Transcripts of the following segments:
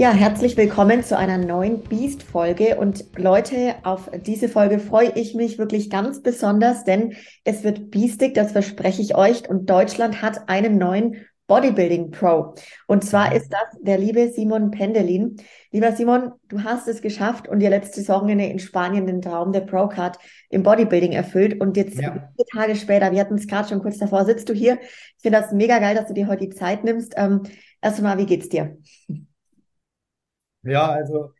Ja, herzlich willkommen zu einer neuen Beast-Folge. Und Leute, auf diese Folge freue ich mich wirklich ganz besonders, denn es wird beastig, das verspreche ich euch. Und Deutschland hat einen neuen Bodybuilding Pro. Und zwar ist das der liebe Simon Pendelin. Lieber Simon, du hast es geschafft und dir letzte Wochenende in Spanien den Traum der Pro Card im Bodybuilding erfüllt. Und jetzt ja. vier Tage später, wir hatten es gerade schon kurz davor, sitzt du hier. Ich finde das mega geil, dass du dir heute die Zeit nimmst. Ähm, erst einmal, wie geht's dir? Ja, also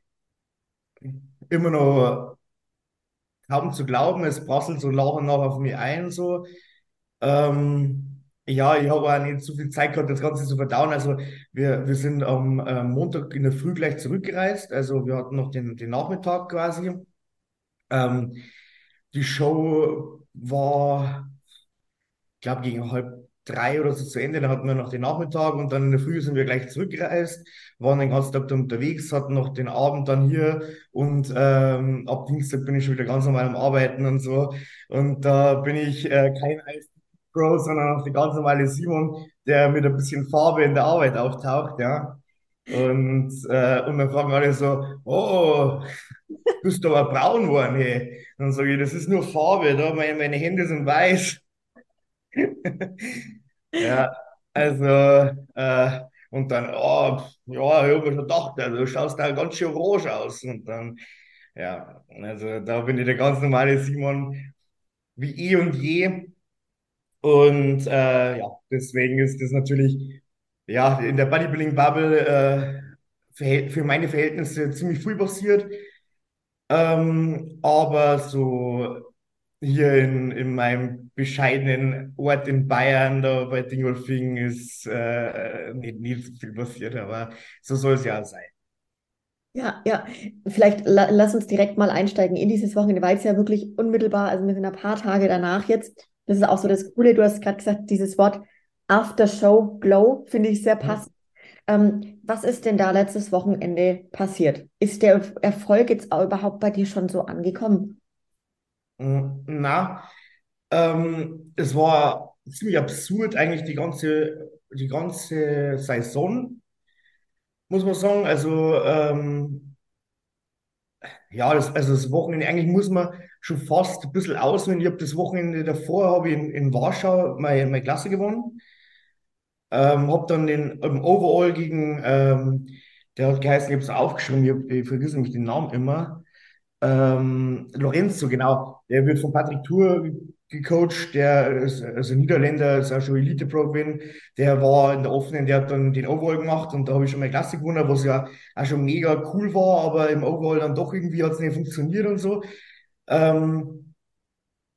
immer noch kaum zu glauben, es prasselt so nach und nach auf mich ein, so. Ähm, ja, ich habe auch nicht so viel Zeit gehabt, das Ganze zu verdauen. Also wir, wir sind am äh, Montag in der Früh gleich zurückgereist. Also wir hatten noch den, den Nachmittag quasi. Ähm, die Show war, ich glaube, gegen halb drei oder so zu Ende. Dann hatten wir noch den Nachmittag und dann in der Früh sind wir gleich zurückgereist, waren den ganzen Tag unterwegs, hatten noch den Abend dann hier und ähm, ab Dienstag bin ich schon wieder ganz normal am Arbeiten und so. Und da bin ich äh, kein Eis Pro, sondern auch der ganz normale Simon, der mit ein bisschen Farbe in der Arbeit auftaucht, ja. Und, äh, und dann fragen alle so, oh, bist du aber braun geworden, hey. Dann sage ich, das ist nur Farbe, da meine, meine Hände sind weiß. ja, also, äh, und dann, oh, ja, ich habe mir schon gedacht, du schaust da ganz schön orange aus. Und dann, ja, also da bin ich der ganz normale Simon, wie eh und je. Und äh, ja, deswegen ist das natürlich ja in der Bodybuilding-Bubble äh, für meine Verhältnisse ziemlich viel passiert. Ähm, aber so hier in, in meinem bescheidenen Ort in Bayern, da bei Dingolfing, ist äh, nicht, nicht viel passiert, aber so soll es ja sein. Ja, ja, vielleicht la lass uns direkt mal einsteigen in dieses Wochenende, weil es ja wirklich unmittelbar, also wir sind ein paar Tage danach jetzt. Das ist auch so das Coole. Du hast gerade gesagt, dieses Wort After Show Glow finde ich sehr passend. Ja. Ähm, was ist denn da letztes Wochenende passiert? Ist der Erfolg jetzt auch überhaupt bei dir schon so angekommen? Na, ähm, es war ziemlich absurd eigentlich die ganze, die ganze Saison, muss man sagen. Also ähm, ja, das, also das Wochenende, eigentlich muss man schon fast ein bisschen auswählen. Ich habe das Wochenende davor habe ich in, in Warschau meine, meine Klasse gewonnen. Ähm, habe dann den im Overall gegen, ähm, der hat geheißen, ich habe es aufgeschrieben, ich, hab, ich vergesse nämlich den Namen immer. Ähm, Lorenzo, genau, der wird von Patrick Tour gecoacht, der ist also Niederländer, ist auch schon Elite Pro gewesen. Der war in der offenen, der hat dann den Overall gemacht und da habe ich schon mal Klasse gewonnen, was ja auch schon mega cool war, aber im Overall dann doch irgendwie hat es nicht funktioniert und so. Ähm,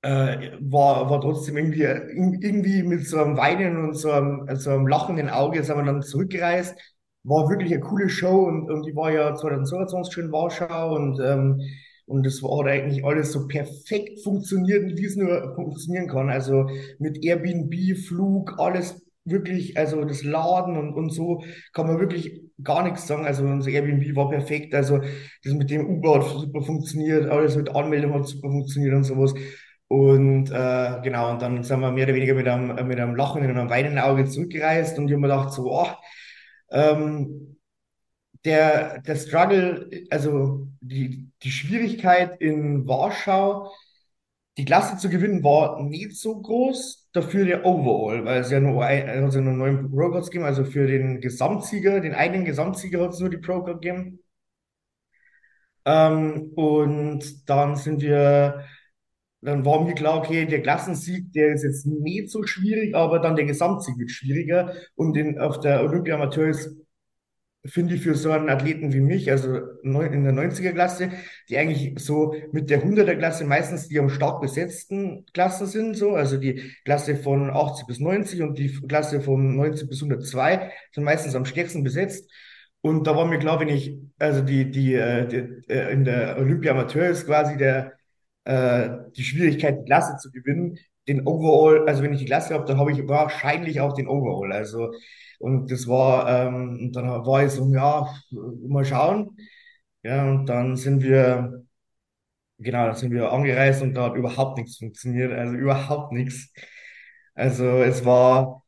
äh, war, war trotzdem irgendwie, irgendwie mit so einem Weinen und so einem, so einem lachenden Auge sind wir dann zurückgereist. War wirklich eine coole Show und, und die war ja 2022 schon in Warschau und ähm, und es hat eigentlich alles so perfekt funktioniert, wie es nur funktionieren kann. Also mit Airbnb, Flug, alles wirklich, also das Laden und, und so kann man wirklich gar nichts sagen. Also unser Airbnb war perfekt. Also das mit dem Uber hat super funktioniert, alles mit Anmeldung hat super funktioniert und sowas. Und äh, genau, und dann sind wir mehr oder weniger mit einem, mit einem Lachen und einem weinenden Auge zurückgereist und ich habe mir gedacht, so, oh, ähm, der, der Struggle, also die, die Schwierigkeit in Warschau, die Klasse zu gewinnen, war nicht so groß. Dafür der Overall, weil es ja nur, also nur neun Pro-Cards gegeben, also für den Gesamtsieger, den eigenen Gesamtsieger hat es nur die Pro-Card gegeben. Ähm, und dann sind wir, dann war mir klar, okay, der Klassensieg, der ist jetzt nicht so schwierig, aber dann der Gesamtsieg wird schwieriger. Und in, auf der Olympia Amateur ist finde ich für so einen Athleten wie mich, also in der 90er-Klasse, die eigentlich so mit der 100er-Klasse meistens die am stark besetzten Klassen sind, so, also die Klasse von 80 bis 90 und die Klasse von 90 bis 102 sind meistens am stärksten besetzt. Und da war mir klar, wenn ich, also die, die, äh, die äh, in der Olympia Amateur ist quasi der, äh, die Schwierigkeit, die Klasse zu gewinnen. Den Overall, also wenn ich die Klasse habe, dann habe ich wahrscheinlich auch den Overall. Also, und das war, ähm, dann war ich so, ja, mal schauen. Ja, und dann sind wir, genau, dann sind wir angereist und da hat überhaupt nichts funktioniert. Also überhaupt nichts. Also es war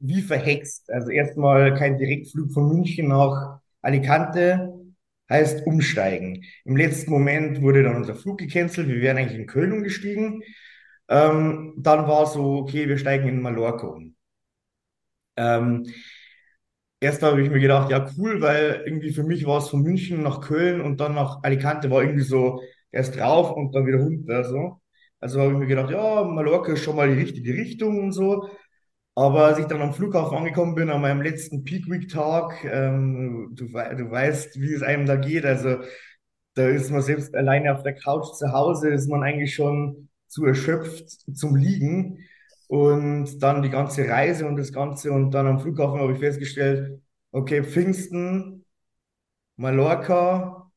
wie verhext. Also erstmal kein Direktflug von München nach Alicante heißt umsteigen. Im letzten Moment wurde dann unser Flug gecancelt. Wir wären eigentlich in Köln umgestiegen. Ähm, dann war so, okay, wir steigen in Mallorca um. Ähm, erst habe ich mir gedacht, ja cool, weil irgendwie für mich war es von München nach Köln und dann nach Alicante war irgendwie so erst drauf und dann wieder runter. So. Also habe ich mir gedacht, ja, Mallorca ist schon mal die richtige Richtung und so. Aber als ich dann am Flughafen angekommen bin, an meinem letzten Peak Week Tag, ähm, du, du weißt, wie es einem da geht. Also da ist man selbst alleine auf der Couch zu Hause, ist man eigentlich schon zu erschöpft zum Liegen. Und dann die ganze Reise und das Ganze. Und dann am Flughafen habe ich festgestellt, okay, Pfingsten, Mallorca,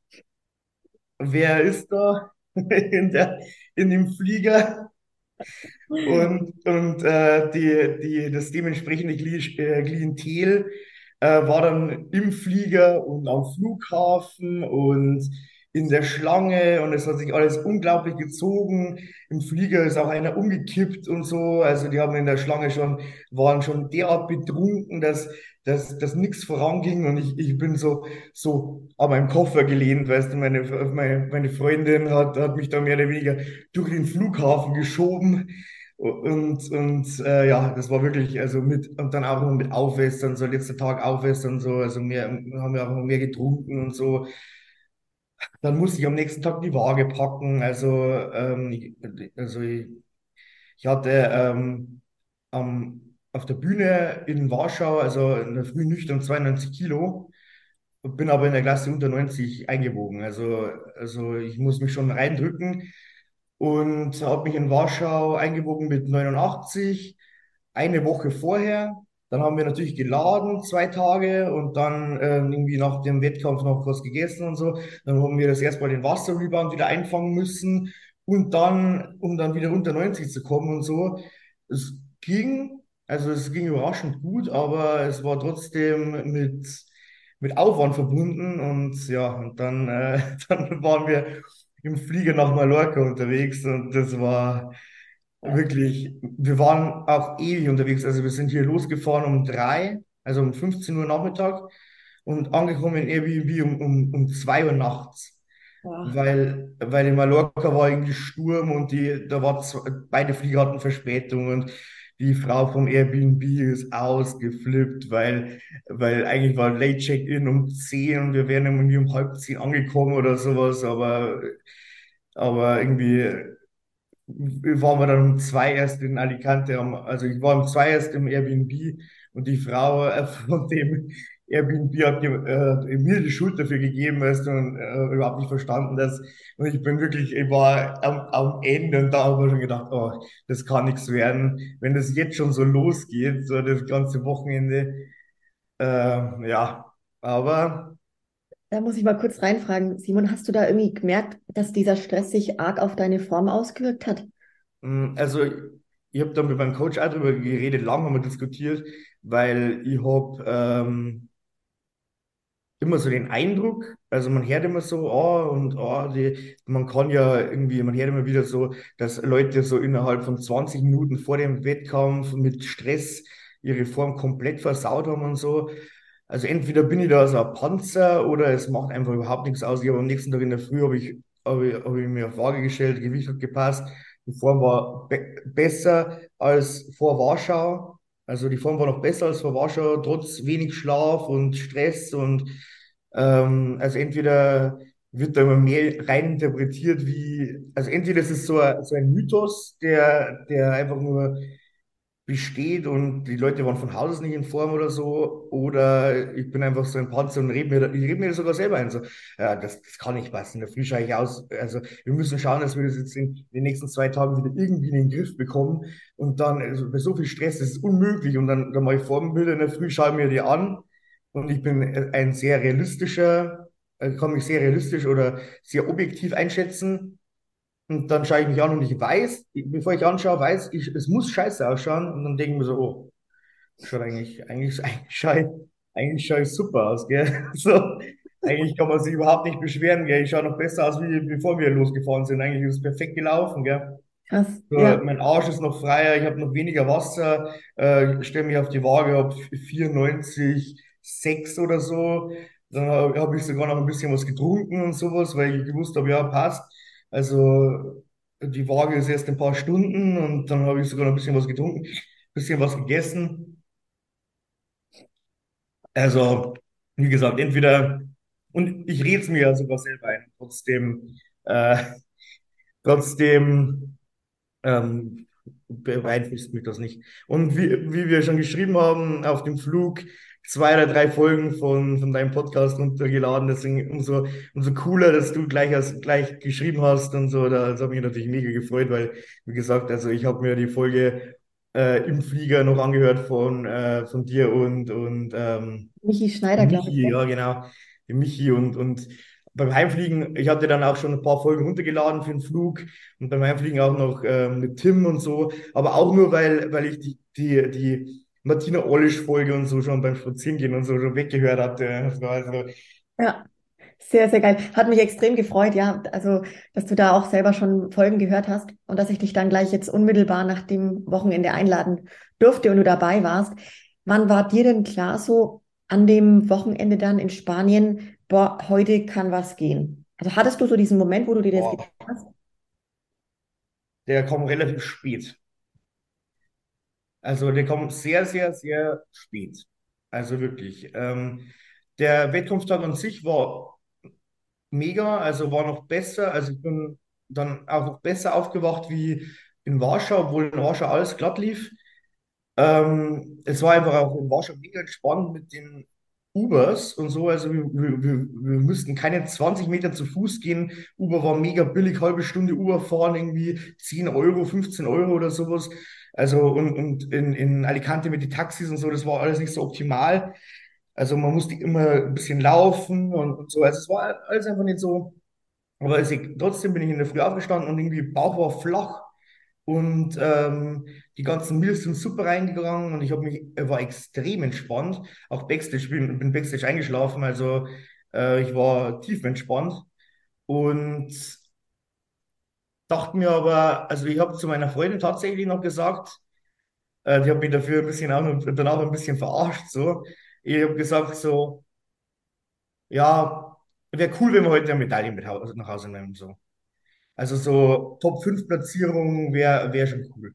wer ist da in der, in dem Flieger? Und, und äh, die, die, das dementsprechende äh, Klientel äh, war dann im Flieger und am Flughafen und in der Schlange und es hat sich alles unglaublich gezogen. Im Flieger ist auch einer umgekippt und so. Also die haben in der Schlange schon, waren schon derart betrunken, dass, dass, dass nichts voranging und ich, ich bin so, so an meinem Koffer gelehnt, weißt du, meine, meine, meine Freundin hat, hat mich da mehr oder weniger durch den Flughafen geschoben. Und, und äh, ja, das war wirklich, also mit, und dann auch noch mit Aufwässern, so letzter Tag Aufwässern, so, also mehr, haben wir auch noch mehr getrunken und so. Dann musste ich am nächsten Tag die Waage packen. Also, ähm, ich, also ich, ich hatte ähm, am, auf der Bühne in Warschau, also in der Früh nüchtern 92 Kilo, bin aber in der Klasse unter 90 eingewogen. Also, also ich muss mich schon reindrücken und habe mich in Warschau eingewogen mit 89, eine Woche vorher. Dann haben wir natürlich geladen, zwei Tage, und dann ähm, irgendwie nach dem Wettkampf noch was gegessen und so. Dann haben wir das erstmal den Wasserrebound wieder einfangen müssen und dann, um dann wieder unter 90 zu kommen und so. Es ging, also es ging überraschend gut, aber es war trotzdem mit, mit Aufwand verbunden und ja, und dann, äh, dann waren wir im Flieger nach Mallorca unterwegs und das war Wirklich, wir waren auch ewig unterwegs. Also wir sind hier losgefahren um drei, also um 15 Uhr Nachmittag und angekommen in Airbnb um, um, um zwei Uhr nachts. Ja. Weil, weil in Mallorca war irgendwie Sturm und die, da war zwei, beide Flieger hatten Verspätung und die Frau vom Airbnb ist ausgeflippt, weil, weil eigentlich war Late Check-in um 10 und wir wären irgendwie um halb zehn angekommen oder sowas, aber, aber irgendwie waren wir dann um zwei erst in Alicante, also ich war um zwei erst im Airbnb und die Frau äh, von dem Airbnb hat äh, mir die Schuld dafür gegeben weißt, und äh, überhaupt nicht verstanden, dass und ich bin wirklich, ich war am, am Ende und da habe ich schon gedacht, oh, das kann nichts werden, wenn das jetzt schon so losgeht, so das ganze Wochenende, äh, ja, aber da muss ich mal kurz reinfragen. Simon, hast du da irgendwie gemerkt, dass dieser Stress sich arg auf deine Form ausgewirkt hat? Mm, also, ich habe da mit meinem Coach auch drüber geredet, lange haben wir diskutiert, weil ich habe ähm, immer so den Eindruck, also man hört immer so, oh, und oh, die, man kann ja irgendwie, man hört immer wieder so, dass Leute so innerhalb von 20 Minuten vor dem Wettkampf mit Stress ihre Form komplett versaut haben und so. Also entweder bin ich da so ein Panzer oder es macht einfach überhaupt nichts aus. Ich habe am nächsten Tag in der Früh habe ich, hab ich, hab ich mir auf Waage gestellt, Gewicht hat gepasst. Die Form war be besser als vor Warschau. Also die Form war noch besser als vor Warschau, trotz wenig Schlaf und Stress und ähm, also entweder wird da immer mehr reininterpretiert wie, also entweder ist es so ein, so ein Mythos, der, der einfach nur besteht und die Leute waren von Haus aus nicht in Form oder so, oder ich bin einfach so ein Panzer und rede mir, ich rede mir das sogar selber ein, so, ja, das, das kann nicht passen, da früh schaue ich aus, also wir müssen schauen, dass wir das jetzt in den nächsten zwei Tagen wieder irgendwie in den Griff bekommen und dann, also bei so viel Stress, das ist unmöglich und dann, dann mache ich Formbilder in der Früh, schaue mir die an und ich bin ein sehr realistischer, äh, kann mich sehr realistisch oder sehr objektiv einschätzen. Und dann schaue ich mich an und ich weiß, bevor ich anschaue, weiß ich, es muss scheiße ausschauen. Und dann denke ich mir so, oh, schaut eigentlich, eigentlich, eigentlich schaue eigentlich schaue ich super aus, gell? So, eigentlich kann man sich überhaupt nicht beschweren, gell? Ich schaue noch besser aus, wie bevor wir losgefahren sind. Eigentlich ist es perfekt gelaufen, gell? Krass, So, ja. mein Arsch ist noch freier, ich habe noch weniger Wasser, äh, stelle mich auf die Waage, habe 94,6 oder so. Dann habe hab ich sogar noch ein bisschen was getrunken und sowas, weil ich gewusst habe, ja, passt. Also die Waage ist erst ein paar Stunden und dann habe ich sogar noch ein bisschen was getrunken, ein bisschen was gegessen. Also, wie gesagt, entweder, und ich rede es mir ja sogar selber ein, trotzdem, äh, trotzdem. Ähm, beeinflusst mich das nicht. Und wie, wie wir schon geschrieben haben, auf dem Flug zwei oder drei Folgen von, von deinem Podcast runtergeladen. Deswegen umso, umso cooler, dass du gleich, als, gleich geschrieben hast und so. Da- Das hat mich natürlich mega gefreut, weil, wie gesagt, also ich habe mir die Folge äh, im Flieger noch angehört von, äh, von dir und, und ähm, Michi Schneider, glaube ich. Michi, ne? ja, genau. Michi und, und beim Heimfliegen, ich hatte dann auch schon ein paar Folgen runtergeladen für den Flug und beim Heimfliegen auch noch ähm, mit Tim und so, aber auch nur, weil, weil ich die, die, die Martina Ollisch-Folge und so schon beim Spazierengehen und so schon weggehört hatte. Also, Ja, sehr, sehr geil. Hat mich extrem gefreut, ja. Also, dass du da auch selber schon Folgen gehört hast und dass ich dich dann gleich jetzt unmittelbar nach dem Wochenende einladen durfte und du dabei warst. Wann war dir denn klar so an dem Wochenende dann in Spanien, boah, heute kann was gehen? Also hattest du so diesen Moment, wo du dir das boah, gedacht hast? der kam relativ spät. Also der kommt sehr, sehr, sehr spät. Also wirklich. Ähm, der Wettkampftag an sich war mega, also war noch besser. Also ich bin dann auch noch besser aufgewacht wie in Warschau, obwohl in Warschau alles glatt lief. Ähm, es war einfach auch in Warschau mega entspannt mit den Ubers und so. Also wir, wir, wir müssten keine 20 Meter zu Fuß gehen. Uber war mega billig, halbe Stunde Uber fahren, irgendwie 10 Euro, 15 Euro oder sowas. Also und, und in, in Alicante mit den Taxis und so, das war alles nicht so optimal. Also man musste immer ein bisschen laufen und, und so. Also es war alles einfach nicht so. Aber ich, trotzdem bin ich in der Früh aufgestanden und irgendwie Bauch war flach und ähm, die ganzen Meals sind super reingegangen und ich habe mich, war extrem entspannt. Auch Backstage, bin, bin Backstage eingeschlafen, also äh, ich war tief entspannt und dachte mir aber, also ich habe zu meiner Freundin tatsächlich noch gesagt, äh, die hat mich dafür ein bisschen auch noch, danach ein bisschen verarscht, so. Ich habe gesagt so, ja, wäre cool, wenn wir heute eine Medaille mit nach Hause nehmen, so. Also so Top 5 Platzierung wäre wär schon cool.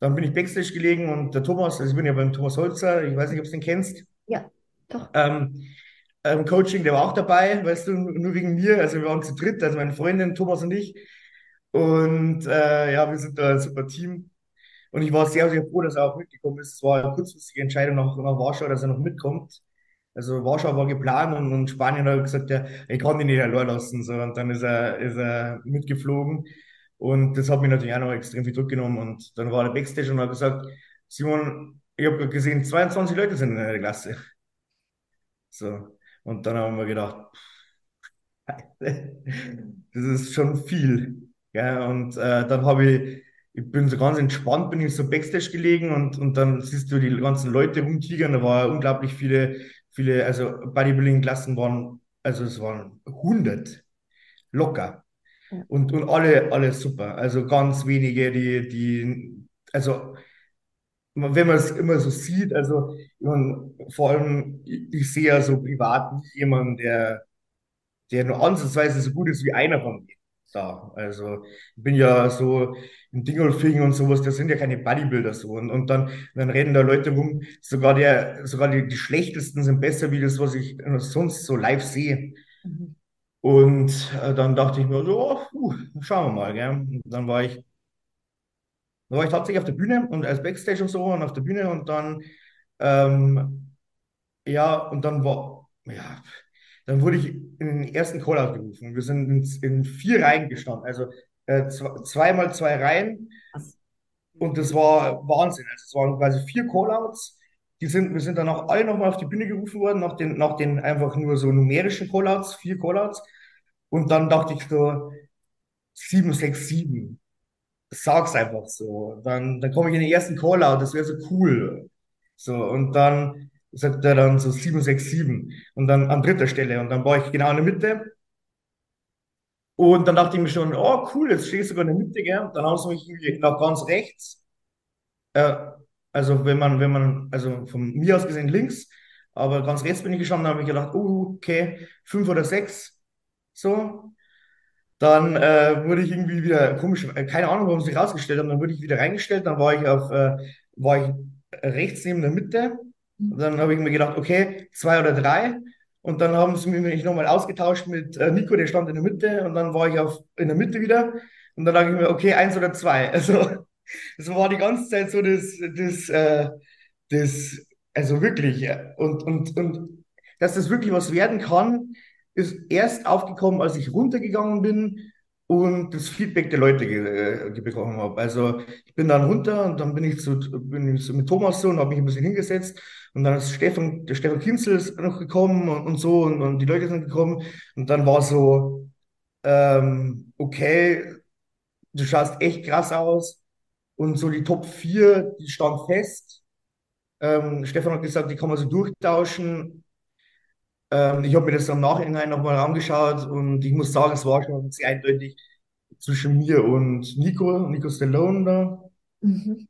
Dann bin ich Backstage gelegen und der Thomas, also ich bin ja beim Thomas Holzer, ich weiß nicht, ob du den kennst, Ja, doch. ähm, ähm, Coaching, der war auch dabei, weißt du, nur wegen mir. Also wir waren zu dritt, also meine Freundin, Thomas und ich. Und äh, ja, wir sind da ein super Team. Und ich war sehr, sehr froh, dass er auch mitgekommen ist. Es war eine kurzfristige Entscheidung nach, nach Warschau, dass er noch mitkommt. Also Warschau war geplant und, und Spanien hat gesagt, ja, ich kann ihn nicht allein lassen. So, und dann ist er, ist er mitgeflogen. Und das hat mich natürlich auch noch extrem viel Druck genommen. Und dann war der Backstage und hat gesagt, Simon, ich habe gesehen, 22 Leute sind in der Klasse. So. Und dann haben wir gedacht, das ist schon viel. Ja, und äh, dann habe ich, ich bin so ganz entspannt, bin ich so Backstage gelegen und, und dann siehst du die ganzen Leute rumtigern. Da war unglaublich viele, viele, also Bodybuilding-Klassen waren, also es waren hundert locker. Ja. Und, und alle, alle super. Also ganz wenige, die, die, also wenn man es immer so sieht, also mein, vor allem, ich, ich sehe ja so privat nicht jemanden, der der nur ansatzweise so gut ist wie einer von denen da. Also ich bin ja so im Dingolfing und sowas, das sind ja keine Bodybuilder so. Und, und dann, dann rennen da Leute rum, sogar der, sogar die, die schlechtesten sind besser wie das, was ich sonst so live sehe. Mhm. Und äh, dann dachte ich mir so, oh, puh, schauen wir mal, gell? Und dann war ich, dann war ich tatsächlich auf der Bühne und als Backstage und so und auf der Bühne und dann ähm, Ja, und dann war, ja, dann wurde ich in den ersten Callout gerufen. Wir sind in, in vier Reihen gestanden, also äh, zwei, zweimal zwei Reihen und das war Wahnsinn. Also es waren quasi vier Callouts, die sind, wir sind dann auch alle nochmal auf die Bühne gerufen worden, nach den, nach den einfach nur so numerischen Callouts, vier Callouts. Und dann dachte ich so, 767. Sag's einfach so. Dann, dann komme ich in den ersten Callout, das wäre so cool. So, und dann sagt er dann so 767 und dann an dritter Stelle. Und dann war ich genau in der Mitte. Und dann dachte ich mir schon, oh cool, jetzt stehe ich sogar in der Mitte, gell? Dann haben sie mich nach ganz rechts. Äh, also wenn man, wenn man, also von mir aus gesehen links, aber ganz rechts bin ich gestanden, habe ich gedacht, oh, okay, fünf oder sechs. So. Dann äh, wurde ich irgendwie wieder komisch, äh, keine Ahnung, warum sie rausgestellt haben, dann wurde ich wieder reingestellt, dann war ich auf, äh, war ich rechts neben der Mitte. Und dann habe ich mir gedacht, okay, zwei oder drei. Und dann haben sie mich nochmal ausgetauscht mit äh, Nico, der stand in der Mitte. Und dann war ich auf, in der Mitte wieder. Und dann dachte ich mir, okay, eins oder zwei. Also, das war die ganze Zeit so das, das, äh, das also wirklich. Und, und, und dass das wirklich was werden kann, ist erst aufgekommen, als ich runtergegangen bin und das Feedback der Leute ge, äh, bekommen habe. Also ich bin dann runter und dann bin ich, zu, bin ich so mit Thomas so und habe mich ein bisschen hingesetzt und dann ist Stefan, der Stefan Kinzel ist noch gekommen und, und so und, und die Leute sind gekommen und dann war so, ähm, okay, du schaust echt krass aus und so die Top 4, die stand fest. Ähm, Stefan hat gesagt, die kann man so durchtauschen ähm, ich habe mir das am Nachhinein nochmal angeschaut und ich muss sagen, es war schon sehr eindeutig zwischen mir und Nico, Nico Stallone da. Mhm.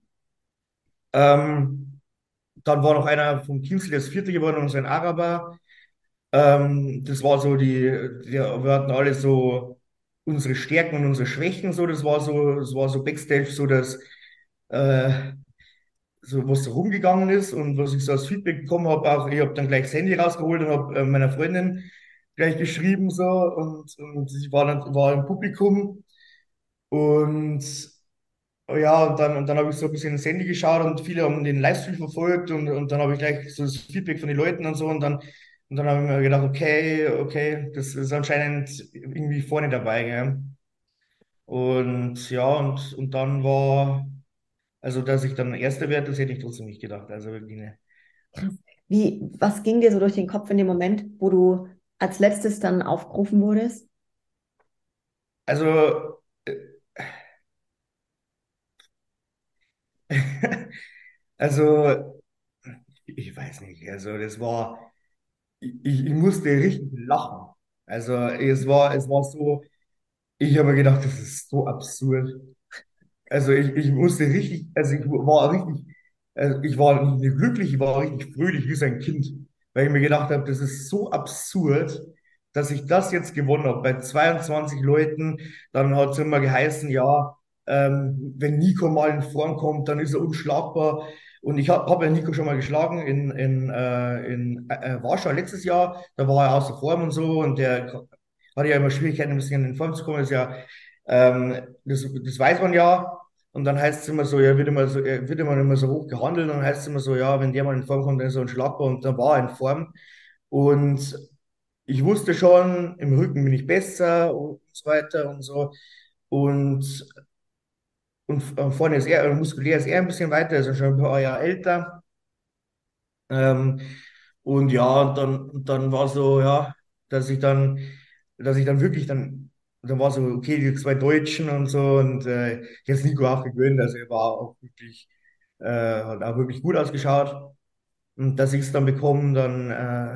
Ähm, dann war noch einer vom Kienzl, der ist Vierter geworden und sein Araber. Ähm, das war so die, die, wir hatten alle so unsere Stärken und unsere Schwächen, so, das war so, das war so Backstage, so dass äh, so was rumgegangen ist und was ich so als Feedback bekommen habe, auch ich habe dann gleich das Handy rausgeholt und habe äh, meiner Freundin gleich geschrieben so und, und ich war dann war im Publikum und ja, und dann, und dann habe ich so ein bisschen ins Handy geschaut und viele haben den Livestream verfolgt und, und dann habe ich gleich so das Feedback von den Leuten und so und dann, und dann habe ich mir gedacht, okay, okay, das ist anscheinend irgendwie vorne dabei, gell? Und ja, und, und dann war also, dass ich dann Erster werde, das hätte ich trotzdem nicht gedacht. Also wirklich ne. Wie, was ging dir so durch den Kopf in dem Moment, wo du als letztes dann aufgerufen wurdest? Also, äh, also, ich weiß nicht, also das war, ich, ich musste richtig lachen. Also es war, es war so, ich habe gedacht, das ist so absurd. Also ich, ich musste richtig, also ich war richtig, also ich war nicht glücklich, ich war richtig fröhlich wie sein Kind, weil ich mir gedacht habe, das ist so absurd, dass ich das jetzt gewonnen habe bei 22 Leuten. Dann hat es immer geheißen, ja, ähm, wenn Nico mal in Form kommt, dann ist er unschlagbar. Und ich habe hab ja Nico schon mal geschlagen in, in, äh, in äh, Warschau letztes Jahr. Da war er außer Form und so und der hatte ja immer Schwierigkeiten, ein bisschen in Form zu kommen. Das, ja, ähm, das, das weiß man ja. Und dann heißt es immer so, ja, wird immer so, wird immer, immer so hoch gehandelt. Und dann heißt es immer so, ja, wenn der mal in Form kommt, dann ist er unschlagbar. Und dann war er in Form. Und ich wusste schon, im Rücken bin ich besser und so weiter und so. Und, und vorne ist er, muskulär ist er ein bisschen weiter, ist schon ein paar Jahre älter. Ähm, und ja, dann, dann war so, ja, dass ich dann, dass ich dann wirklich dann und dann war so, okay, die zwei Deutschen und so. Und äh, jetzt Nico auch gewöhnt, also er war auch wirklich, äh, hat auch wirklich gut ausgeschaut. Und dass ich es dann bekomme, dann äh,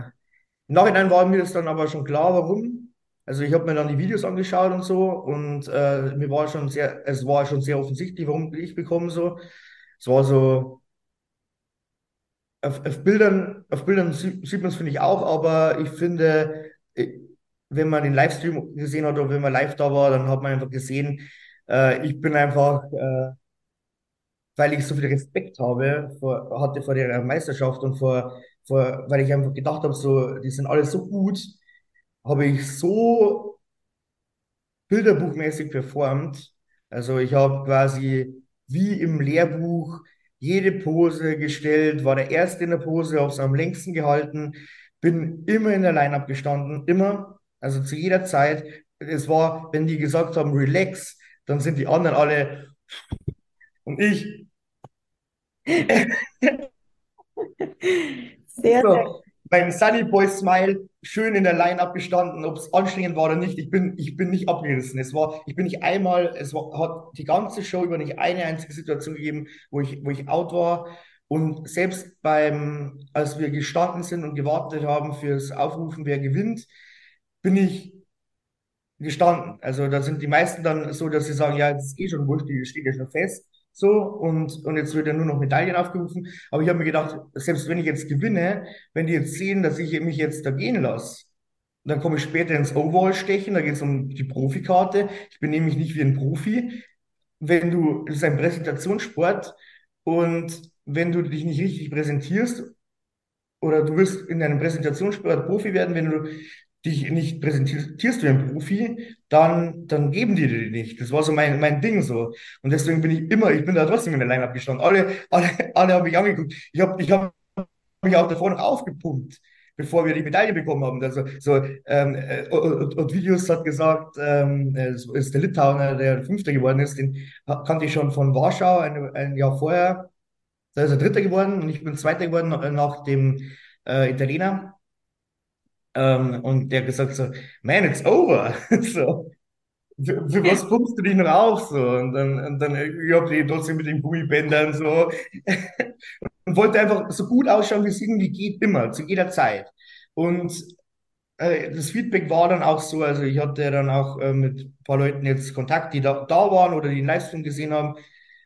im Nachhinein war mir das dann aber schon klar, warum. Also ich habe mir dann die Videos angeschaut und so und äh, mir war schon sehr, es war schon sehr offensichtlich, warum ich bekomme so. Es war so, auf, auf Bildern, auf Bildern sieht man es, finde ich auch, aber ich finde, wenn man den Livestream gesehen hat oder wenn man live da war, dann hat man einfach gesehen, äh, ich bin einfach, äh, weil ich so viel Respekt habe, vor, hatte vor der Meisterschaft und vor, vor, weil ich einfach gedacht habe, so, die sind alle so gut, habe ich so bilderbuchmäßig performt. Also ich habe quasi wie im Lehrbuch jede Pose gestellt, war der Erste in der Pose, habe es am längsten gehalten, bin immer in der Line-Up gestanden, immer. Also zu jeder Zeit, es war, wenn die gesagt haben, relax, dann sind die anderen alle und ich. Sehr, sehr. So, mein Sunny Boy Smile schön in der Line-Up gestanden, ob es anstrengend war oder nicht. Ich bin, ich bin nicht abgerissen. Es war, ich bin nicht einmal, es war, hat die ganze Show über nicht eine einzige Situation gegeben, wo ich, wo ich out war. Und selbst beim, als wir gestanden sind und gewartet haben fürs Aufrufen, wer gewinnt, bin ich gestanden. Also da sind die meisten dann so, dass sie sagen, ja, das ist eh schon wurscht, die steht ja schon fest. So, und, und jetzt wird ja nur noch Medaillen aufgerufen. Aber ich habe mir gedacht, selbst wenn ich jetzt gewinne, wenn die jetzt sehen, dass ich mich jetzt da gehen lasse, dann komme ich später ins Overall stechen, da geht es um die Profikarte. Ich bin nämlich nicht wie ein Profi. Wenn du, das ist ein Präsentationssport und wenn du dich nicht richtig präsentierst oder du wirst in einem Präsentationssport Profi werden, wenn du dich nicht präsentierst wie ein Profi, dann, dann geben die dir die nicht. Das war so mein, mein Ding so. Und deswegen bin ich immer, ich bin da trotzdem in der Line-Up gestanden. Alle, alle, alle haben mich angeguckt. Ich habe ich hab mich auch davor noch aufgepumpt, bevor wir die Medaille bekommen haben. Also, so, ähm, äh, und, und Videos hat gesagt, ähm, es ist der Litauer, der Fünfter geworden ist, den kannte ich schon von Warschau ein, ein Jahr vorher. Da ist er Dritter geworden und ich bin Zweiter geworden nach dem äh, Italiener. Ähm, und der hat gesagt so, man, it's over. so, für, für was pumpst du dich noch auf? So, und dann, und dann ich hab die trotzdem mit den Gummibändern so. und wollte einfach so gut ausschauen, wie es irgendwie geht, immer, zu jeder Zeit. Und äh, das Feedback war dann auch so, also ich hatte dann auch äh, mit ein paar Leuten jetzt Kontakt, die da, da waren oder die den Livestream gesehen haben.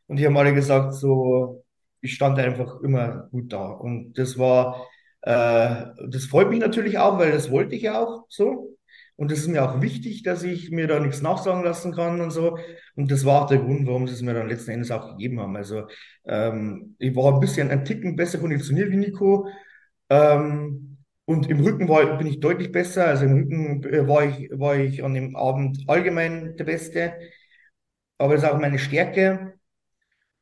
Und die haben alle gesagt, so, ich stand einfach immer gut da. Und das war, äh, das freut mich natürlich auch, weil das wollte ich ja auch so. Und es ist mir auch wichtig, dass ich mir da nichts nachsagen lassen kann und so. Und das war auch der Grund, warum sie es mir dann letzten Endes auch gegeben haben. Also ähm, ich war ein bisschen ein Ticken besser konditioniert wie Nico. Ähm, und im Rücken war, bin ich deutlich besser. Also im Rücken äh, war ich, war ich an dem Abend allgemein der Beste. Aber das ist auch meine Stärke.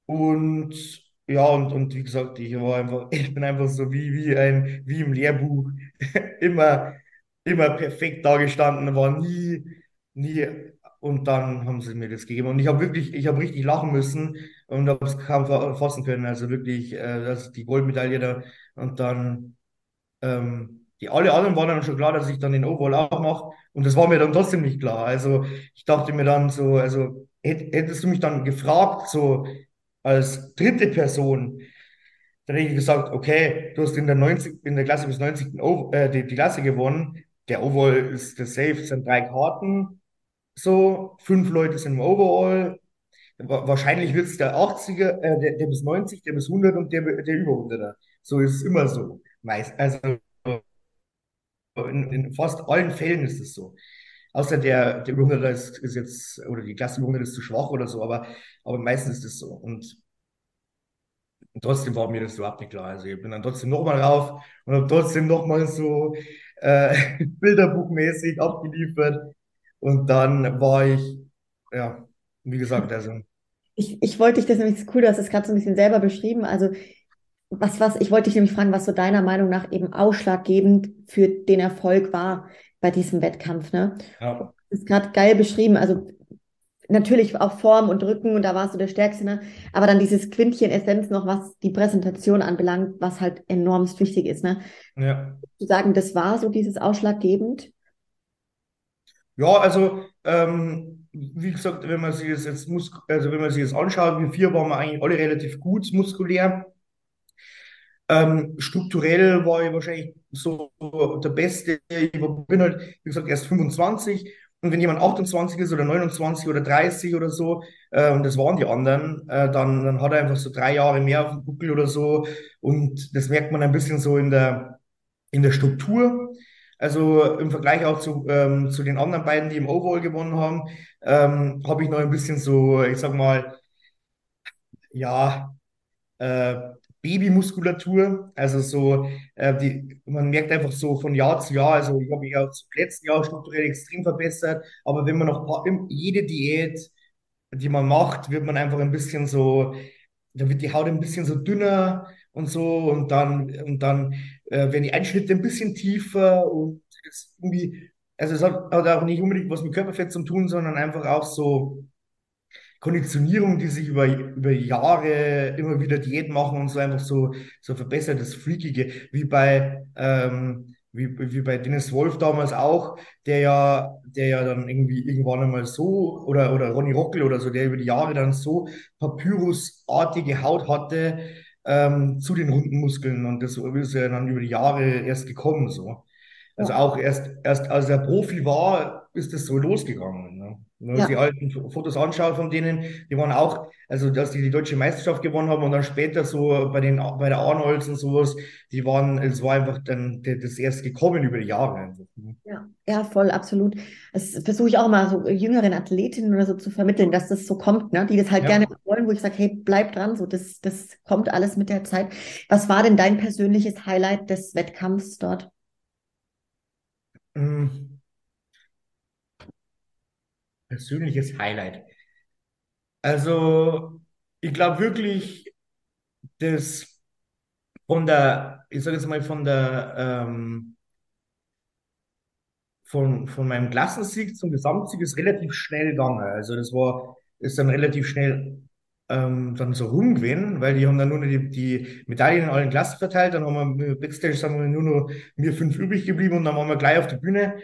Und ja, und, und wie gesagt, ich war einfach, ich bin einfach so wie, wie ein, wie im Lehrbuch, immer, immer perfekt dagestanden, war nie, nie, und dann haben sie mir das gegeben. Und ich habe wirklich, ich habe richtig lachen müssen und habe es kaum fassen können. Also wirklich, äh, das, die Goldmedaille da. Und dann, ähm, die alle anderen waren dann schon klar, dass ich dann den Overall auch mache. Und das war mir dann trotzdem nicht klar. Also ich dachte mir dann so, also hättest du mich dann gefragt, so, als dritte Person, dann hätte ich gesagt, okay, du hast in der 90, in der Klasse bis 90. äh, die, die Klasse gewonnen. Der Overall ist der Safe, sind drei Karten. So, fünf Leute sind im Overall. Wahrscheinlich wird es der 80er, äh, der, der bis 90, der bis 100 und der, der über 100er. So ist es immer so. Meist, also in, in fast allen Fällen ist es so. Außer der, der Überhunderter ist, ist jetzt, oder die Klasse Überhunderter ist zu schwach oder so, aber, aber meistens ist es so. Und, trotzdem war mir das überhaupt nicht klar. Also ich bin dann trotzdem nochmal rauf und habe trotzdem nochmal so äh, bilderbuchmäßig abgeliefert. Und dann war ich, ja, wie gesagt, also. Ich, ich wollte dich das nämlich cool, du hast es gerade so ein bisschen selber beschrieben. Also was, was, ich wollte dich nämlich fragen, was so deiner Meinung nach eben ausschlaggebend für den Erfolg war bei diesem Wettkampf. Ne? Ja. Das ist gerade geil beschrieben. Also natürlich auch Form und Rücken und da warst du der Stärkste, ne? aber dann dieses Quintchen Essenz noch, was die Präsentation anbelangt, was halt enormst wichtig ist. Ne? Ja. Zu sagen, das war so dieses ausschlaggebend? Ja, also ähm, wie gesagt, wenn man sich das jetzt mus also wenn man sich das anschaut, wir vier waren wir eigentlich alle relativ gut muskulär. Ähm, strukturell war ich wahrscheinlich so der Beste. Ich bin halt, wie gesagt, erst 25. Und wenn jemand 28 ist oder 29 oder 30 oder so, äh, und das waren die anderen, äh, dann, dann hat er einfach so drei Jahre mehr auf dem Buckel oder so. Und das merkt man ein bisschen so in der, in der Struktur. Also im Vergleich auch zu, ähm, zu den anderen beiden, die im Overall gewonnen haben, ähm, habe ich noch ein bisschen so, ich sag mal, ja, äh, Babymuskulatur. Also so, äh, die, man merkt einfach so von Jahr zu Jahr, also ich habe mich auch zum letzten Jahr strukturell extrem verbessert, aber wenn man noch jede Diät, die man macht, wird man einfach ein bisschen so, da wird die Haut ein bisschen so dünner und so und dann, und dann äh, werden die Einschnitte ein bisschen tiefer und es irgendwie, also es hat, hat auch nicht unbedingt was mit Körperfett zu tun, sondern einfach auch so, Konditionierung, die sich über, über Jahre immer wieder Diät machen und so einfach so, so verbessert, das Freakige, wie bei, ähm, wie, wie bei Dennis Wolf damals auch, der ja, der ja dann irgendwie irgendwann einmal so, oder, oder Ronny Rockel oder so, der über die Jahre dann so papyrusartige Haut hatte, ähm, zu den runden Muskeln und das ist ja dann über die Jahre erst gekommen, so. Also auch erst, erst als er Profi war, ist das so losgegangen. Wenn man sich die Ja. alten Fotos anschaut von denen, die waren auch, also dass die die deutsche Meisterschaft gewonnen haben und dann später so bei den, bei der Arnolds und sowas, die waren, es war einfach dann das erst gekommen über die Jahre einfach. Ne? Ja, ja, voll, absolut. Das versuche ich auch mal so jüngeren Athletinnen oder so zu vermitteln, dass das so kommt, ne? Die das halt gerne Ja. wollen, wo ich sage, hey, bleib dran, so das, das kommt alles mit der Zeit. Was war denn dein persönliches Highlight des Wettkampfs dort? Mm, Persönliches Highlight. Also, ich glaube wirklich, das von der, ich sage jetzt mal von der, ähm, von, von meinem Klassensieg zum Gesamtsieg ist relativ schnell gegangen. Also das war, ist dann relativ schnell ähm, dann so rumgewesen, weil die haben dann nur noch die, die Medaillen in allen Klassen verteilt. Dann haben wir Backstage sind wir nur noch mir fünf übrig geblieben und dann waren wir gleich auf der Bühne.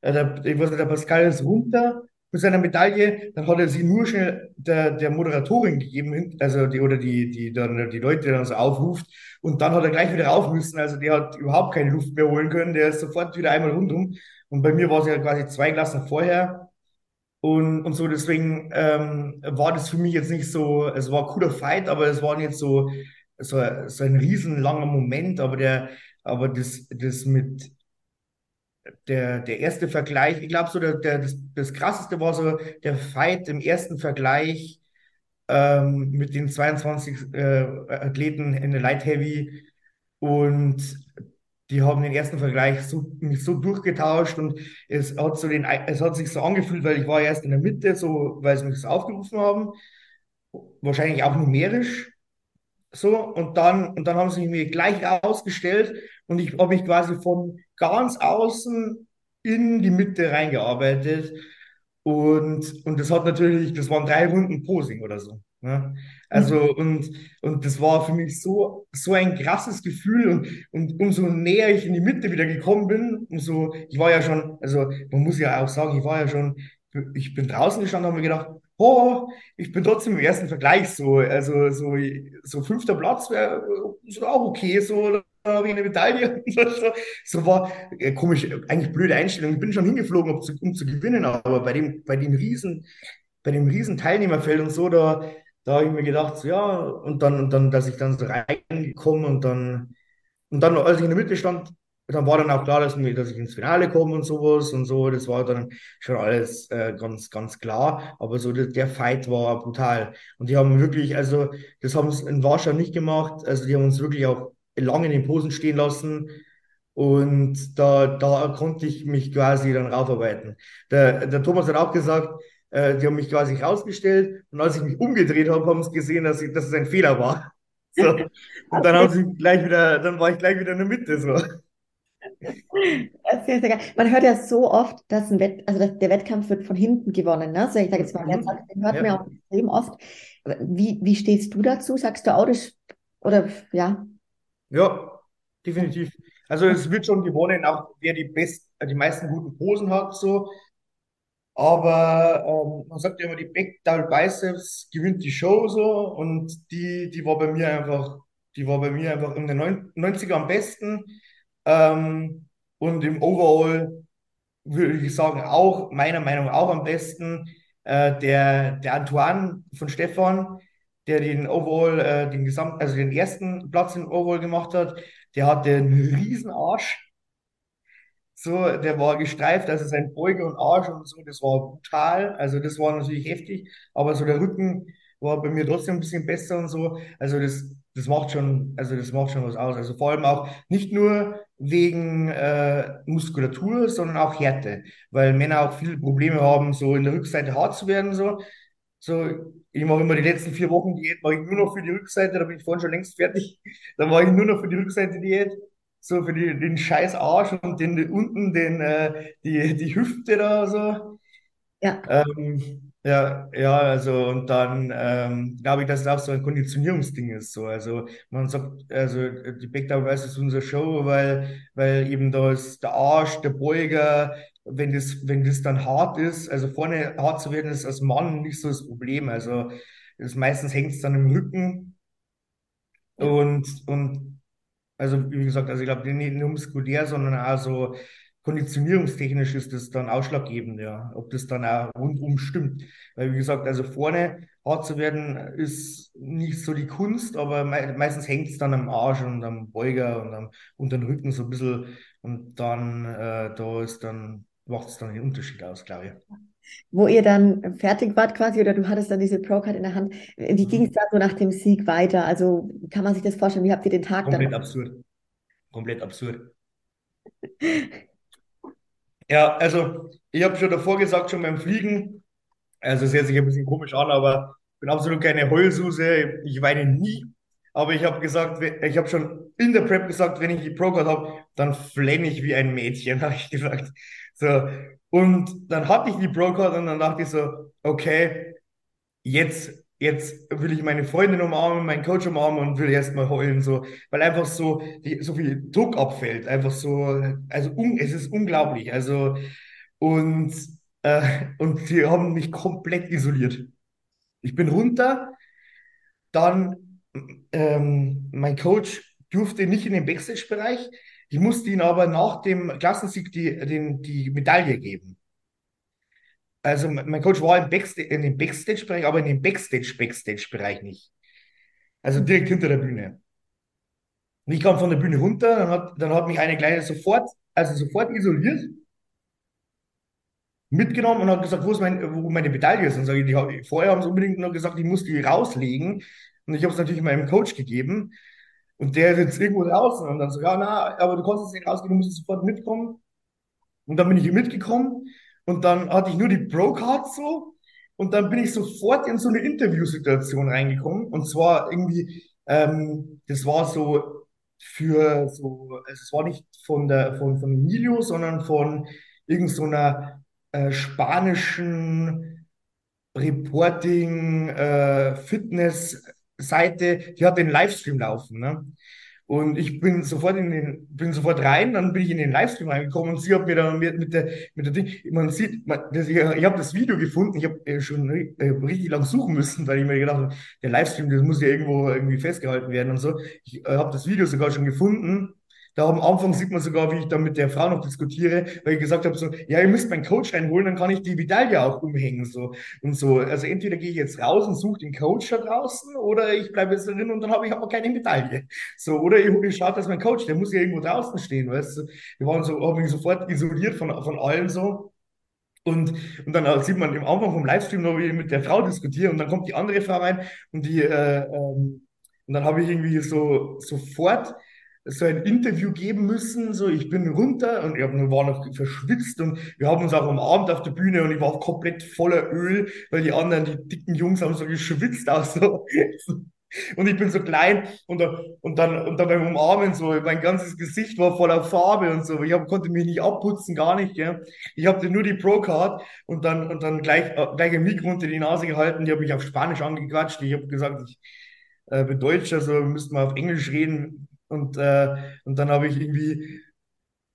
Äh, der, ich weiß nicht, der Pascal ist runter mit seiner Medaille. Dann hat er sie nur schnell der, der Moderatorin gegeben, also die oder die, die dann die Leute dann so aufruft. Und dann hat er gleich wieder rauf müssen. Also der hat überhaupt keine Luft mehr holen können. Der ist sofort wieder einmal rundum. Und bei mir war es ja quasi zwei Klassen vorher. Und, und so, deswegen ähm, war das für mich jetzt nicht so, es war ein cooler Fight, aber es war nicht so, so, so ein riesenlanger Moment, aber der, aber das, das mit der, der erste Vergleich, ich glaube so, der, der, das, das krasseste war so der Fight im ersten Vergleich ähm, mit den 22 äh, Athleten in der Light Heavy. Und die haben den ersten Vergleich so, so durchgetauscht und es hat so den, es hat sich so angefühlt, weil ich war erst in der Mitte, so, weil sie mich so aufgerufen haben, wahrscheinlich auch numerisch so und dann und dann haben sie mich gleich rausgestellt und ich habe mich quasi von ganz außen in die Mitte reingearbeitet und, und das hat natürlich, das waren drei Runden Posing oder so. Ne? Mhm. Also, und, und das war für mich so, so ein krasses Gefühl. Und, und umso näher ich in die Mitte wieder gekommen bin, umso, ich war ja schon, also man muss ja auch sagen, ich war ja schon, ich bin draußen gestanden und habe mir gedacht, oh, ich bin trotzdem im ersten Vergleich so, also so, so fünfter Platz wäre auch okay, so, habe ich eine Medaille. So, so war, äh, komisch, eigentlich blöde Einstellung. Ich bin schon hingeflogen, um zu, um zu gewinnen, aber bei dem, bei dem riesen, bei dem riesen Teilnehmerfeld und so, da, da habe ich mir gedacht, so, ja, und dann, und dann, dass ich dann so reingekommen und dann, und dann, als ich in der Mitte stand, dann war dann auch klar, dass, mir, dass ich ins Finale komme und sowas und so. Das war dann schon alles äh, ganz, ganz klar. Aber so der, der Fight war brutal. Und die haben wirklich, also, das haben sie in Warschau nicht gemacht. Also, die haben uns wirklich auch lange in den Posen stehen lassen. Und da, da konnte ich mich quasi dann raufarbeiten. Der, der Thomas hat auch gesagt, äh, die haben mich quasi rausgestellt und als ich mich umgedreht habe, haben sie gesehen, dass, ich, dass es ein Fehler war. So. Und dann haben sie gleich wieder, dann war ich gleich wieder in der Mitte. So. Sehr, sehr geil. Man hört ja so oft, dass ein Wett, also der Wettkampf wird von hinten gewonnen. Ne? Also ich sage jetzt mal, Mhm. Den hört man ja Ja. auch extrem oft. Wie, wie stehst du dazu? Sagst du auch das, oder ja? Ja, definitiv. Also es wird schon gewonnen, auch wer die best, die meisten guten Posen hat, so. Aber ähm, man sagt ja immer, die Back Double Biceps gewinnt die Show so und die, die war bei mir einfach, die war bei mir einfach in den neun- 90er am besten. Ähm, und im Overall würde ich sagen, auch, meiner Meinung nach auch am besten. Äh, der, der Antoine von Stefan, der den Overall, äh, den Gesamt, also den ersten Platz im Overall gemacht hat, der hatte einen riesen Arsch. So, der war gestreift, also sein Beuge und Arsch und so, das war brutal. Also das war natürlich heftig, aber so der Rücken war bei mir trotzdem ein bisschen besser und so. Also das, das macht schon, also das macht schon was aus. Also vor allem auch nicht nur wegen äh, Muskulatur, sondern auch Härte, weil Männer auch viele Probleme haben, so in der Rückseite hart zu werden. So, so ich mache immer die letzten vier Wochen Diät, mache ich nur noch für die Rückseite, da bin ich vorhin schon längst fertig. Dann mache ich nur noch für die Rückseite Diät so für die, den scheiß Arsch und den, den unten den, äh, die, die Hüfte da so. Ja, Ähm, ja, ja, also und dann ähm, glaube ich, dass es auch so ein Konditionierungsding ist. So. Also man sagt, also die Backdown-Weiß ist unsere Show, weil, weil eben da ist der Arsch, der Beuger, wenn das, wenn das dann hart ist, also vorne hart zu werden, ist als Mann nicht so das Problem. Also das meistens hängt es dann im Rücken und, und also wie gesagt, also ich glaube nicht nur muskulär, sondern auch so konditionierungstechnisch ist das dann ausschlaggebend, ja, ob das dann auch rundum stimmt. Weil wie gesagt, also vorne hart zu werden ist nicht so die Kunst, aber mei meistens hängt es dann am Arsch und am Beuger und am unteren Rücken so ein bisschen und dann äh, da ist dann macht es dann den Unterschied aus, glaube ich. Wo ihr dann fertig wart quasi oder du hattest dann diese Pro-Card in der Hand. Wie ging es Mhm. da so nach dem Sieg weiter? Also kann man sich das vorstellen? Wie habt ihr den Tag dann? Komplett absurd. Komplett absurd. Ja, also ich habe schon davor gesagt, schon beim Fliegen, also es hört sich ein bisschen komisch an, aber ich bin absolut keine Heulsuse, ich weine nie. Aber ich habe gesagt, ich habe schon in der Prep gesagt, wenn ich die Pro-Card habe, dann flenne ich wie ein Mädchen, habe ich gesagt. So. Und dann hatte ich die Pro-Card und dann dachte ich so, okay, jetzt, jetzt will ich meine Freundin umarmen, meinen Coach umarmen und will erstmal heulen, so, weil einfach so, die, so viel Druck abfällt. Einfach so, also un, es ist unglaublich. Also, und, äh, und sie haben mich komplett isoliert. Ich bin runter, dann ähm, mein Coach durfte nicht in den Backstage-Bereich. Ich musste ihm aber nach dem Klassensieg die, den, die Medaille geben. Also mein Coach war im Backstage, in dem Backstage-Bereich, aber in dem Backstage-Backstage-Bereich nicht. Also direkt hinter der Bühne. Und ich kam von der Bühne runter, dann hat, dann hat mich eine Kleine sofort, also sofort isoliert, mitgenommen und hat gesagt, wo ist mein, wo meine Medaille ist. Und sage ich, die, vorher haben sie unbedingt nur gesagt, ich muss die rauslegen. Und ich habe es natürlich meinem Coach gegeben. Und der ist jetzt irgendwo draußen. Und dann so, ja, na, aber du kannst es nicht rausgehen, du musst sofort mitkommen. Und dann bin ich mitgekommen und dann hatte ich nur die Pro-Card so. Und dann bin ich sofort in so eine Interviewsituation reingekommen. Und zwar irgendwie, ähm, das war so für so, also es war nicht von der, von, von Emilio, sondern von irgend so äh, spanischen Reporting, äh, die hat den Livestream laufen, ne? Und ich bin sofort in den, bin sofort rein, dann bin ich in den Livestream reingekommen und sie hat mir dann mit, mit der, mit der Ding, man sieht, man, das, ich, ich habe das Video gefunden, ich habe äh, schon äh, richtig lang suchen müssen, weil ich mir gedacht habe, der Livestream, das muss ja irgendwo irgendwie festgehalten werden und so. Ich äh, habe das Video sogar schon gefunden. Da am Anfang sieht man sogar, wie ich da mit der Frau noch diskutiere, weil ich gesagt habe, so, ja, ihr müsst meinen Coach reinholen, dann kann ich die Medaille auch umhängen, so und so. Also entweder gehe ich jetzt raus und suche den Coach da draußen oder ich bleibe jetzt drin und dann habe ich aber keine Medaille. So, oder ich, ich schaue, dass mein Coach, der muss ja irgendwo draußen stehen, weißt du. Wir waren so, haben mich sofort isoliert von, von allen so. Und, und dann sieht man im Anfang vom Livestream noch, wie ich mit der Frau diskutiere und dann kommt die andere Frau rein und die, äh, ähm, und dann habe ich irgendwie so sofort so ein Interview geben müssen. So, ich bin runter und ich hab, war noch verschwitzt und wir haben uns auch umarmt auf der Bühne und ich war komplett voller Öl, weil die anderen, die dicken Jungs, haben so geschwitzt auch so. Und ich bin so klein und, dann- und dann, und dann beim Umarmen so, mein ganzes Gesicht war voller Farbe und so. Ich hab, konnte mich nicht abputzen, gar nicht, gell. Ich hatte nur die Pro-Card und dann, und dann gleich, äh, gleich ein Mikro unter die Nase gehalten. Die habe mich auf Spanisch angequatscht. Ich habe gesagt, ich äh, bin Deutsch, also müssten wir auf Englisch reden. Und, äh, und dann habe ich irgendwie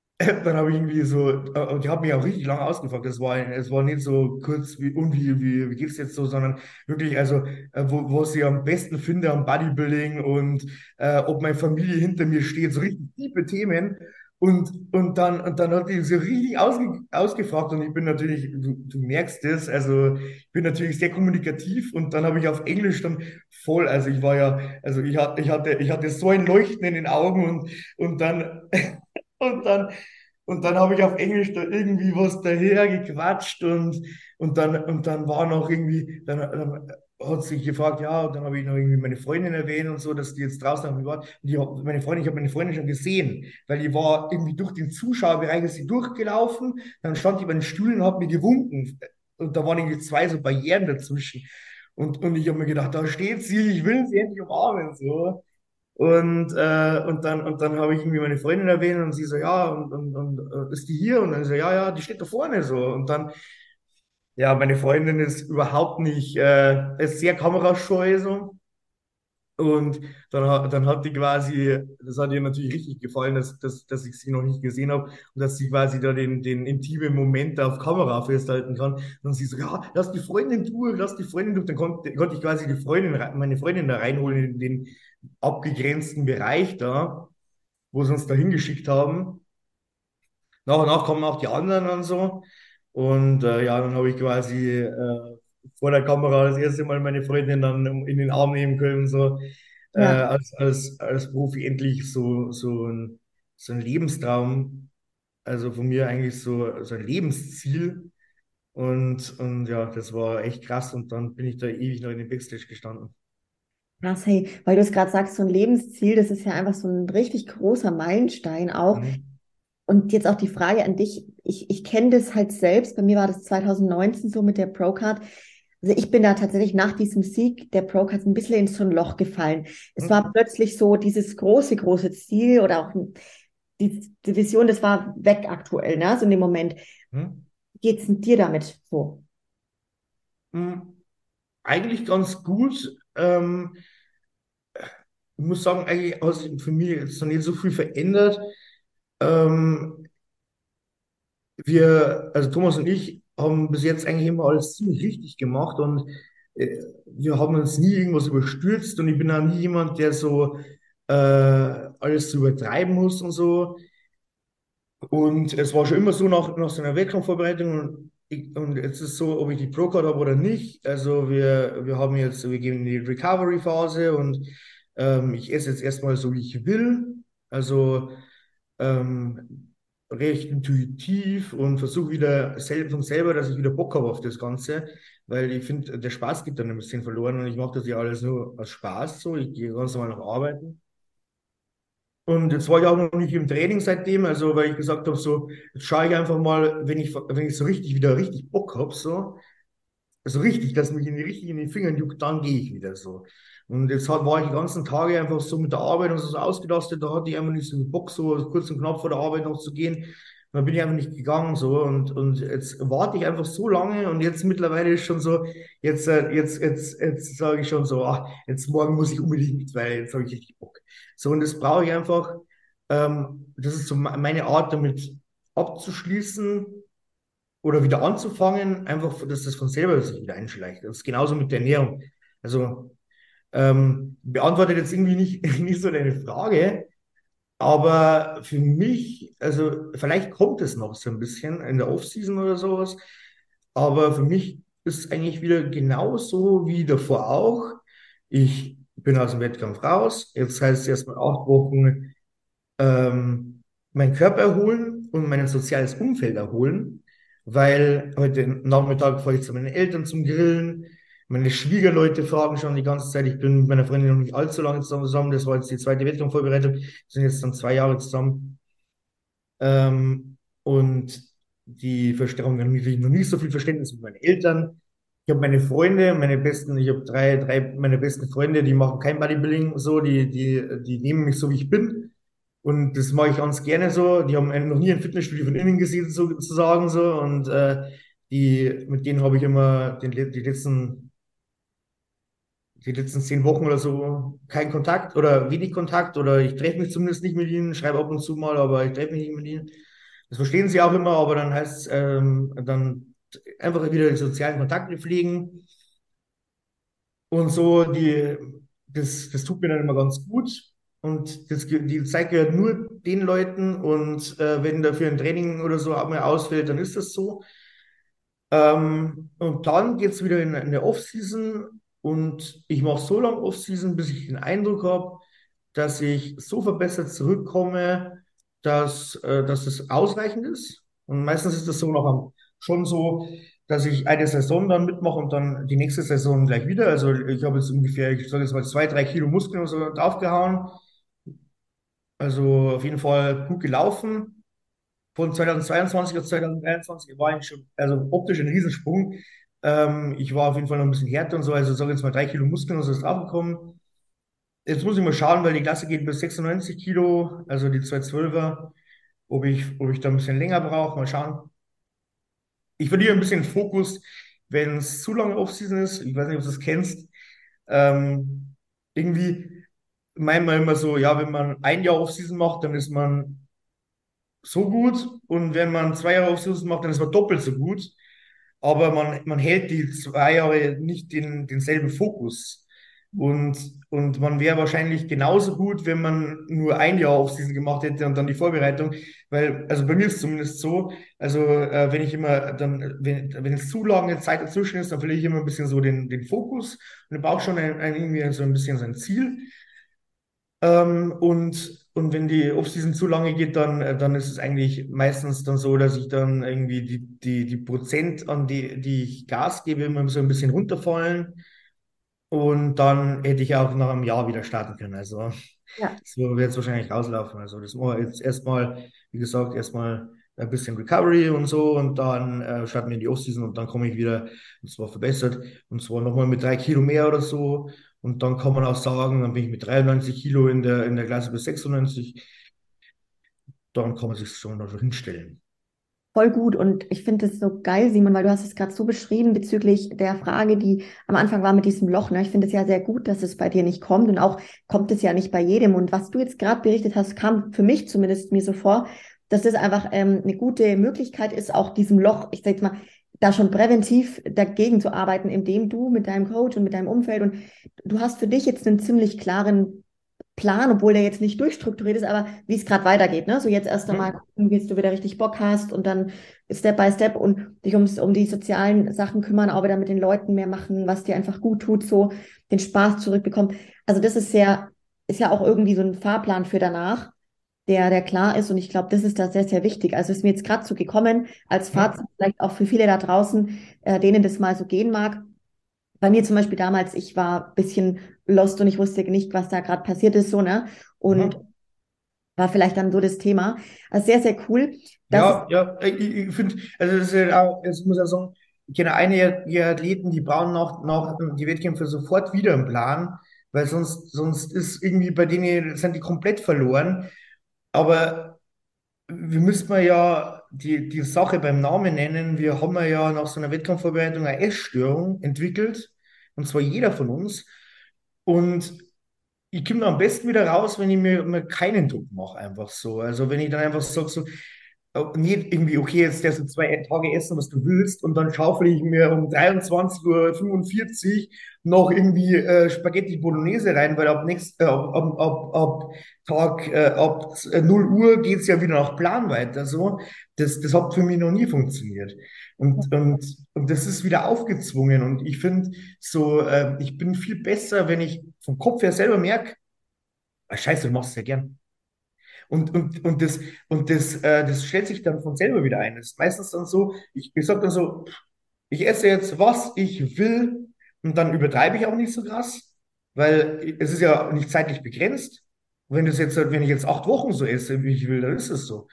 dann habe ich irgendwie so, äh, und die haben mich auch richtig lange ausgefragt. Es war, es war nicht so kurz wie, und wie, wie, wie geht's jetzt so, sondern wirklich, also, äh, wo, was ich am besten finde am Bodybuilding und äh, ob meine Familie hinter mir steht, so richtig tiefe Themen. Und, und dann, und dann hat die so richtig ausge, ausgefragt und ich bin natürlich, du, du merkst es, also ich bin natürlich sehr kommunikativ und dann habe ich auf Englisch dann voll, also ich war ja, also ich hatte, ich hatte, ich hatte so ein Leuchten in den Augen und, und dann, und dann und dann habe ich auf Englisch da irgendwie was daher gequatscht und, und dann, und dann war noch irgendwie, dann, dann hat sich gefragt, ja, und dann habe ich noch irgendwie meine Freundin erwähnt und so, dass die jetzt draußen war. Und die, meine Freundin, ich habe meine Freundin schon gesehen, weil die war irgendwie durch den Zuschauerbereich ist sie durchgelaufen, dann stand die bei den Stühlen und hat mir gewunken. Und da waren irgendwie zwei so Barrieren dazwischen. Und, und ich habe mir gedacht, da steht sie, ich will sie endlich umarmen. So. Und, äh, und dann, und dann habe ich irgendwie meine Freundin erwähnt und sie so, ja, und, und, und äh, ist die hier? Und dann so, ja, ja, die steht da vorne so. Und dann, Ja, meine Freundin ist überhaupt nicht, äh, ist sehr kamerascheu so. Und dann, hat- dann hat die quasi, das hat ihr natürlich richtig gefallen, dass, dass, dass ich sie noch nicht gesehen habe und dass sie quasi da den, den intimen Moment auf Kamera festhalten kann. Und sie so, ja, lass die Freundin durch, lass die Freundin durch. Dann konnte, konnte ich quasi die Freundin, meine Freundin da reinholen in den abgegrenzten Bereich da, wo sie uns da hingeschickt haben. Nach und nach kommen auch die anderen und so. Und äh, ja, dann habe ich quasi äh, vor der Kamera das erste Mal meine Freundin dann in den Arm nehmen können, so äh, Ja, als, als, als Profi endlich so, so ein, so ein Lebenstraum, also von mir eigentlich so, so ein Lebensziel. Und, und ja, das war echt krass. Und dann bin ich da ewig noch in den Backstage gestanden. krass, hey, weil du es gerade sagst, so ein Lebensziel, das ist ja einfach so ein richtig großer Meilenstein auch. Mhm. Und jetzt auch die Frage an dich. Ich, ich kenne das halt selbst. Bei mir war das 2019 so mit der Procard. Also ich bin da tatsächlich nach diesem Sieg der Procard ein bisschen in so ein Loch gefallen. Es war Mhm. plötzlich so dieses große, große Ziel oder auch die, die Vision, das war weg aktuell, ne? So in dem Moment. Mhm. Geht's denn dir damit so? Mhm. Eigentlich ganz gut. Ähm, ich muss sagen, eigentlich hat sich für mich jetzt noch nicht so viel verändert. Ähm, wir, also Thomas und ich, haben bis jetzt eigentlich immer alles ziemlich richtig gemacht und äh, wir haben uns nie irgendwas überstürzt und ich bin auch nie jemand, der so äh, alles so übertreiben muss und so. Und es war schon immer so nach, nach so einer Wettkampfvorbereitung und, und jetzt ist so, ob ich die Pro-Card habe oder nicht. Also wir, wir haben jetzt, wir gehen in die Recovery-Phase und ähm, ich esse jetzt erstmal so, wie ich will. Also ähm, recht intuitiv und versuche wieder sel von selber, dass ich wieder Bock habe auf das Ganze, weil ich finde, der Spaß geht dann ein bisschen verloren und ich mache das ja alles nur aus Spaß so. Ich gehe ganz normal noch arbeiten. Und jetzt war ich auch noch nicht im Training seitdem, also weil ich gesagt habe, so, jetzt schaue ich einfach mal, wenn ich, wenn ich so richtig wieder richtig Bock habe, so, also richtig, dass mich in die richtig in den Fingern juckt, dann gehe ich wieder so. Und jetzt hat, war ich die ganzen Tage einfach so mit der Arbeit und so, ausgelastet, da hatte ich einfach nicht so den Bock, so kurz und knapp vor der Arbeit noch zu gehen. Dann bin ich einfach nicht gegangen so und, und jetzt warte ich einfach so lange und jetzt mittlerweile ist schon so, jetzt, äh, jetzt, jetzt, jetzt sage ich schon so, ach, jetzt morgen muss ich unbedingt, weil jetzt habe ich richtig Bock. So, und das brauche ich einfach, ähm, das ist so me- meine Art, damit abzuschließen oder wieder anzufangen, einfach, dass das von selber sich wieder einschleicht. Das ist genauso mit der Ernährung. Also, ähm, beantwortet jetzt irgendwie nicht, nicht so deine Frage, aber für mich, also vielleicht kommt es noch so ein bisschen in der Offseason oder sowas, aber für mich ist es eigentlich wieder genauso wie davor auch. Ich bin aus dem Wettkampf raus. Jetzt heißt es erstmal acht Wochen ähm, meinen Körper erholen und mein soziales Umfeld erholen, weil heute Nachmittag fahre ich zu meinen Eltern zum Grillen. Meine Schwiegerleute fragen schon die ganze Zeit. Ich bin mit meiner Freundin noch nicht allzu lange zusammen. Das war jetzt die zweite Wettkampfvorbereitung. Wir sind jetzt dann zwei Jahre zusammen. Ähm, und die Verstärkung haben natürlich noch nicht so viel Verständnis mit meinen Eltern. Ich habe meine Freunde, meine besten, ich habe drei, drei meine besten Freunde, die machen kein Bodybuilding so, die, die, die nehmen mich so, wie ich bin. Und das mache ich ganz gerne so. Die haben noch nie ein Fitnessstudio von innen gesehen, sozusagen so. Und äh, die, mit denen habe ich immer den, die letzten, die letzten zehn Wochen oder so keinen Kontakt oder wenig Kontakt oder ich treffe mich zumindest nicht mit ihnen, schreibe ab und zu mal, aber ich treffe mich nicht mit ihnen. Das verstehen sie auch immer, aber dann heißt es ähm, dann einfach wieder die sozialen Kontakte pflegen und so, die, das, das tut mir dann immer ganz gut. Und das, die Zeit gehört nur den Leuten und äh, wenn dafür ein Training oder so auch mal ausfällt, dann ist das so. Ähm, und dann geht es wieder in, in der Off-Season und ich mache so lange Off-Season, bis ich den Eindruck habe, dass ich so verbessert zurückkomme, dass, äh, dass es ausreichend ist. Und meistens ist das so noch schon so, dass ich eine Saison dann mitmache und dann die nächste Saison gleich wieder. Also ich habe jetzt ungefähr, ich sage jetzt mal zwei, drei Kilo Muskeln oder so draufgehauen. Also auf jeden Fall gut gelaufen von 2022 auf 2023 war eigentlich schon, also optisch ein Riesensprung. Ähm, ich war auf jeden Fall noch ein bisschen härter und so, also sage jetzt mal drei Kilo Muskeln und so ist draufgekommen. Jetzt muss ich mal schauen, weil die Klasse geht bis 96 Kilo, also die 212er, ob ich, ob ich da ein bisschen länger brauche. Mal schauen. ich verliere ein bisschen Fokus, wenn es zu lange Offseason ist. Ich weiß nicht, ob du das kennst. Ähm, irgendwie meint man immer so, ja, wenn man ein Jahr Offseason macht, dann ist man so gut. Und wenn man zwei Jahre Offseason macht, dann ist man doppelt so gut. Aber man, man hält die zwei Jahre nicht den, denselben Fokus. Und, und man wäre wahrscheinlich genauso gut, wenn man nur ein Jahr Offseason gemacht hätte und dann die Vorbereitung. Weil, also bei mir ist es zumindest so, also äh, wenn ich immer dann, wenn, wenn es zu lange Zeit dazwischen ist, dann verliere ich immer ein bisschen so den, den Fokus und brauche schon ein, ein, irgendwie so ein bisschen sein Ziel. Ähm, und, und wenn die Offseason zu lange geht, dann, äh, dann ist es eigentlich meistens dann so, dass ich dann irgendwie die, die, die Prozent, an die, die ich Gas gebe, immer so ein bisschen runterfallen. Und dann hätte ich auch nach einem Jahr wieder starten können. Also Ja, so wird es wahrscheinlich rauslaufen. Also das war jetzt erstmal, wie gesagt, erstmal ein bisschen Recovery und so und dann äh, starten wir in die Offseason und dann komme ich wieder, und zwar verbessert, und zwar nochmal mit drei Kilo mehr oder so. Und dann kann man auch sagen, dann bin ich mit 93 Kilo in der, in der Klasse bis 96. Dann kann man sich schon noch hinstellen. voll gut. Und ich finde es so geil, Simon, weil du hast es gerade so beschrieben bezüglich der Frage, die am Anfang war mit diesem Loch. Ne? Ich finde es ja sehr gut, dass es bei dir nicht kommt. Und auch kommt es ja nicht bei jedem. Und was du jetzt gerade berichtet hast, kam für mich zumindest mir so vor, dass das einfach ähm, eine gute Möglichkeit ist, auch diesem Loch, ich sag jetzt mal, da schon präventiv dagegen zu arbeiten, indem du mit deinem Coach und mit deinem Umfeld und du hast für dich jetzt einen ziemlich klaren Plan, obwohl der jetzt nicht durchstrukturiert ist, aber wie es gerade weitergeht. Ne? So jetzt erst einmal gucken, wie du wieder richtig Bock hast und dann Step by Step und dich ums, um die sozialen Sachen kümmern, auch wieder mit den Leuten mehr machen, was dir einfach gut tut, so den Spaß zurückbekommen. Also das ist sehr, ist ja auch irgendwie so ein Fahrplan für danach, der, der klar ist und ich glaube, das ist da sehr, sehr wichtig. Also ist mir jetzt gerade so gekommen, als Ja. Fazit vielleicht auch für viele da draußen, äh, denen das mal so gehen mag. Bei mir zum Beispiel damals, ich war ein bisschen lost und ich wusste nicht, was da gerade passiert ist, so, ne? Und Mhm. war vielleicht dann so das Thema. Also sehr, sehr cool. Ja, ja, ich, ich finde, also das ist ja auch, jetzt muss ich sagen, ich kenne einige Athleten, die brauchen nach, nach die Wettkämpfe sofort wieder einen Plan, weil sonst, sonst ist irgendwie bei denen, sind die komplett verloren. Aber wir müssen wir ja die, die Sache beim Namen nennen. Wir haben ja nach so einer Wettkampfvorbereitung eine Essstörung entwickelt, und zwar jeder von uns. Und ich komme da am besten wieder raus, wenn ich mir, mir keinen Druck mache, einfach so. Also wenn ich dann einfach sage, so, äh, nicht irgendwie, okay, jetzt darfst du zwei Tage essen, was du willst, und dann schaufel ich mir um 23.45 Uhr noch irgendwie äh, Spaghetti Bolognese rein, weil ab nächst, äh, ab, ab, ab, ab Tag, äh, ab 0 Uhr geht's ja wieder nach Plan weiter. So. Das, das hat für mich noch nie funktioniert. Und, und, und das ist wieder aufgezwungen. Und ich finde so, äh, ich bin viel besser, wenn ich vom Kopf her selber merke, ah, Scheiße, du machst es ja gern. Und, und, und das, und das, äh, das stellt sich dann von selber wieder ein. Das ist meistens dann so, ich, ich sage dann so, ich esse jetzt, was ich will, und dann übertreibe ich auch nicht so krass, weil es ist ja nicht zeitlich begrenzt. Wenn das jetzt, wenn ich jetzt acht Wochen so esse, wie ich will, dann ist es so.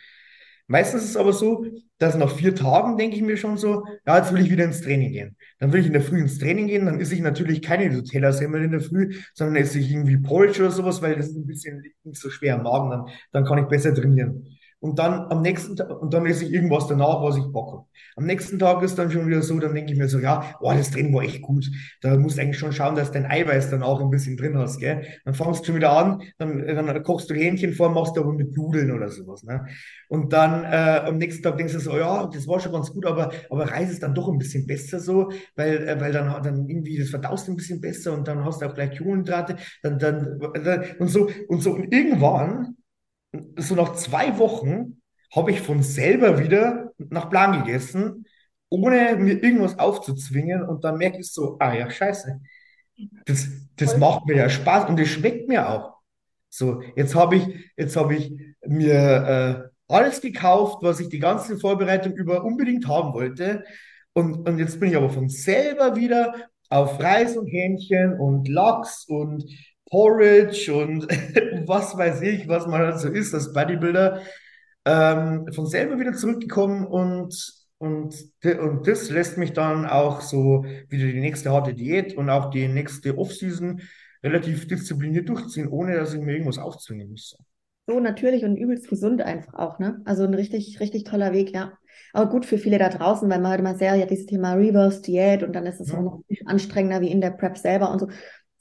Meistens ist es aber so, dass nach vier Tagen denke ich mir schon so, ja, jetzt will ich wieder ins Training gehen. Dann will ich in der Früh ins Training gehen, dann esse ich natürlich keine Nutella-Semmel in der Früh, sondern esse ich irgendwie Porridge oder sowas, weil das ist ein bisschen nicht so schwer am Magen, dann, dann kann ich besser trainieren. Und dann am nächsten Tag, und dann esse ich irgendwas danach, was ich Bock habe. Am nächsten Tag ist dann schon wieder so, dann denke ich mir so, ja, boah, das Training war echt gut. Da musst du eigentlich schon schauen, dass dein Eiweiß dann auch ein bisschen drin hast, gell? Dann fangst du schon wieder an, dann, dann kochst du Hähnchen vor, machst du aber mit Nudeln oder sowas, ne? Und dann äh, am nächsten Tag denkst du so, ja, das war schon ganz gut, aber, aber Reis ist dann doch ein bisschen besser so, weil, äh, weil dann, dann irgendwie das verdaust ein bisschen besser und dann hast du auch gleich Kohlenhydrate, dann, dann, dann und so, und so. Und irgendwann, so nach zwei Wochen, habe ich von selber wieder nach Plan gegessen, ohne mir irgendwas aufzuzwingen. Und dann merke ich so, ah ja, scheiße, das, das macht mir ja Spaß und das schmeckt mir auch. So, jetzt habe ich, jetzt habe ich mir äh, alles gekauft, was ich die ganze Vorbereitung über unbedingt haben wollte. Und, und jetzt bin ich aber von selber wieder auf Reis und Hähnchen und Lachs und Porridge und was weiß ich, was man halt so isst, als Bodybuilder, ähm, von selber wieder zurückgekommen und, und, und das lässt mich dann auch so wieder die nächste harte Diät und auch die nächste Off-Season relativ diszipliniert durchziehen, ohne dass ich mir irgendwas aufzwingen muss. so natürlich und übelst gesund einfach auch, ne? Also ein richtig, richtig toller Weg, ja. Aber gut für viele da draußen, weil man hört immer sehr, ja, dieses Thema Reverse Diät und dann ist es ja. auch noch anstrengender wie in der Prep selber und so.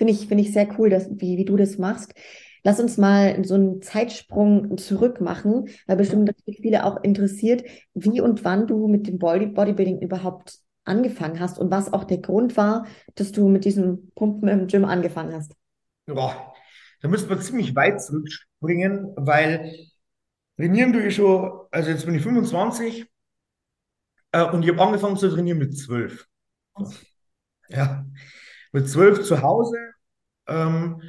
Finde ich, finde ich sehr cool, dass, wie, wie du das machst. Lass uns mal so einen Zeitsprung zurück machen, weil bestimmt natürlich viele auch interessiert, wie und wann du mit dem Body Bodybuilding überhaupt angefangen hast und was auch der Grund war, dass du mit diesem Pumpen im Gym angefangen hast. Boah, da müsste man ziemlich weit zurückspringen, weil trainieren tue ich schon, also jetzt bin ich 25 äh, und ich habe angefangen zu trainieren mit 12. Ja, mit 12 zu Hause. Ähm,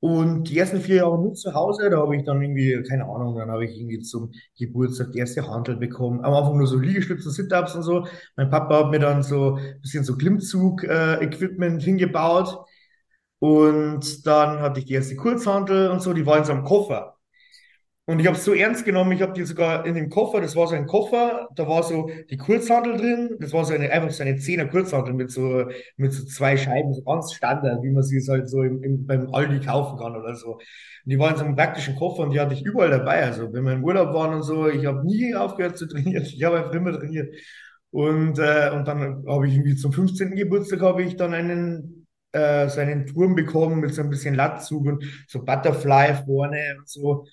und die ersten vier Jahre nur zu Hause, da habe ich dann irgendwie, keine Ahnung, dann habe ich irgendwie zum Geburtstag die erste Handel bekommen. Am Anfang nur so Liegestütze, Sit-Ups und so. Mein Papa hat mir dann so ein bisschen so Klimmzug-Equipment hingebaut. Und dann hatte ich die erste Kurzhantel und so, die war in so einem Koffer. Und ich habe es so ernst genommen, ich habe die sogar in dem Koffer, das war so ein Koffer, da war so die Kurzhantel drin, das war so eine, einfach so eine Zehner Kurzhantel mit so, mit so zwei Scheiben, so ganz Standard, wie man sie halt so im, im, beim Aldi kaufen kann oder so. Und die waren in so einem praktischen Koffer und die hatte ich überall dabei. Also wenn wir im Urlaub waren und so, ich habe nie aufgehört zu trainieren, ich habe einfach immer trainiert. Und, äh, und dann habe ich irgendwie zum 15. Geburtstag habe ich dann einen äh, so einen Turm bekommen mit so ein bisschen Latzug und so Butterfly vorne und so.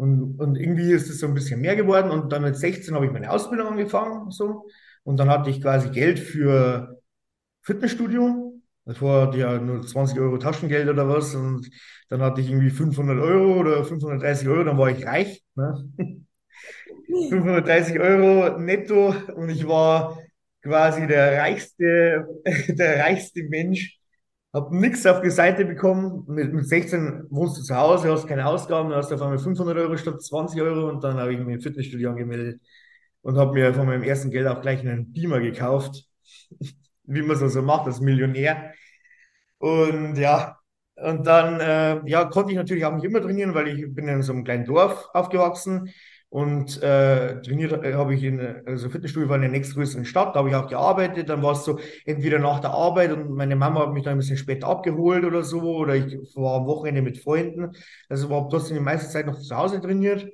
Und, und irgendwie ist es so ein bisschen mehr geworden. Und dann mit 16 habe ich meine Ausbildung angefangen. So. Und dann hatte ich quasi Geld für Fitnessstudio. Davor hatte ich ja nur 20 Euro Taschengeld oder was. Und dann hatte ich irgendwie 500 Euro oder 530 Euro. Dann war ich reich. Ne? 530 Euro netto. Und ich war quasi der reichste, der reichste Mensch habe nichts auf die Seite bekommen. Mit, mit 16 wohnst du zu Hause, hast keine Ausgaben, hast auf einmal 500 Euro statt 20 Euro und dann habe ich mich im Fitnessstudio angemeldet und habe mir von meinem ersten Geld auch gleich einen Beamer gekauft, wie man es so also macht als Millionär. Und ja, und dann äh, ja, konnte ich natürlich auch nicht immer trainieren, weil ich bin in so einem kleinen Dorf aufgewachsen und äh, trainiert äh, habe ich in, also Fitnessstudio war in der nächstgrößeren Stadt, da habe ich auch gearbeitet. Dann war es so, entweder nach der Arbeit und meine Mama hat mich dann ein bisschen später abgeholt oder so, oder ich war am Wochenende mit Freunden. Also war trotzdem die meiste Zeit noch zu Hause trainiert.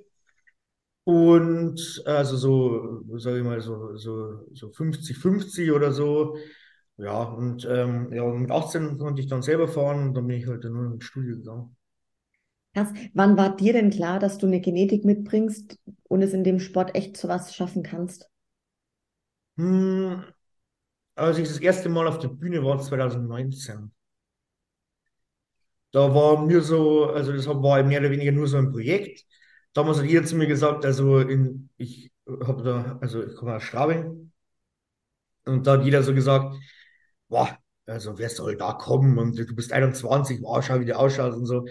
Und also so, sage ich mal, so, so, so 50-50 oder so. Ja, und ähm, ja, mit 18 konnte ich dann selber fahren und dann bin ich halt nur ins Studio gegangen. Krass. Wann war dir denn klar, dass du eine Genetik mitbringst und es in dem Sport echt zu was schaffen kannst? Hm, als ich das erste Mal auf der Bühne war, 2019. Da war mir so, also das war mehr oder weniger nur so ein Projekt. Damals hat jeder zu mir gesagt, also in, ich habe da, also ich komme aus Straubing und da hat jeder so gesagt, boah, also wer soll da kommen und du bist 21, wow, schau, wie du ausschaust und so.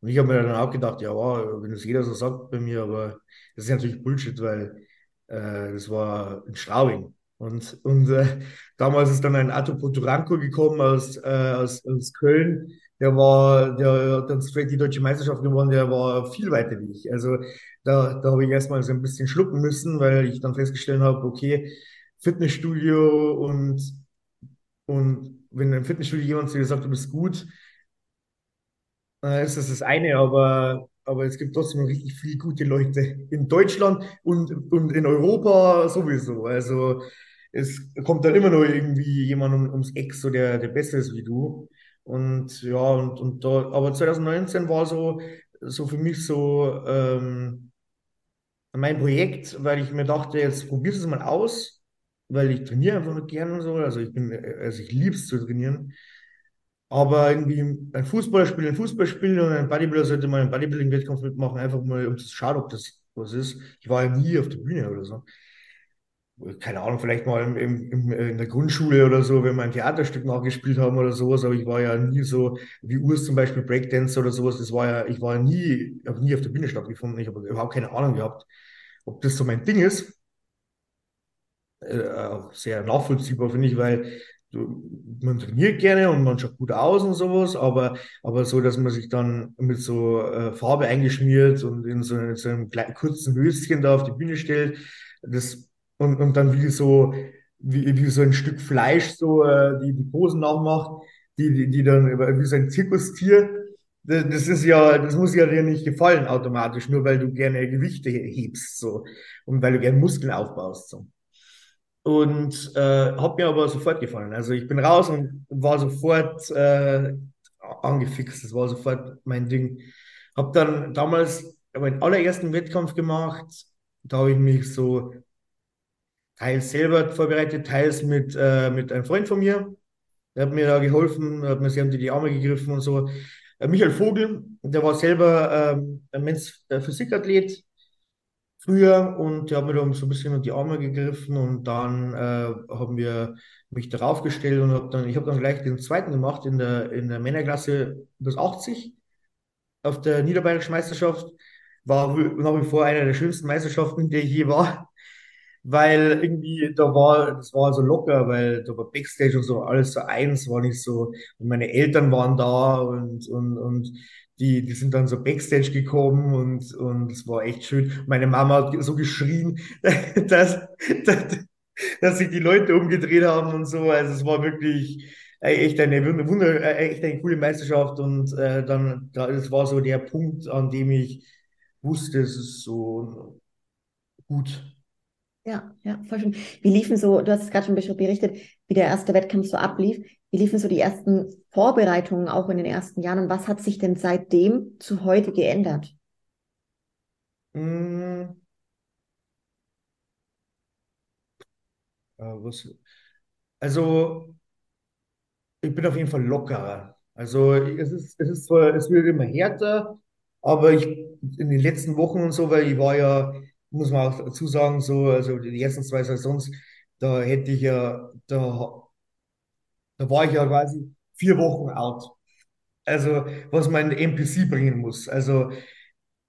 Und ich habe mir dann auch gedacht, ja, wow, wenn das jeder so sagt bei mir, aber das ist natürlich Bullshit, weil äh, das war in Straubing. Und, und äh, damals ist dann ein Arthur Poturanko gekommen aus, äh, aus, aus Köln. Der war, der hat dann straight die deutsche Meisterschaft gewonnen, der war viel weiter wie ich. Also da, da habe ich erstmal so ein bisschen schlucken müssen, weil ich dann festgestellt habe, okay, Fitnessstudio und, und wenn im Fitnessstudio jemand zu dir sagt, du bist gut, äh, ist das das eine, aber, aber es gibt trotzdem noch richtig viele gute Leute in Deutschland und, und in Europa sowieso. Also es kommt dann immer noch irgendwie jemand um, ums Eck, so der, der besser ist wie du. Und ja, und, und da, aber 2019 war so, so für mich so ähm, mein Projekt, weil ich mir dachte, jetzt probierst du es mal aus, weil ich trainiere einfach nur gerne so. Also ich bin, also ich liebe es zu trainieren. Aber irgendwie ein Fußballer spielt ein Fußballspiel und ein Bodybuilder sollte mal einen Bodybuilding-Wettkampf mitmachen, einfach mal, um zu schauen, ob das was ist. Ich war ja nie auf der Bühne oder so. Keine Ahnung, vielleicht mal im, im, in der Grundschule oder so, wenn wir ein Theaterstück nachgespielt haben oder sowas, aber ich war ja nie so, wie Urs zum Beispiel Breakdance oder sowas, das war ja, ich war ja nie, habe nie auf der Bühne stattgefunden, ich habe überhaupt keine Ahnung gehabt, ob das so mein Ding ist. Äh, sehr nachvollziehbar, finde ich, weil man trainiert gerne und man schaut gut aus und sowas, aber, aber so, dass man sich dann mit so äh, Farbe eingeschmiert und in so, in so einem kleinen, kurzen Höschen da auf die Bühne stellt, das, und, und dann wie so, wie, wie so ein Stück Fleisch so äh, die, die Posen nachmacht, die, die, die dann wie so ein Zirkustier, das, das ist ja, das muss ja dir nicht gefallen automatisch, nur weil du gerne Gewichte hebst, so, und weil du gerne Muskeln aufbaust, so. Und äh, hat mir aber sofort gefallen. Also ich bin raus und war sofort äh, angefixt. Das war sofort mein Ding. Habe dann damals meinen allerersten Wettkampf gemacht. Da habe ich mich so teils selber vorbereitet, teils mit, äh, mit einem Freund von mir. Der hat mir da geholfen, hat mir sehr unter die Arme gegriffen und so. Äh, Michael Vogel, der war selber ähm, Mensch, äh, Physikathlet früher und der hat mir da so ein bisschen unter die Arme gegriffen und dann äh, haben wir mich darauf gestellt und hab dann, ich habe dann gleich den zweiten gemacht in der, in der Männerklasse bis 80 auf der Niederbayerischen Meisterschaft. War nach wie vor eine der schönsten Meisterschaften, der ich je war weil irgendwie da war, das war so locker, weil da war Backstage und so alles so eins, war nicht so, und meine Eltern waren da und, und, und die, die sind dann so Backstage gekommen und, und es war echt schön. Meine Mama hat so geschrien, dass, dass, dass sich die Leute umgedreht haben und so. Also es war wirklich echt eine Wunder, echt eine coole Meisterschaft und äh, dann, da, das war so der Punkt, an dem ich wusste, es ist so gut. Ja, ja, voll schön. Wie liefen so, du hast es gerade schon berichtet, wie der erste Wettkampf so ablief. Wie liefen so die ersten Vorbereitungen auch in den ersten Jahren und was hat sich denn seitdem zu heute geändert? Was, also, ich bin auf jeden Fall lockerer. Also, es ist, es ist zwar, es wird immer härter, aber ich in den letzten Wochen und so, weil ich war ja, muss man auch dazu sagen, so, also die ersten zwei Saisons, da hätte ich ja, da, da war ich ja quasi vier Wochen out. Also, was mein NPC bringen muss. Also,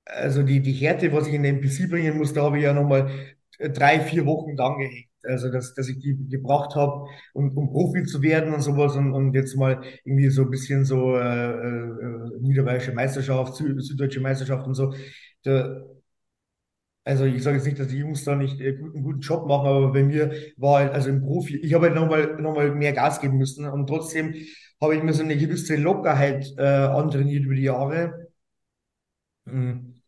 also die, die Härte, was ich in den NPC bringen muss, da habe ich ja nochmal drei, vier Wochen dran gehängt. Also, dass, dass ich die gebraucht habe, um, um Profi zu werden und sowas und, und jetzt mal irgendwie so ein bisschen so äh, äh, Niederbayerische Meisterschaft, Sü Süddeutsche Meisterschaft und so. Da, also ich sage jetzt nicht, dass die Jungs da nicht äh, einen guten Job machen, aber bei mir war halt, also im Profi, ich habe halt nochmal noch mal mehr Gas geben müssen und trotzdem habe ich mir so eine gewisse Lockerheit äh, antrainiert über die Jahre. Mhm.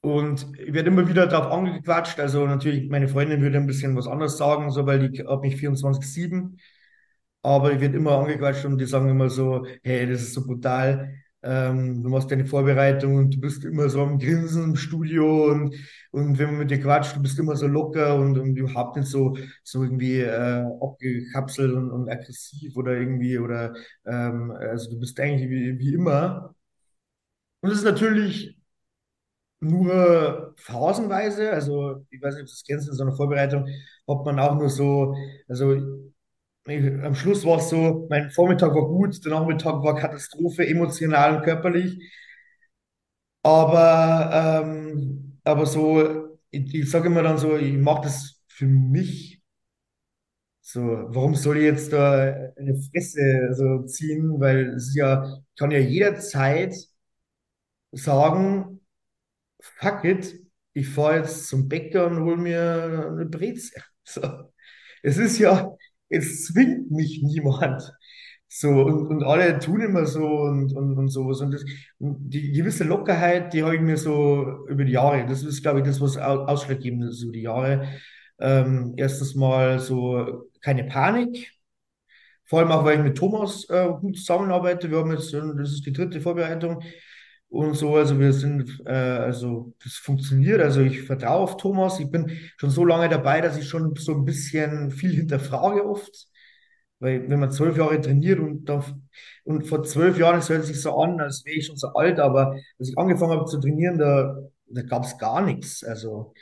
Und ich werde immer wieder darauf angequatscht. Also natürlich, meine Freundin würde ein bisschen was anderes sagen, so weil ich habe mich 24-7. Aber ich werde immer angequatscht und die sagen immer so, hey, das ist so brutal. Ähm, du machst deine Vorbereitung und du bist immer so am Grinsen im Studio und, und wenn man mit dir quatscht, du bist immer so locker und, und überhaupt nicht so, so irgendwie äh, abgekapselt und, und aggressiv oder irgendwie oder ähm, also du bist eigentlich wie, wie immer. Und das ist natürlich nur phasenweise. Also, ich weiß nicht, ob du das kennst, in so einer Vorbereitung hat man auch nur so, also am Schluss war es so, mein Vormittag war gut, der Nachmittag war Katastrophe, emotional und körperlich. Aber, ähm, aber so, ich, ich sage immer dann so, ich mache das für mich. So, warum soll ich jetzt da eine Fresse so ziehen? Weil es ist ja, ich kann ja jederzeit sagen, fuck it, ich fahre jetzt zum Bäcker und hol mir eine Brezel. So. Es ist ja, es zwingt mich niemand. So, und, und alle tun immer so und, und, und sowas. Und, das, und die gewisse Lockerheit, die habe ich mir so über die Jahre, das ist, glaube ich, das, was au- ausschlaggebend ist über die Jahre. Ähm, erstens mal so keine Panik. Vor allem auch, weil ich mit Thomas äh, gut zusammenarbeite. Wir haben jetzt, äh, das ist die dritte Vorbereitung und so. Also wir sind, äh, also das funktioniert. Also ich vertraue auf Thomas. Ich bin schon so lange dabei, dass ich schon so ein bisschen viel hinterfrage oft. Weil wenn man zwölf Jahre trainiert und, da, und vor zwölf Jahren, es hört sich so an, als wäre ich schon so alt, aber als ich angefangen habe zu trainieren, da, da gab es gar nichts. Also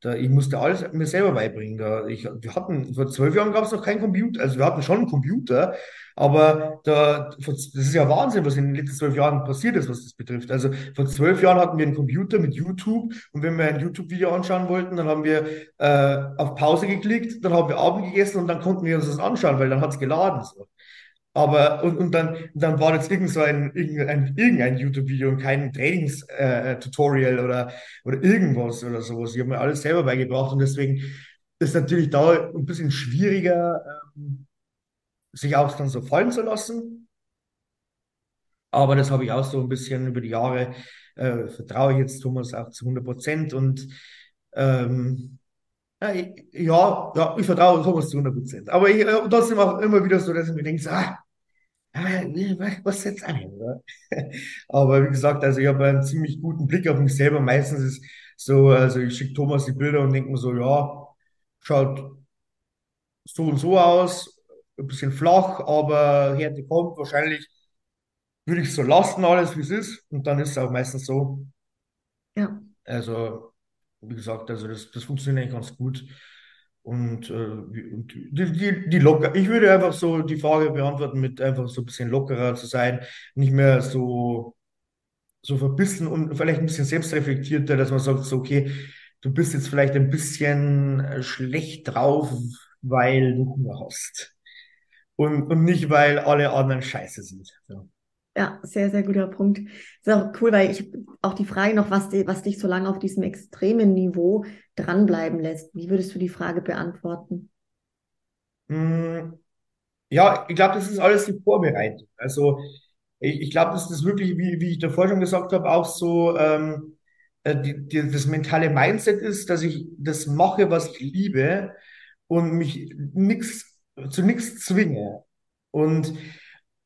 da, ich musste alles mir selber beibringen. Da, ich, wir hatten, vor zwölf Jahren gab es noch keinen Computer. Also wir hatten schon einen Computer, aber da, das ist ja Wahnsinn, was in den letzten zwölf Jahren passiert ist, was das betrifft. Also vor zwölf Jahren hatten wir einen Computer mit YouTube und wenn wir ein YouTube-Video anschauen wollten, dann haben wir äh, auf Pause geklickt, dann haben wir Abend gegessen und dann konnten wir uns das anschauen, weil dann hat es geladen. So. Aber und, und dann, dann war das irgend so ein, irgendein, irgendein YouTube-Video und kein Trainings-Tutorial oder, oder irgendwas oder sowas. Ich habe mir alles selber beigebracht und deswegen ist natürlich da ein bisschen schwieriger, ähm, sich auch dann so fallen zu lassen. Aber das habe ich auch so ein bisschen über die Jahre, äh, vertraue ich jetzt Thomas auch zu 100 Prozent und ähm, Ja, ich, ja, ja, ich vertraue Thomas zu 100 Prozent. Aber ich, äh, trotzdem auch immer wieder so, dass ich mir denke, so, ah, was jetzt ein? Oder? Aber wie gesagt, also ich habe einen ziemlich guten Blick auf mich selber. Meistens ist so, also ich schicke Thomas die Bilder und denke mir so, ja, schaut so und so aus, ein bisschen flach, aber Härte kommt. Wahrscheinlich würde ich es so lassen, alles wie es ist. Und dann ist es auch meistens so. Ja. Also, wie gesagt, also das, das funktioniert eigentlich ganz gut. Und, äh, und die, die, die locker, ich würde einfach so die Frage beantworten, mit einfach so ein bisschen lockerer zu sein, nicht mehr so, so verbissen und vielleicht ein bisschen selbstreflektierter, dass man sagt, so, okay, du bist jetzt vielleicht ein bisschen äh, schlecht drauf, weil du Hunger hast. Und, und nicht, weil alle anderen scheiße sind. Ja. Ja, sehr, sehr guter Punkt. Ist auch cool, weil ich auch die Frage noch, was, was dich so lange auf diesem extremen Niveau dranbleiben lässt. Wie würdest du die Frage beantworten? Mm, ja, ich glaube, das ist alles die Vorbereitung. Also ich, ich glaube, dass das wirklich, wie, wie ich davor schon gesagt habe, auch so ähm, äh, die, die, das mentale Mindset ist, dass ich das mache, was ich liebe und mich nix, zu nichts zwinge. Und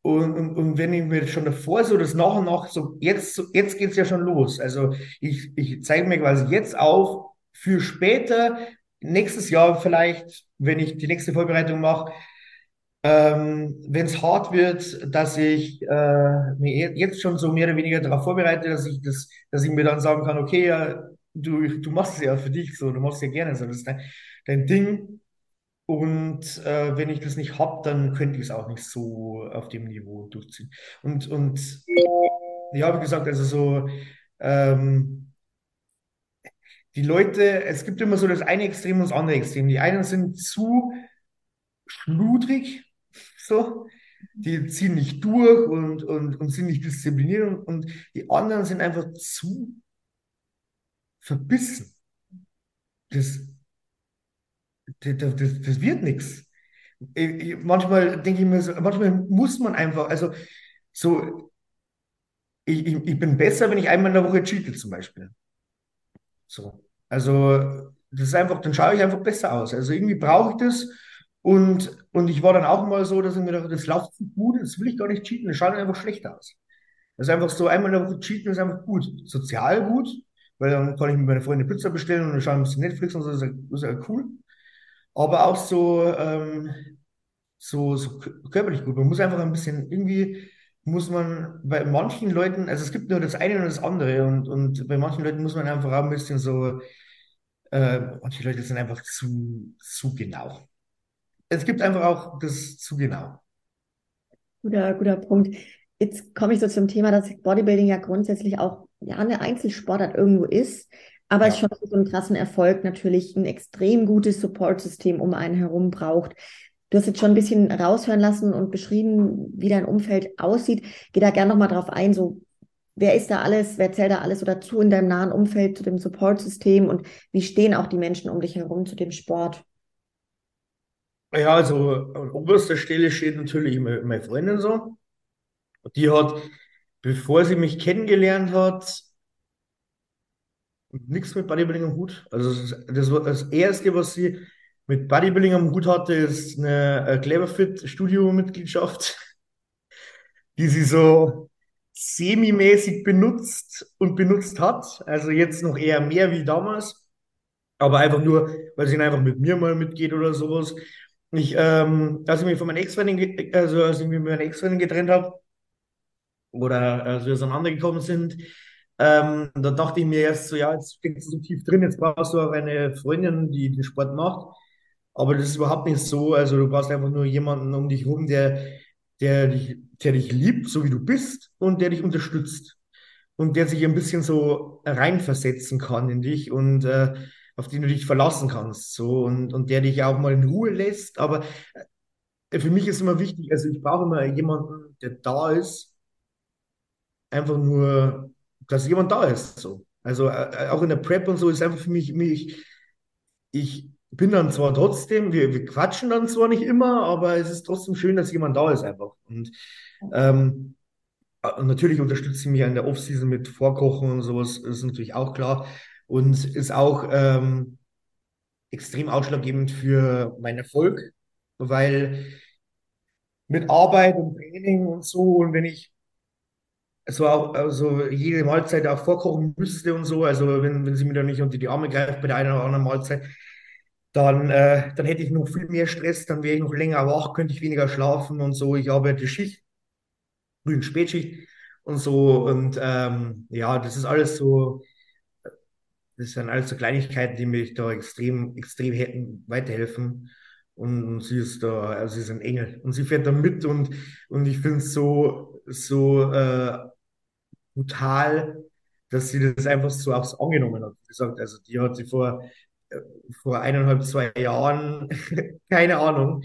und, und, und wenn ich mir schon davor so das nach und nach so, jetzt, jetzt geht's ja schon los. Also ich, ich zeige mir quasi jetzt auf für später, nächstes Jahr vielleicht, wenn ich die nächste Vorbereitung mache, ähm, wenn es hart wird, dass ich äh, mir jetzt schon so mehr oder weniger darauf vorbereite, dass ich das, dass ich mir dann sagen kann, okay, ja, du, du machst es ja für dich so, du machst es ja gerne so, das ist dein, dein Ding. Und äh, wenn ich das nicht habe, dann könnte ich es auch nicht so auf dem Niveau durchziehen. Und, und ja, wie gesagt, also so, ähm, die Leute, es gibt immer so das eine Extrem und das andere Extrem. Die einen sind zu schludrig, so, die ziehen nicht durch und, und, und sind nicht diszipliniert und, und die anderen sind einfach zu verbissen. Das, das, das, das wird nichts. Manchmal denke ich mir so, manchmal muss man einfach, also so, ich, ich, ich bin besser, wenn ich einmal in der Woche cheate zum Beispiel. So. Also, das ist einfach, dann schaue ich einfach besser aus. Also irgendwie brauche ich das. Und, und ich war dann auch mal so, dass ich mir dachte, das läuft gut, das will ich gar nicht cheaten, das schaut einfach schlecht aus. Das ist einfach so, einmal in der Woche cheaten ist einfach gut. Sozial gut, weil dann kann ich mit meiner Freundin Pizza bestellen und dann schauen ein Netflix und so, das ist ja cool aber auch so, ähm, so, so körperlich gut. Man muss einfach ein bisschen, irgendwie muss man bei manchen Leuten, also es gibt nur das eine und das andere und, und bei manchen Leuten muss man einfach auch ein bisschen so, äh, manche Leute sind einfach zu, zu genau. Es gibt einfach auch das zu genau. Guter, guter Punkt. Jetzt komme ich so zum Thema, dass Bodybuilding ja grundsätzlich auch ja, eine Einzelsportart irgendwo ist. Aber es schon so einen krassen Erfolg natürlich ein extrem gutes Support-System um einen herum braucht. Du hast jetzt schon ein bisschen raushören lassen und beschrieben, wie dein Umfeld aussieht. Geh da gerne nochmal drauf ein, so wer ist da alles, wer zählt da alles so dazu in deinem nahen Umfeld zu dem Support-System und wie stehen auch die Menschen um dich herum zu dem Sport? Ja, also an oberster Stelle steht natürlich meine Freundin so. Die hat, bevor sie mich kennengelernt hat, nichts mit Bodybuilding am Hut. Also das, das Erste, was sie mit Bodybuilding am Hut hatte, ist eine, eine Cleverfit Studio-Mitgliedschaft, die sie so semi-mäßig benutzt und benutzt hat. Also jetzt noch eher mehr wie damals. Aber einfach nur, weil sie einfach mit mir mal mitgeht oder sowas. Ich, ähm, als ich mich von meiner Ex-Freundin, also als ich mich mit meiner Ex-Freundin getrennt habe, oder als wir auseinandergekommen sind, ähm, da dachte ich mir erst so, ja, jetzt steckst du so tief drin, jetzt brauchst du auch eine Freundin, die den Sport macht. Aber das ist überhaupt nicht so. Also du brauchst einfach nur jemanden um dich herum, der, der dich, der dich liebt, so wie du bist, und der dich unterstützt. Und der sich ein bisschen so reinversetzen kann in dich und äh, auf den du dich verlassen kannst. So, und, und der dich auch mal in Ruhe lässt. Aber äh, für mich ist immer wichtig, also ich brauche immer jemanden, der da ist, einfach nur dass jemand da ist. So. Also äh, auch in der Prep und so ist einfach für mich, mich ich bin dann zwar trotzdem, wir, wir quatschen dann zwar nicht immer, aber es ist trotzdem schön, dass jemand da ist einfach. Und ähm, äh, natürlich unterstützt sie mich in der Offseason mit Vorkochen und sowas, ist natürlich auch klar. Und ist auch, ähm, extrem ausschlaggebend für meinen Erfolg, weil mit Arbeit und Training und so und wenn ich so auch also jede Mahlzeit auch vorkochen müsste und so, also wenn, wenn sie mir dann nicht unter die Arme greift bei der einen oder anderen Mahlzeit, dann, äh, dann hätte ich noch viel mehr Stress, dann wäre ich noch länger wach, könnte ich weniger schlafen und so. Ich arbeite Schicht, Früh- und Spätschicht und so und ähm, ja, das ist alles so das sind alles so Kleinigkeiten, die mich da extrem, extrem hätten weiterhelfen. Und sie ist da, also sie ist ein Engel. Und sie fährt da mit und, und ich finde es so, so äh, brutal, dass sie das einfach so aufs angenommen hat. Wie gesagt, also die hat sie vor, äh, vor eineinhalb, zwei Jahren, keine Ahnung,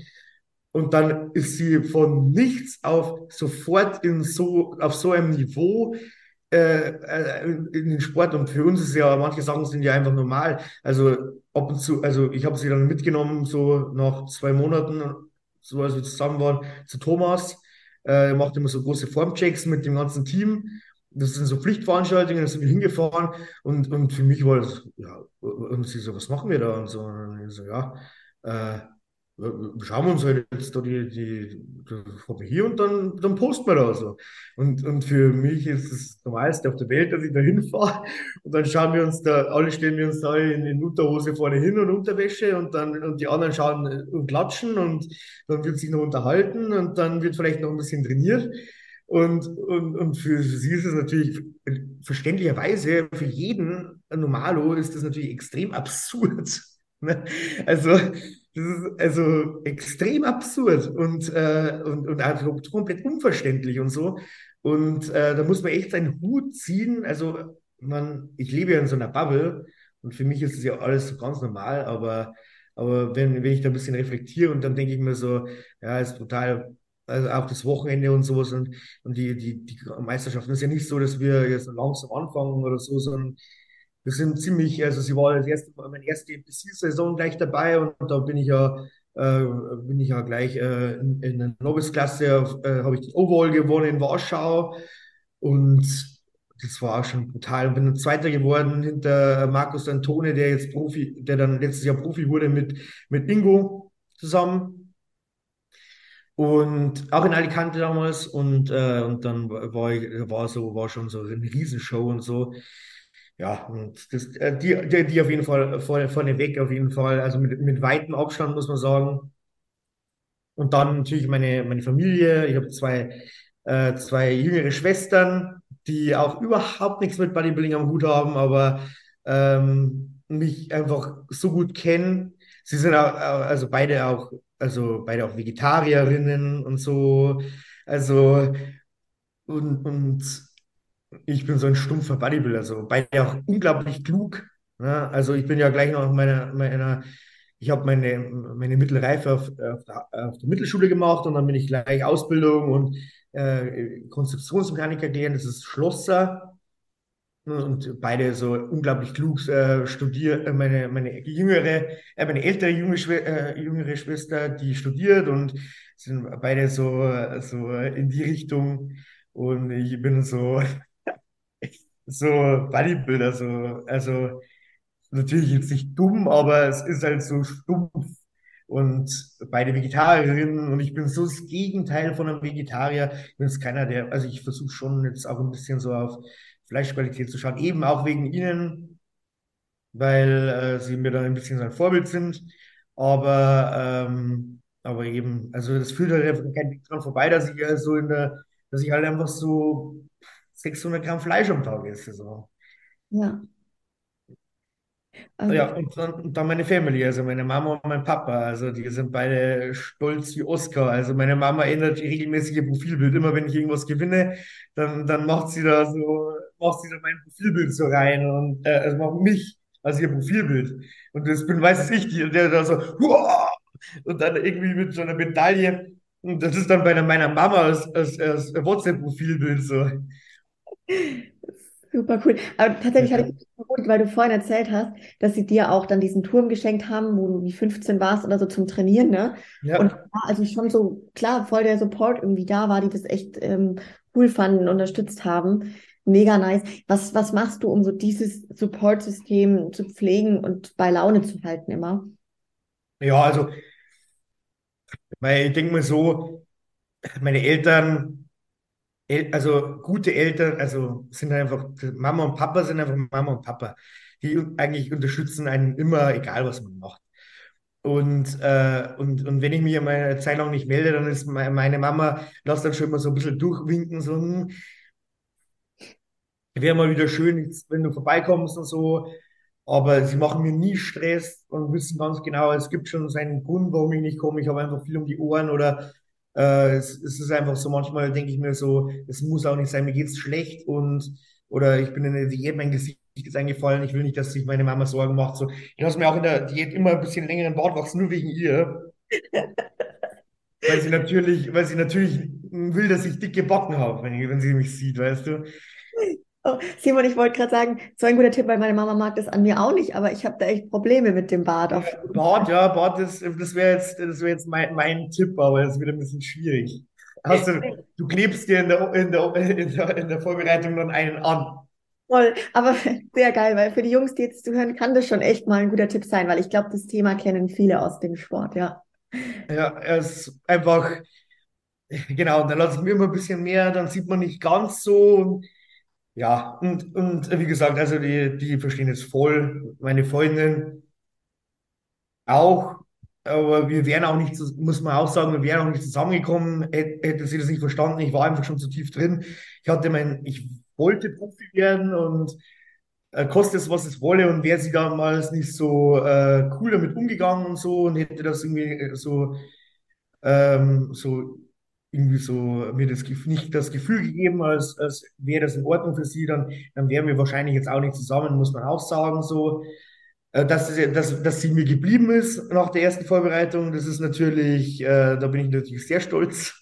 und dann ist sie von nichts auf sofort in so, auf so einem Niveau äh, äh, in den Sport. Und für uns ist ja, manche Sachen sind ja einfach normal. Also ab und zu, also ich habe sie dann mitgenommen, so nach zwei Monaten, so als wir zusammen waren, zu Thomas. Äh, er macht immer so große Formchecks mit dem ganzen Team. Das sind so Pflichtveranstaltungen, da sind wir hingefahren und, und für mich war das, ja, und so, was machen wir da? Und so, und ich so ja, äh, schauen wir uns halt jetzt da die, die, die hier und dann, dann posten wir da so. Und, und für mich ist es das Normalste auf der Welt, dass ich da hinfahre und dann schauen wir uns da, alle stellen wir uns da in, in Unterhose vorne hin und Unterwäsche und dann, und die anderen schauen und klatschen und dann wird sich noch unterhalten und dann wird vielleicht noch ein bisschen trainiert. Und, und, und für sie ist es natürlich verständlicherweise, für jeden Normalo ist das natürlich extrem absurd. Ne? Also, das ist also extrem absurd und, äh, und, und also komplett unverständlich und so. Und äh, da muss man echt seinen Hut ziehen. Also, man, ich lebe ja in so einer Bubble und für mich ist es ja alles so ganz normal, aber, aber wenn, wenn ich da ein bisschen reflektiere und dann denke ich mir so, ja, ist total, also auch das Wochenende und sowas und, und die, die, die Meisterschaften ist ja nicht so, dass wir jetzt langsam anfangen oder so, sondern wir sind ziemlich, also sie war das erste, meine erste NPC-Saison gleich dabei und da bin ich ja, äh, bin ich ja gleich äh, in, in der Novice-Klasse, äh, habe ich den Overall gewonnen in Warschau und das war auch schon brutal. Und bin Zweiter geworden hinter Markus Antone, der jetzt Profi, der dann letztes Jahr Profi wurde mit, mit Ingo zusammen. Und auch in Alicante damals. Und, äh, und dann war ich, war so, war schon so eine Riesenshow und so. Ja, und das, äh, die, die, die auf jeden Fall vorne, vorne weg, auf jeden Fall. Also mit, mit weitem Abstand, muss man sagen. Und dann natürlich meine, meine Familie. Ich habe zwei, äh, zwei jüngere Schwestern, die auch überhaupt nichts mit Bodybuilding am Hut haben, aber ähm, mich einfach so gut kennen. Sie sind auch, also beide auch, also beide auch Vegetarierinnen und so. Also, und, und ich bin so ein stumpfer Bodybuilder, so beide auch unglaublich klug. Ne? Also ich bin ja gleich noch meiner, meiner ich habe meine, meine Mittelreife auf, auf, auf, der, Mittelschule gemacht und dann bin ich gleich Ausbildung und äh, Konstruktionsmechaniker gehen, das ist Schlosser. Und beide so unglaublich klug äh, studiert, äh, meine, meine jüngere, äh, meine ältere junge äh, jüngere Schwester, die studiert und sind beide so, so in die Richtung. Und ich bin so so Bodybuilder, so, also natürlich jetzt nicht dumm, aber es ist halt so stumpf. Und beide Vegetarierinnen und ich bin so das Gegenteil von einem Vegetarier. Ich bin jetzt keiner, der, also ich versuche schon jetzt auch ein bisschen so auf Fleischqualität zu schauen, eben auch wegen ihnen, weil äh, sie mir dann ein bisschen so ein Vorbild sind. Aber, ähm, aber eben, also das führt halt einfach kein Weg dran vorbei, dass ich so in der, dass ich halt einfach so 600 Gramm Fleisch am Tag esse. So. Ja. Also, ja, und dann, und dann meine Family, also meine Mama und mein Papa, also die sind beide stolz wie Oscar. Also meine Mama ändert regelmäßig ihr Profilbild. Immer wenn ich irgendwas gewinne, dann, dann macht sie da so, macht sie da mein Profilbild so rein und äh, also macht mich als ihr Profilbild. Und das bin weiß ich, die, der da so, Huah! und dann irgendwie mit so einer Medaille. Und das ist dann bei meiner Mama als, als, als WhatsApp-Profilbild so. Super cool. Aber tatsächlich hatte ich gut, weil du vorhin erzählt hast, dass sie dir auch dann diesen Turm geschenkt haben, wo du wie 15 warst oder so zum Trainieren, ne? Ja. Und war also schon so, klar, voll der Support irgendwie da war, die das echt ähm, cool fanden, unterstützt haben. Mega nice. Was, was machst du, um so dieses Support-System zu pflegen und bei Laune zu halten immer? Ja, also, weil ich denke mal so, meine Eltern, El also gute Eltern, also sind einfach, Mama und Papa sind einfach Mama und Papa. Die eigentlich unterstützen einen immer, egal was man macht. Und, äh, und, und wenn ich mich einmal eine Zeit lang nicht melde, dann ist meine, Mama, lasst dann schon mal so ein bisschen durchwinken, so, hm, wäre mal wieder schön, wenn du vorbeikommst und so. Aber sie machen mir nie Stress und wissen ganz genau, es gibt schon seinen Grund, warum ich nicht komme. Ich habe einfach viel um die Ohren oder äh, es, es ist einfach so, manchmal denke ich mir so, es muss auch nicht sein, mir geht's schlecht und oder ich bin in der Diät, mein Gesicht ist eingefallen, ich will nicht, dass sich meine Mama Sorgen macht. So, ich lasse mir auch in der Diät immer ein bisschen längeren Bart wachsen, nur wegen ihr. Weil sie natürlich, weil sie natürlich will, dass ich dicke Backen habe, wenn, wenn sie mich sieht, weißt du? Oh, Simon, ich wollte gerade sagen, so ein guter Tipp, weil meine Mama mag das an mir auch nicht, aber ich habe da echt Probleme mit dem Bart. Ja, Bart, ja, Bart, das, das wäre jetzt, das wäre jetzt mein, mein Tipp, aber das wird ein bisschen schwierig. Hast du, du klebst dir in der, in der, in der, in der Vorbereitung noch einen an. Voll, aber sehr geil, weil für die Jungs, die jetzt zuhören, kann das schon echt mal ein guter Tipp sein, weil ich glaube, das Thema kennen viele aus dem Sport, ja. Ja, er ist einfach, genau, dann lasse ich mir immer ein bisschen mehr, dann sieht man nicht ganz so. Und, ja, und, und wie gesagt, also die, die verstehen es voll. Meine Freundin auch, aber wir wären auch nicht, muss man auch sagen, wir wären auch nicht zusammengekommen, hätte, sie das nicht verstanden. Ich war einfach schon zu tief drin. Ich hatte mein, ich wollte Profi werden und äh, koste es, was es wolle und wäre sie damals nicht so äh, cool damit umgegangen und so und hätte das irgendwie äh, so ähm, so irgendwie so mir das nicht das Gefühl gegeben, als, als wäre das in Ordnung für sie, dann, dann wären wir wahrscheinlich jetzt auch nicht zusammen, muss man auch sagen, so. Äh, Dass, dass, dass sie mir geblieben ist nach der ersten Vorbereitung, das ist natürlich, äh, da bin ich natürlich sehr stolz,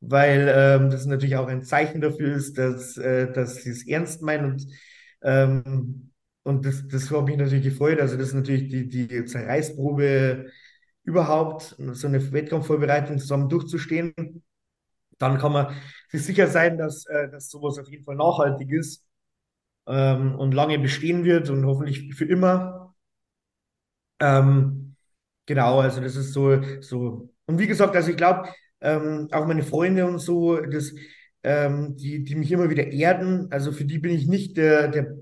weil ähm, das natürlich auch ein Zeichen dafür ist, dass, äh, dass sie es ernst meinen und, ähm, und das, das hat mich natürlich gefreut. Also das ist natürlich die, die Zerreißprobe überhaupt, so eine Wettkampfvorbereitung zusammen durchzustehen. Dann kann man sich sicher sein, dass, äh, dass sowas auf jeden Fall nachhaltig ist ähm, und lange bestehen wird und hoffentlich für immer. Ähm, genau, also das ist so, so. Und wie gesagt, also ich glaube, ähm, auch meine Freunde und so, das, ähm, die, die mich immer wieder erden, also für die bin ich nicht der, der,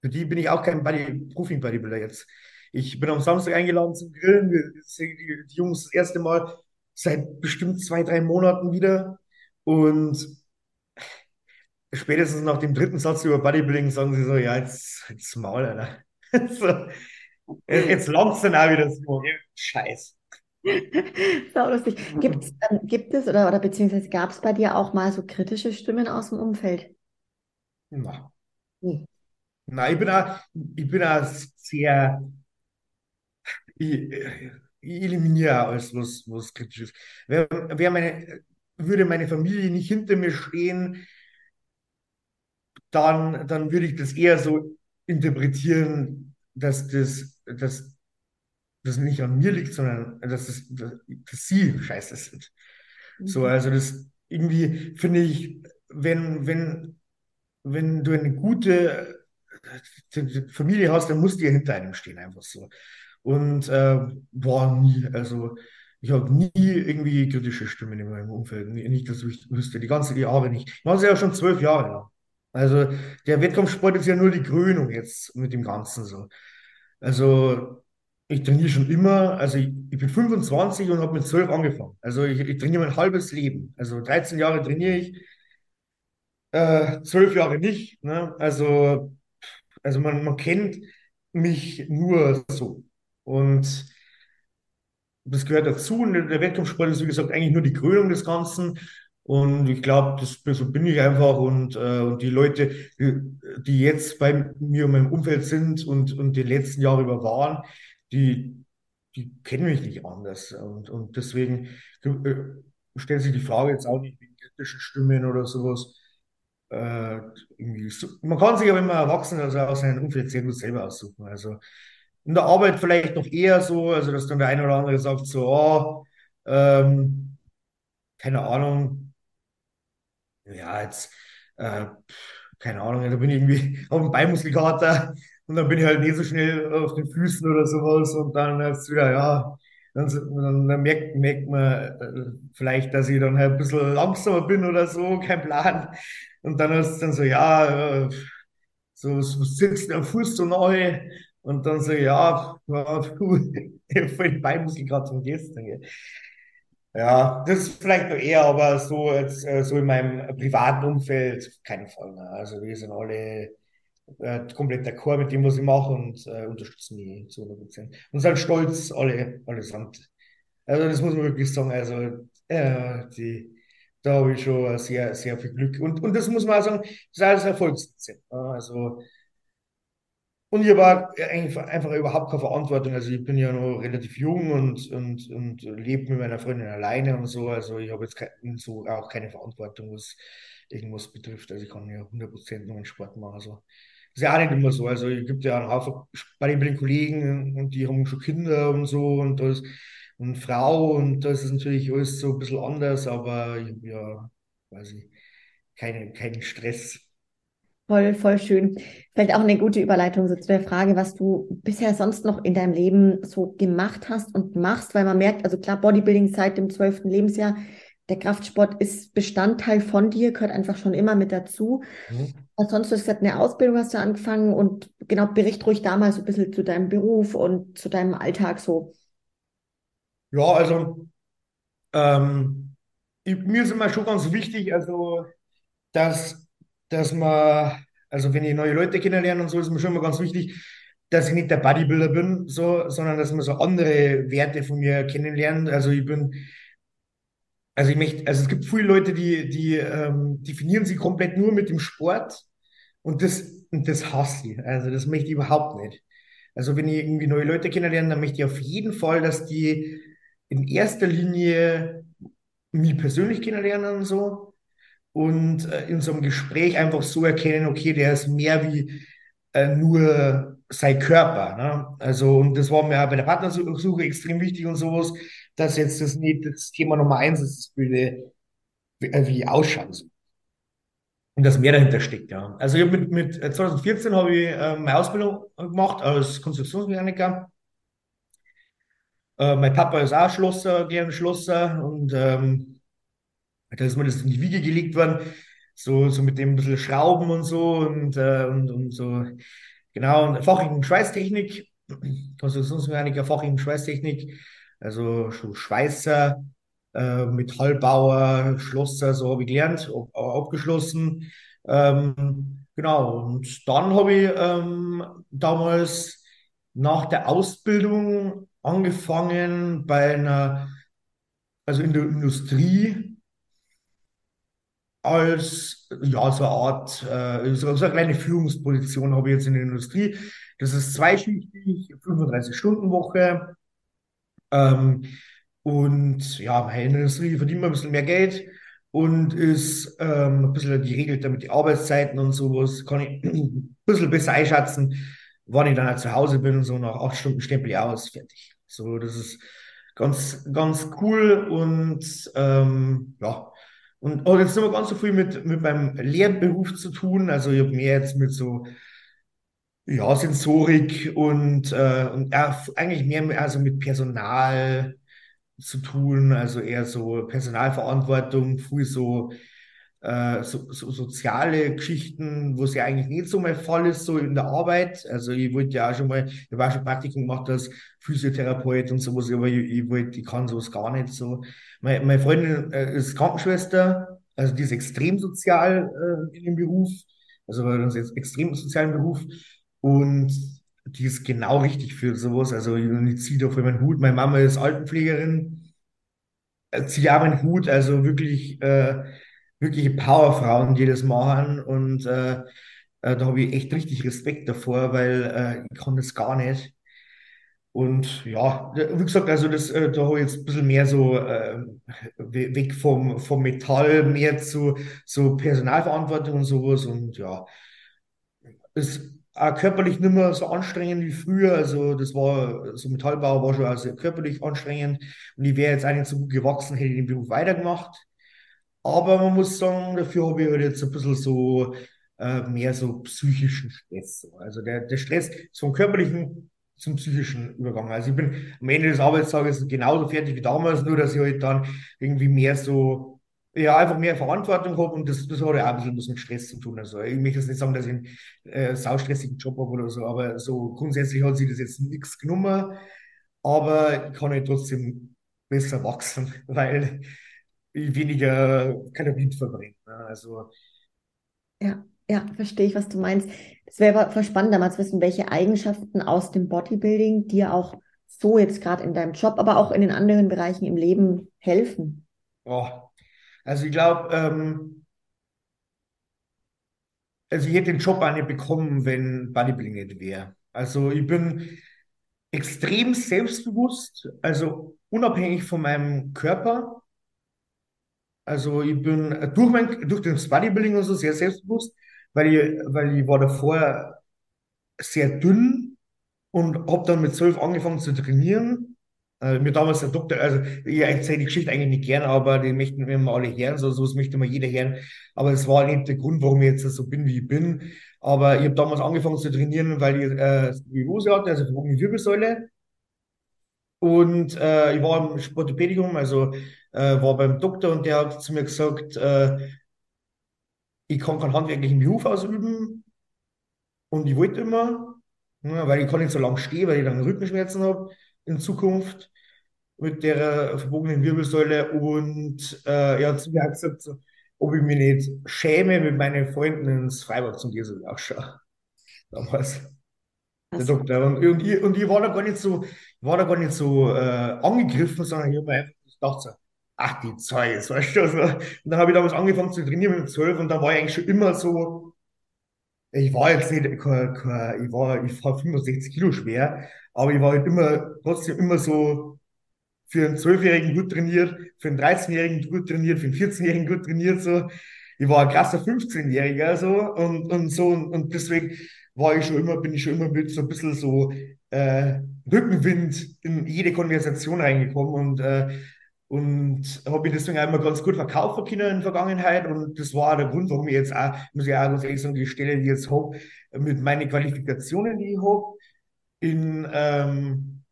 für die bin ich auch kein Body, Profi-Bodybuilder jetzt. Ich bin am Samstag eingeladen zum Grillen. Wir sehen die, die Jungs das erste Mal seit bestimmt zwei, drei Monaten wieder. Und spätestens nach dem dritten Satz über Bodybuilding sagen sie so, ja, jetzt, jetzt Maul, Alter. So, jetzt langt's dann auch wieder so. Scheiß. Sau lustig. Gibt's, ähm, gibt es oder, oder beziehungsweise gab es bei dir auch mal so kritische Stimmen aus dem Umfeld? Na, Nee. na, ich bin auch, ich bin auch sehr, eliminiere alles, was, was kritisch ist. Wer, wer meine, würde meine Familie nicht hinter mir stehen, dann, dann würde ich das eher so interpretieren, dass das, dass das nicht an mir liegt, sondern dass, es, dass, dass sie scheiße sind. So, Mhm. also das irgendwie finde ich, wenn, wenn, wenn du eine gute äh, Familie hast, dann musst du ja hinter einem stehen, einfach so. Und äh, boah, nie, also ich habe nie irgendwie kritische Stimmen in meinem Umfeld, nicht, dass ich wüsste, die ganze Jahre nicht. Ich mache es ja schon zwölf Jahre lang. Also der Wettkampfsport ist ja nur die Krönung jetzt mit dem Ganzen so. Also ich trainiere schon immer, also ich, ich bin 25 und habe mit 12 angefangen. Also ich, ich trainiere mein halbes Leben. Also 13 Jahre trainiere ich, äh, 12 Jahre nicht. Ne? Also, also man, man kennt mich nur so. Und das gehört dazu. Und der Wettkampfsport ist, wie gesagt, eigentlich nur die Krönung des Ganzen. Und ich glaube, das, so bin ich einfach. Und, äh, und die Leute, die, jetzt bei mir und meinem Umfeld sind und, und die letzten Jahre über waren, die, die kennen mich nicht anders. Und, und deswegen äh, stellt sich die Frage jetzt auch nicht wegen kritischen Stimmen oder sowas. Äh, so. Man kann sich aber, man erwachsen also auch sein Umfeld sehr gut selber aussuchen. Also in der Arbeit vielleicht noch eher so, also dass dann der eine oder andere sagt so, oh, ähm, keine Ahnung, ja, jetzt, äh, keine Ahnung, da bin ich irgendwie auf dem Beimuskelkater Und dann bin ich halt nicht so schnell auf den Füßen oder sowas und dann ist wieder, ja, dann, dann, dann merkt, merkt man äh, vielleicht, dass ich dann halt ein bisschen langsamer bin oder so, kein Plan. Und dann ist es dann so, ja, äh, so, so sitzt am Fuß so neu und dann so, ja, du, voll die Beinmuskel gerade zum gestern. Gell. Ja, das ist vielleicht noch eher, aber so jetzt, äh, so in meinem privaten Umfeld keinen Fall mehr. Also wir sind alle äh, komplett d'accord mit dem, was ich mache und äh, unterstützen mich zu 100 Prozent. Und sind stolz alle, allesamt. Also das muss man wirklich sagen. Also äh, die, da habe ich schon sehr, sehr viel Glück. Und, und das muss man auch sagen, das ist alles Erfolgsrezept. Also und ich eigentlich einfach überhaupt keine Verantwortung. Also ich bin ja noch relativ jung und, und, und lebe mit meiner Freundin alleine und so. Also ich habe jetzt kein, so auch keine Verantwortung, was irgendwas betrifft. Also ich kann ja 100% nur einen Sport machen. Also das ist ja auch nicht immer so. Also es gibt ja einen Haufen den Kollegen und die haben schon Kinder und so und das und Frau und da ist natürlich alles so ein bisschen anders, aber ich habe ja quasi keine, keinen Stress. Voll, voll schön. Vielleicht auch eine gute Überleitung so zu der Frage, was du bisher sonst noch in deinem Leben so gemacht hast und machst, weil man merkt, also klar, Bodybuilding seit dem zwölften Lebensjahr, der Kraftsport ist Bestandteil von dir, gehört einfach schon immer mit dazu. Mhm. Was sonst, du hast gesagt, eine Ausbildung hast du angefangen und genau, bericht ruhig da mal so ein bisschen zu deinem Beruf und zu deinem Alltag so. Ja, also ähm, ich, mir ist immer schon ganz wichtig, also dass dass man, also wenn ich neue Leute kennenlerne und so, ist mir schon immer ganz wichtig, dass ich nicht der Bodybuilder bin, so, sondern dass man so andere Werte von mir kennenlernt. Also ich bin, also ich möchte, also es gibt viele Leute, die, die ähm, definieren sich komplett nur mit dem Sport und das, und das hasse ich. Also das möchte ich überhaupt nicht. Also wenn ich irgendwie neue Leute kennenlerne, dann möchte ich auf jeden Fall, dass die in erster Linie mich persönlich kennenlernen und so und äh, in so einem Gespräch einfach so erkennen, okay, der ist mehr wie äh, nur sein Körper. Ne? Also, und das war mir auch bei der Partnersuche extrem wichtig und sowas, dass jetzt das nicht das Thema Nummer eins ist, würde, wie, äh, wie ausschauen soll. Und dass mehr dahinter steckt, ja. Also ich mit, mit 2014 äh, habe ich äh, meine Ausbildung gemacht als Konstruktionsmechaniker. Äh, mein Papa ist auch Schlosser, gern Schlosser und ähm, da ist mir das in die Wiege gelegt worden, so, so mit dem bisschen Schrauben und so und, äh, und, und so. Genau, und Fachrichtung Schweißtechnik, Konstruktionsmechaniker, Fachrichtung Schweißtechnik, also so Schweißer, äh, Metallbauer, Schlosser, so habe ich gelernt, ab, abgeschlossen. Ähm, genau, und dann habe ich ähm, damals nach der Ausbildung angefangen bei einer, also in der Industrie, als ja, so eine Art, äh, so, so eine kleine Führungsposition habe ich jetzt in der Industrie. Das ist zweischichtig, 35-Stunden-Woche. Ähm, und ja, in der Industrie verdient man ein bisschen mehr Geld und ist ähm, ein bisschen geregelt damit die Arbeitszeiten und sowas. Kann ich ein bisschen besser einschätzen, wann ich dann halt zu Hause bin. So nach acht Stunden stempel ich aus, fertig. So, das ist ganz, ganz cool und ähm, ja. Und auch jetzt nicht mehr ganz so viel mit, mit meinem Lehrberuf zu tun. Also ich habe mehr jetzt mit so ja, Sensorik und, äh, und ja, eigentlich mehr also mit Personal zu tun, also eher so Personalverantwortung, früh so äh, so, so soziale Geschichten, wo es ja eigentlich nicht so mein Fall ist, so in der Arbeit. Also ich wollte ja auch schon mal, ich war schon Praktikum gemacht als Physiotherapeut und sowas, aber ich, ich wollte, ich kann sowas gar nicht so. Meine, meine Freundin äh, ist Krankenschwester, also die ist extrem sozial äh, in dem Beruf, also das ist extrem sozialen Beruf und die ist genau richtig für sowas. Also ich, ich ziehe da voll meinen Hut. Meine Mama ist Altenpflegerin, äh, ziehe auch meinen Hut, also wirklich äh, wirkliche Powerfrauen, die das machen. Und äh, äh, da habe ich echt richtig Respekt davor, weil äh, ich kann das gar nicht. Und ja, wie gesagt, also das, äh, da habe ich jetzt ein bisschen mehr so äh, weg vom, vom Metall, mehr zu so Personalverantwortung und sowas. Und ja, ist auch körperlich nicht mehr so anstrengend wie früher. Also das war, so Metallbau war schon auch sehr körperlich anstrengend. Und ich wäre jetzt eigentlich so gut gewachsen, hätte ich den Beruf weitergemacht. Aber man muss sagen, dafür habe ich halt jetzt ein bisschen so äh, mehr so psychischen Stress. Also der, der Stress vom körperlichen zum psychischen übergangen. Also ich bin am Ende des Arbeitstages genauso fertig wie damals, nur dass ich halt dann irgendwie mehr so, ja, einfach mehr Verantwortung habe und das, das hat ja auch ein bisschen was mit Stress zu tun. Also ich möchte jetzt nicht sagen, dass ich einen äh, saustressigen Job habe oder so, aber so grundsätzlich hat sich das jetzt nichts genommen, aber ich kann halt trotzdem besser wachsen, weil weniger Kalorien verbrenne. Also ja. Ja, verstehe ich, was du meinst. Es wäre voll spannend, damals wissen, welche Eigenschaften aus dem Bodybuilding dir auch so jetzt gerade in deinem Job, aber auch in den anderen Bereichen im Leben helfen. Oh, also ich glaube, ähm, also ich hätte den Job auch nicht bekommen, wenn Bodybuilding nicht wäre. Also ich bin extrem selbstbewusst, also unabhängig von meinem Körper. Also ich bin durch, mein, durch das Bodybuilding und so sehr selbstbewusst weil ich, weil ich war davor sehr dünn und habe dann mit zwölf angefangen zu trainieren. Äh, mir damals der Doktor, also ich erzähle die Geschichte eigentlich nicht gern, aber die möchten mir mal alle hören, so sowas möchte mal jeder hören. Aber es war nicht der Grund, warum ich jetzt so bin, wie ich bin. Aber ich habe damals angefangen zu trainieren, weil ich äh, Skoliose hatte, also verbogene Wirbelsäule. Und äh, ich war im Sportopädikum, also äh, war beim Doktor und der hat zu mir gesagt, äh, ich kann keinen handwerklichen Beruf ausüben und ich wollte immer, ja, weil ich kann nicht so lange stehen, weil ich dann Rückenschmerzen habe in Zukunft mit der verbogenen Wirbelsäule und äh, er hat zu mir gesagt, ob ich mich nicht schäme, mit meinen Freunden ins Freibad zum Diesel ausschaue. Damals. Der Doktor. Und, und, ich, und ich war da gar nicht so, war da gar nicht so äh, angegriffen, sondern ich habe mir einfach gedacht, so, ach, die Zeus, weißt du, also, und dann habe ich damals angefangen zu trainieren mit zwölf und da war ich eigentlich schon immer so, ich war jetzt nicht, ich war, ich war 65 Kilo schwer, aber ich war halt immer, trotzdem immer so für einen Zwölfjährigen gut trainiert, für einen 13-Jährigen gut trainiert, für einen 14-Jährigen gut trainiert, so. Ich war ein krasser 15-Jähriger, so, und, und so, und, und deswegen war ich schon immer, bin ich schon immer mit so ein bisschen so, äh, Rückenwind in jede Konversation reingekommen und, äh, und habe mich deswegen einmal ganz gut verkaufen können in der Vergangenheit. Und das war auch der Grund, warum ich jetzt auch, muss ich auch ganz ehrlich sagen, die Stelle, die ich jetzt habe, mit meinen Qualifikationen, die ich habe, in ähm,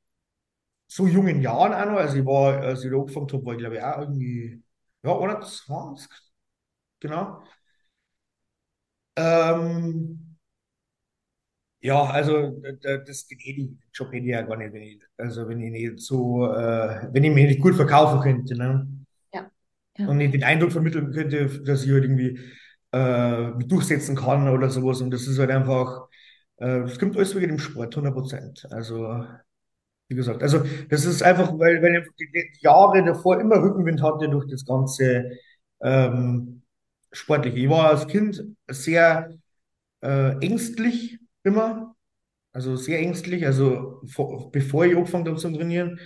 so jungen Jahren auch noch. Also ich war, als ich da angefangen habe, war ich glaube ich auch irgendwie, ja, 21, genau. Ähm, ja, also das geht eh ich ja gar nicht, wenn ich, also wenn ich nicht so, äh, wenn ich mich nicht gut verkaufen könnte, ne? Ja. ja. Und nicht den Eindruck vermitteln könnte, dass ich halt irgendwie äh, mich durchsetzen kann oder sowas. Und das ist halt einfach, äh, das kommt alles wegen dem Sport, 100 Prozent. Also, wie gesagt, also das ist einfach, weil, weil ich die, die Jahre davor immer Rückenwind hatte durch das ganze ähm, Sportliche. Ich war als Kind sehr äh, ängstlich immer. Also sehr ängstlich, also vor, bevor ich angefangen habe zu trainieren.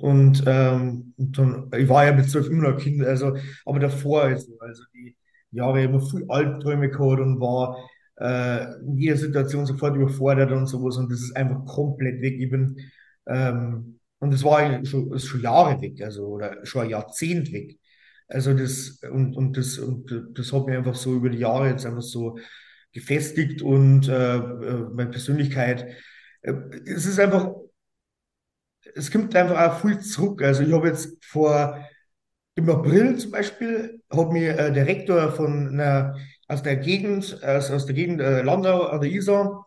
Und, ähm, und dann, ich war ja mit zwölf immer noch Kind, also, aber davor, also, also die Jahre immer viel Albträume gehabt und war äh, in jeder Situation sofort überfordert und sowas und das ist einfach komplett weg. Ich bin, ähm, und das war schon, ist schon Jahre weg, also, oder schon ein Jahrzehnt weg. Also das, und, und das, und das hat mir einfach so über die Jahre jetzt einfach so gefestigt und äh, äh, meine Persönlichkeit. Äh, es ist einfach, es kommt einfach auch viel zurück. Also ich habe jetzt vor im April zum Beispiel hat mir äh, der Rektor von einer, aus der Gegend, aus, aus der Gegend äh, Landau an der Isar,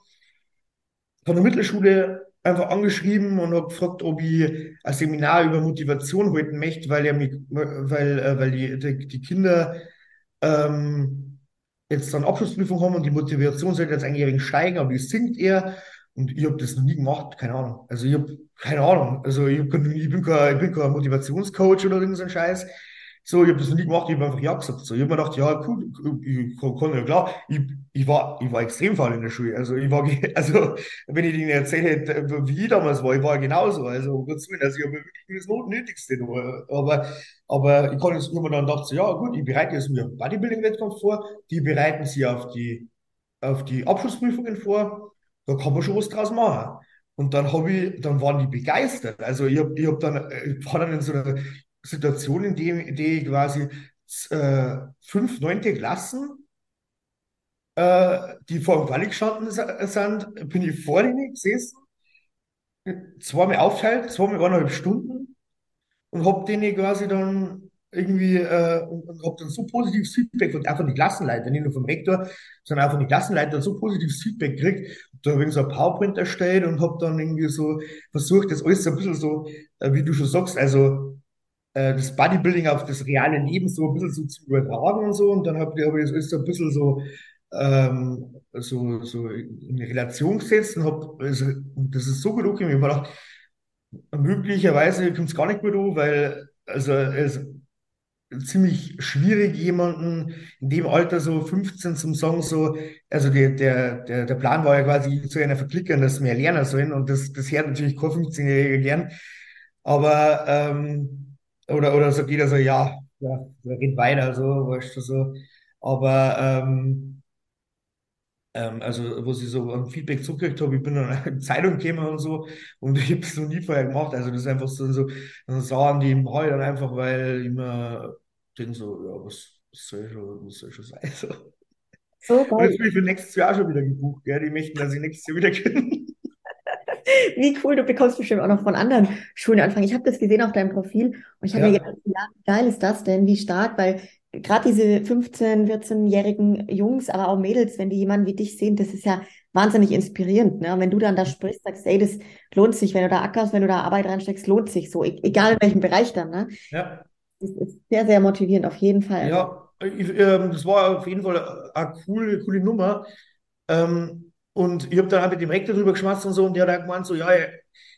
von der Mittelschule einfach angeschrieben und habe gefragt, ob ich ein Seminar über Motivation halten möchte, weil er mich, weil, äh, weil die, die, die Kinder ähm, jetzt dann Abschlussprüfung haben und die Motivation sollte jetzt eigentlich ein wenig steigen, aber die sinkt eher. Und ich habe das noch nie gemacht, keine Ahnung. Also ich habe keine Ahnung. Also ich, hab, ich, bin kein, ich bin kein Motivationscoach oder irgend so ein Scheiß. So, ich habe das noch nie gemacht, ich habe einfach ja gesagt. So, ich habe mir gedacht, ja, cool, ich, kann, ja klar, ich, ich, war, ich war extrem faul in der Schule. Also ich war, also wenn ich Ihnen erzählt hätte, wie ich damals war, ich war genauso. Also, um Gottes Willen, also ich habe wirklich das Notnötigste nur. Aber, aber ich kann jetzt immer dann gedacht, ja, gut, ich bereite jetzt mir Bodybuilding-Wettkampf vor, die bereiten sie auf die, auf die Abschlussprüfungen vor, da kann man schon was draus machen. Und dann habe ich, dann waren die begeistert. Also ich habe ich hab dann, ich war dann in so einer Situation, in der, in ich quasi äh, fünf, neunte Klassen äh, die vor dem Quali gestanden sind, bin ich vor denen gesessen, zweimal aufteilt, zweimal eineinhalb Stunden und hab denen quasi dann irgendwie äh, und, und hab dann so positives Feedback von, auch von den Klassenleitern, nicht nur vom Rektor, sondern auch von den Klassenleitern so positives Feedback gekriegt. Da habe ich so ein PowerPoint erstellt und hab dann irgendwie so versucht, das alles so ein bisschen so, äh, wie du schon sagst, also äh, das Bodybuilding auf das reale Leben so ein bisschen so zu übertragen und so. Und dann habe hab ich das so ein bisschen so, ähm, so, so in Relation gesetzt und hab, also, das ist so gut angekommen. Ich habe mir gedacht, möglicherweise kommt es gar nicht gut an, weil also es ziemlich schwierig, jemanden in dem Alter so 15 zum sagen, so, also der, der, der, der Plan war ja quasi zu einer verklickern, dass mehr lernen sollen und das, das hört natürlich kein 15-Jähriger gern, aber ähm, oder, oder sagt jeder so, ja, ja, red weiter, so, weißt du, so. Aber ähm, ähm, also, wo ich so ein Feedback zurückgekriegt habe, ich bin dann in die Zeitung gekommen und so und ich habe es noch nie vorher gemacht. Also das ist einfach so, so dann sagen die im Heu dann einfach, weil ich mir denke so, ja, was, was soll schon, was soll schon sein? So. So Und jetzt geil. bin ich für nächstes Jahr schon wieder gebucht, gell? Die möchten, dass ich nächstes Jahr wieder kann. Wie cool, du bekommst bestimmt auch noch von anderen Schulen anfangen. Ich habe das gesehen auf deinem Profil und ich habe mir Ja, gedacht, ja, wie geil ist das denn, wie stark, weil gerade diese 15, 14-jährigen Jungs, aber auch Mädels, wenn die jemanden wie dich sehen, das ist ja wahnsinnig inspirierend. Ne? Und wenn du dann da sprichst, sagst, ey, das lohnt sich, wenn du da ackerst, wenn du da Arbeit reinsteckst, lohnt sich so, e egal in welchem Bereich dann. Ne? ja. Das ist sehr, sehr motivierend, auf jeden Fall. Ja, ich, ähm, das war auf jeden Fall eine coole, coole Nummer. Ähm, und ich habe dann auch mit dem Rektor drüber geschmatzt und so, und der hat gemeint, so, ja,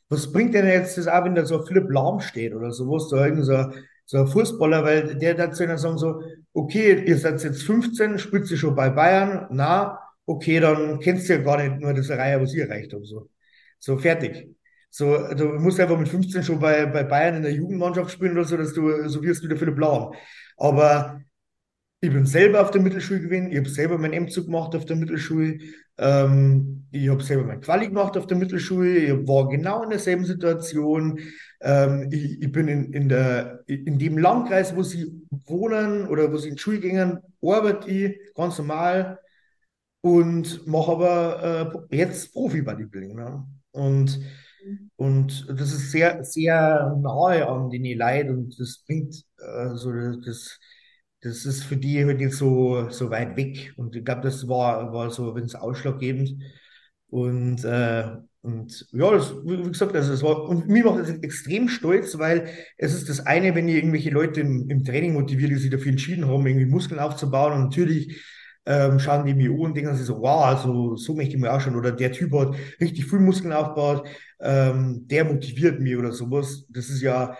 was bringt denn jetzt das auch, wenn da so Philipp Lahm steht oder sowas, da irgend so, so ein Fußballer, weil der dazu dann sagen so, okay, ihr seid jetzt 15, spielt ihr schon bei Bayern, na, okay, dann kennst du ja gar nicht nur das Reihe, was ich erreicht habe, so. So, fertig. So, du musst einfach mit 15 schon bei, bei Bayern in der Jugendmannschaft spielen oder so, dass du so wirst wie der Philipp Lahm. Aber ich bin selber auf der Mittelschule gewesen, ich habe selber mein M-Zug gemacht auf der Mittelschule, ähm, ich habe selber mein Quali gemacht auf der Mittelschule, ich war genau in derselben Situation. Ähm, ich, ich bin in, in, der, in dem Landkreis, wo sie wohnen oder wo sie in gehen, arbeite ich ganz normal und mache aber äh, jetzt Profi-Bodybuilding. Ne? Und, und das ist sehr, sehr nahe an den Leuten und das bringt äh, so das, das ist für die halt nicht so, so weit weg. Und ich glaube, das war, war so es ausschlaggebend. Und, äh, und ja, das, wie gesagt, also es war, und mir macht das extrem stolz, weil es ist das eine, wenn ich irgendwelche Leute im, im Training motiviere, die sich dafür entschieden haben, irgendwie Muskeln aufzubauen. Und natürlich ähm, schauen die mir an und denken sich so, wow, also so möchte ich mir auch schon. Oder der Typ hat richtig viel Muskeln aufgebaut, ähm, der motiviert mich oder sowas. Das ist ja,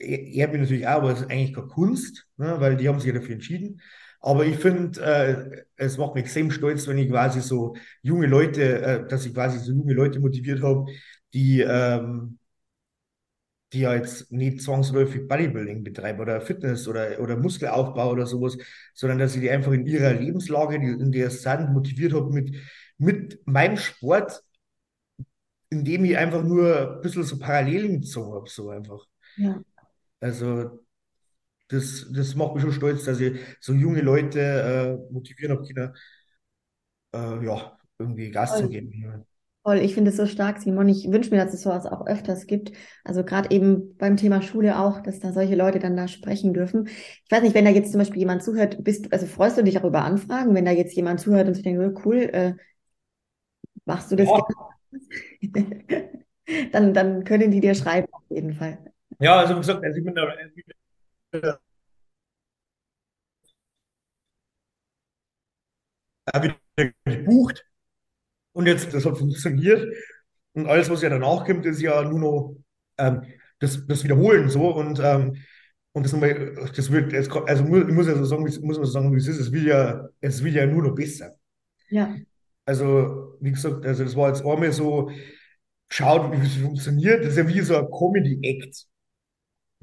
ehrt mich natürlich auch, aber es ist eigentlich keine Kunst, ne, weil die haben sich ja dafür entschieden. Aber ich finde, äh, es macht mich extrem stolz, wenn ich quasi so junge Leute, äh, dass ich quasi so junge Leute motiviert habe, die, ähm, die ja jetzt nicht zwangsläufig Bodybuilding betreiben oder Fitness oder, oder Muskelaufbau oder sowas, sondern dass ich die einfach in ihrer Lebenslage, die, in der es sind, motiviert habe mit, mit meinem Sport, indem ich einfach nur ein bisschen so Parallelen gezogen habe, so einfach. Ja, Also das, das macht mich schon stolz, dass ich so junge Leute äh, motivieren habe, können, äh, ja, irgendwie Gas zu voll. geben. Voll, ich finde es so stark, Simon. Ich wünsche mir, dass es sowas auch öfters gibt. Also gerade eben beim Thema Schule auch, dass da solche Leute dann da sprechen dürfen. Ich weiß nicht, wenn da jetzt zum Beispiel jemand zuhört, bist du, also freust du dich auch über Anfragen, wenn da jetzt jemand zuhört und sich denkt, oh, cool, äh, machst du das Ja, gerne? Dann, dann können die dir schreiben, auf jeden Fall. Ja, also wie gesagt, also ich bin da wieder, äh, wieder gebucht und jetzt, das hat funktioniert. Und alles, was ja danach kommt, ist ja nur noch ähm, das, das Wiederholen so und ähm, und das, nochmal- das wird, jetzt, also muss, ich muss ja so sagen, muss man so sagen, wie es ist, es wird ja, es wird ja nur noch besser. Ja, Also, wie gesagt, also das war jetzt einmal so, geschaut, wie es funktioniert. Das ist ja wie so ein Comedy-Act.